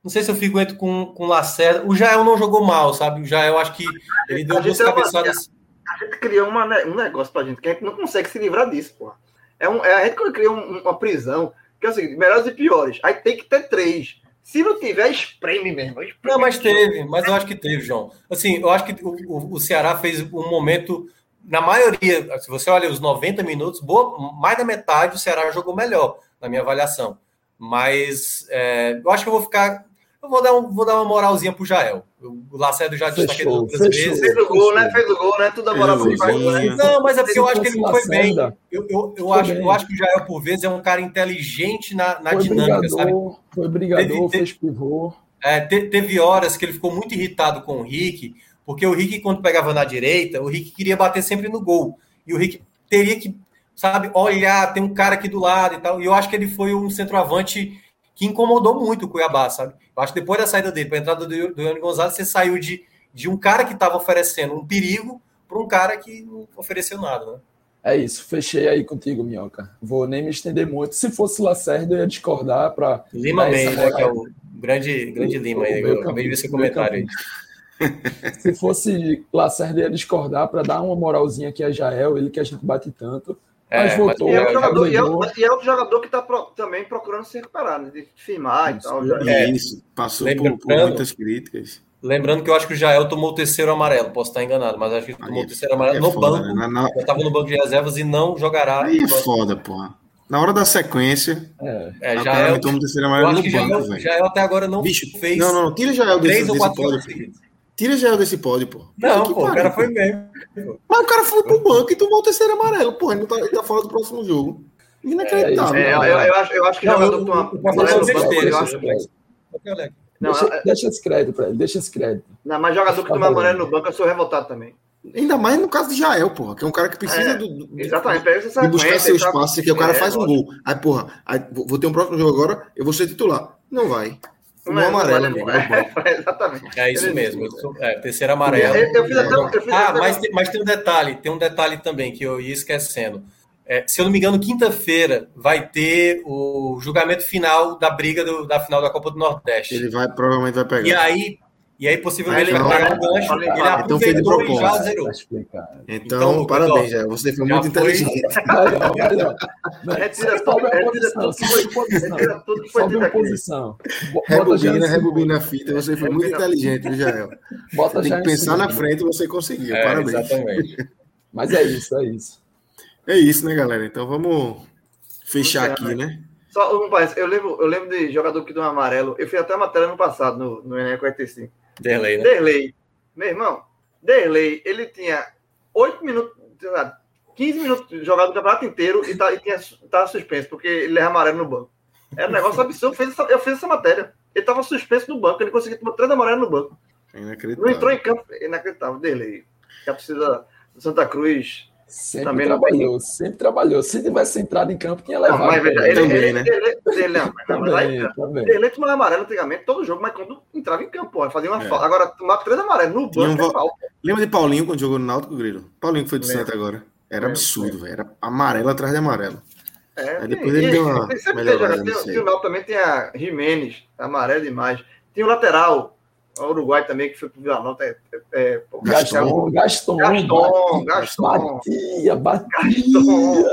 não sei se eu fico entre com, com o Lacerda. O Jael não jogou mal, sabe? O Jael acho que ele deu duas cabeçadas. A gente criou uma, um negócio pra gente que a gente não consegue se livrar disso, pô. É um, é, a gente criou uma prisão, que é o seguinte, melhores e piores. Aí tem que ter três. Se não tiver, espreme mesmo. Espreme não, mas teve, mas eu acho que teve, João. Assim, eu acho que o, o, Ceará fez um momento, na maioria, se você olha os 90 minutos, boa, mais da metade o Ceará jogou melhor, na minha avaliação. Mas é, eu acho que eu vou ficar eu vou dar, um, vou dar uma moralzinha pro Jael. O Lacerda já destaquei outras fechou, vezes. Fez o gol, né? Fez o gol, né? Tudo a moral pro Jael, né? Não, mas é porque eu acho que ele não foi bem. Eu, eu, eu, acho, eu acho que o Jael, por vezes, é um cara inteligente na, na dinâmica, brigador, sabe? Foi brigador, teve, fez pivô. É, teve horas que ele ficou muito irritado com o Rick, porque o Rick, quando pegava na direita, o Rick queria bater sempre no gol. E o Rick teria que, sabe, olhar, tem um cara aqui do lado e tal. E eu acho que ele foi um centroavante que incomodou muito o Cuiabá, sabe? Eu acho que depois da saída dele, para a entrada do, do Ione Gonzalez, você saiu de, de um cara que estava oferecendo um perigo para um cara que não ofereceu nada, né? É isso, fechei aí contigo, Minhoca. Vou nem me estender muito. Se fosse Lacerda, eu ia discordar para. Lima bem, né? Que é o grande, grande Lima aí. Eu acabei de ver seu comentário aí. Se fosse Lacerda, ia discordar para dar uma moralzinha aqui a Jael, ele que a gente bate tanto. Mas é, voltou. Mas e, é jogador, e, é, e, é, outro jogador que está pro, também procurando se recuperar, né? de firmar isso, e tal. Já. É, isso, passou por, por, muitas críticas. Lembrando que eu acho que o Jael tomou o terceiro amarelo, posso estar enganado, mas acho que tomou aí, o terceiro amarelo no foda, banco. Né? Na, estava no banco de reservas e não jogará. Aí é foda, porra. Na hora da sequência, é, é Jael, tomou o terceiro amarelo no banco, velho. Jael até agora não Bicho, fez. Não, não, tira Jael desse, desse pódio. Tira Jael desse pódio, pô. Não, pô, o cara foi mesmo. Mas o cara foi pro banco e tomou o terceiro amarelo, pô. Ele, não tá, ele tá fora do próximo jogo. Inacreditável. É, eu, eu, acho, eu acho que não, jogador toma amarelo no banco, eu acho. Não, deixa, deixa esse crédito pra ele, deixa esse crédito. Não, mas jogador que toma amarelo no banco, eu sou revoltado também. Ainda mais no caso de Jael, porra, que é um cara que precisa é, do, do, exatamente, de buscar seu espaço, que o cara é, faz um gol. Aí, porra, aí, vou ter um próximo jogo agora, eu vou ser titular. Não vai. Não é amarelo, amigo. É, exatamente. É isso mesmo. É, terceiro amarelo. Eu, eu fiz até, eu fiz ah, mas, tem, mas tem um detalhe, tem um detalhe também que eu ia esquecendo. É, se eu não me engano, quinta-feira vai ter o julgamento final da briga do, da final da Copa do Nordeste. Ele vai, provavelmente vai pegar. E aí, e aí possivelmente ele vai pegar um gancho, ele então aproveitou e já zerou. Então, então parabéns, já. Você foi muito foi... inteligente. Retira tudo, retira tudo que foi dito. Rebobina, rebobina a fita, você foi muito inteligente, Jael. Bota tem que pensar na frente e você conseguiu, parabéns. Exatamente. Mas é isso, é isso. É isso, né, galera? Então vamos fechar aqui, né? Só um parece, eu lembro, eu lembro de jogador que deu um amarelo. Eu fiz até uma matéria no passado, no, no Enem 45. Derlei, né? Derlei. Meu irmão, Derlei, ele tinha 8 minutos, 15 minutos jogado o campeonato inteiro e, tá, e tinha, tava suspenso, porque ele leva amarelo no banco. Era um negócio absurdo. Eu fiz essa, eu fiz essa matéria. Ele tava suspenso no banco, ele conseguiu tomar três amarelos no banco. Não entrou em campo, inacreditável. Derlei. Que a precisa Santa Cruz Sempre também trabalhou, sempre trabalhou. Se tivesse entrado em campo, tinha levado. Não, mas, ele, ele, também, ele, né? Ele, ele, também, ele, tomou amarelo antigamente, todo jogo, mas quando entrava em campo, fazia uma é. falta. Agora, tomar três amarelos no banco um... é falta. Lembra de Paulinho quando jogou no Náutico, Grilo? Paulinho que foi do Santa agora. Era absurdo, velho. Era amarelo atrás de amarelo. É, Aí depois e, ele e, deu uma. Melhorada, tem, tem, o Náutico também tem a Jimenez, amarelo demais. Tem o lateral, o Uruguai também, que foi pro Vila Nova. É, é, é Gaston, Gaston, Gaston, Gaston. Batia, batia. Gaston.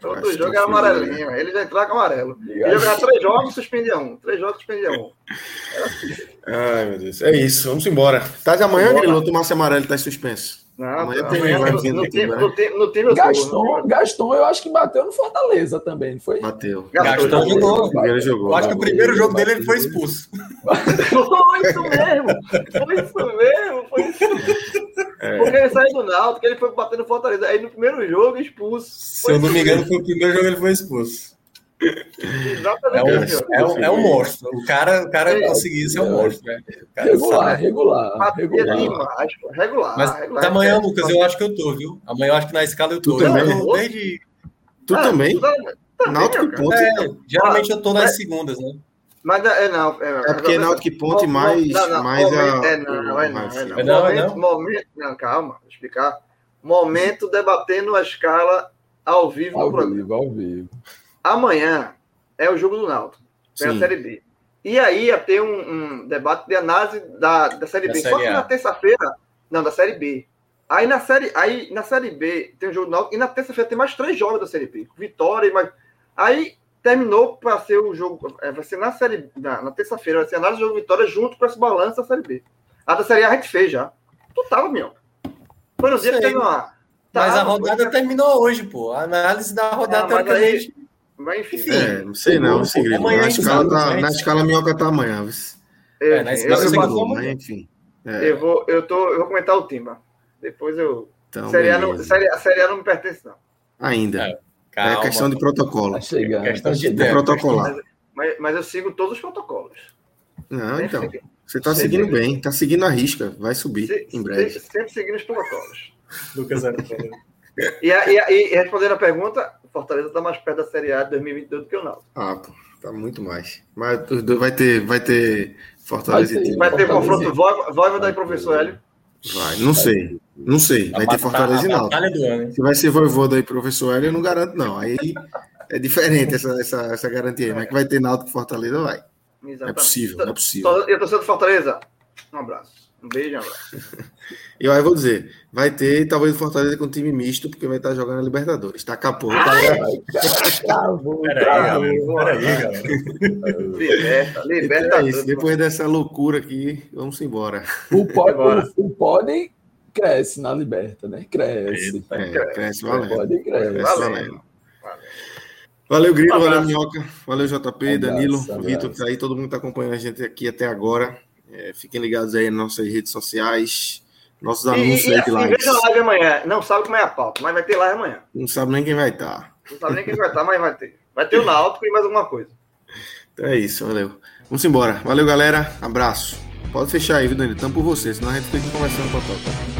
Todo Gaston jogo é amarelinho. Ele já entrava com amarelo. Ele jogava três jogos, suspendia um. Três jogos, suspendia um. Ai, meu Deus. É isso, vamos embora. Tá de amanhã, Grilo, o Márcio Amarelo tá suspenso. Não, amanhã tem no, time, Gaston, Gaston, eu acho que bateu no Fortaleza também, não foi? Bateu. Gaston, Gaston jogou. Primeiro jogou. Eu acho que o primeiro jogo dele ele foi expulso. foi isso mesmo. Foi isso mesmo. Foi isso mesmo. É. Porque ele saiu do Náutico, ele foi bater no Fortaleza. Aí no primeiro jogo, expulso. Se eu não me engano, foi o primeiro jogo ele foi expulso. Exatamente. É um, é, um, é um monstro. O cara, o cara é, conseguiu ser um monstro. Né? Regular, regular, regular. regular. Mas regular, amanhã, Lucas, eu acho que eu tô, viu? Amanhã eu acho que na escala eu tô. Tu também? Eu tô desde... Tu ah, também? Náutico e Ponte. É, geralmente eu tô nas segundas, né? Mas é não. É, é porque é Náutico e Ponte mais, não, não, mais a... É não, é não, é não. É não, momento, não. Momento, não, calma, vou explicar. Momento debatendo a escala ao vivo ao no programa. Vivo, ao vivo. Amanhã é o jogo do Náutico, pela Série B. E aí ia ter um, um, debate de análise da, da Série da B. Série Só que a. na terça-feira, não, da Série B. Aí na série, aí na série B tem o jogo do Náutico e na terça-feira tem mais três jogos da Série B. Vitória e mais. Aí terminou para ser o jogo. É, vai ser na série. Na, na terça-feira, vai ser análise do jogo Vitória junto com esse balanço da Série B. A da Série A a gente fez já. Tu tava, meu. Foi no dia que teve uma. Mas a rodada terminou hoje, pô. A análise da rodada ah, teoricamente. Mas enfim. É, não sei não, segredo. Amanhã na, escala, tá, na escala minhoca tá amanhã. É, é, na escala eu, eu, mas, enfim. É. Eu, vou, eu, tô, eu vou comentar o Timba. Depois eu. Então, série a, não, série, a Série A não me pertence, não. Ainda. É, calma, é questão de protocolo. Tá chegando, questão tá de, de protocolar. Mas, mas, mas, eu sigo todos os protocolos. Não, então. Você está seguindo bem, está seguindo a risca, vai subir se, em breve. Sempre, sempre seguindo os protocolos. Lucas e, e, e respondendo a pergunta, Fortaleza está mais perto da Série A de 2022 do que o Náutico. Ah, pô, tá muito mais. Mas vai ter, vai ter Fortaleza vai ter, e Vai ter confronto Voivoda e Professor Hélio? Vai, não sei. Não sei. Vai ter Fortaleza e Náutico. Se vai ser Voivoda e Professor Hélio, eu não garanto, não. Aí é diferente essa, essa, essa garantia aí. Mas que vai ter Náutico e Fortaleza, vai. Exatamente. É possível, é possível. E a torcida do Fortaleza? Um abraço. Um beijo, abraço. E aí vou dizer, vai ter talvez o Fortaleza com time misto, porque vai estar jogando a Libertadores. Tá capô. Tá Peraí, galera. Liberta, liberta. Então é isso. Depois dessa loucura aqui, vamos embora. O pode, o pode cresce na Liberta, né? Cresce. É, cresce, cresce valendo. Pode cresce. Valeu. valendo. Valeu, Grilo, valeu, Minhoca, valeu, JP, Danilo, Vitor, que tá aí, todo mundo está acompanhando a gente aqui até agora. É, fiquem ligados aí nas nossas redes sociais, nossos anúncios e, aí de live. Veja live amanhã. Não sabe como é a pauta, mas vai ter live amanhã. Não sabe nem quem vai estar. Tá. Não sabe nem quem vai estar, tá, mas vai ter. Vai ter o Náutico e mais alguma coisa. Então é isso, valeu. Vamos embora. Valeu, galera. Abraço. Pode fechar aí, viu, Danilo? Tamo por você, senão a gente fica conversando com a toca.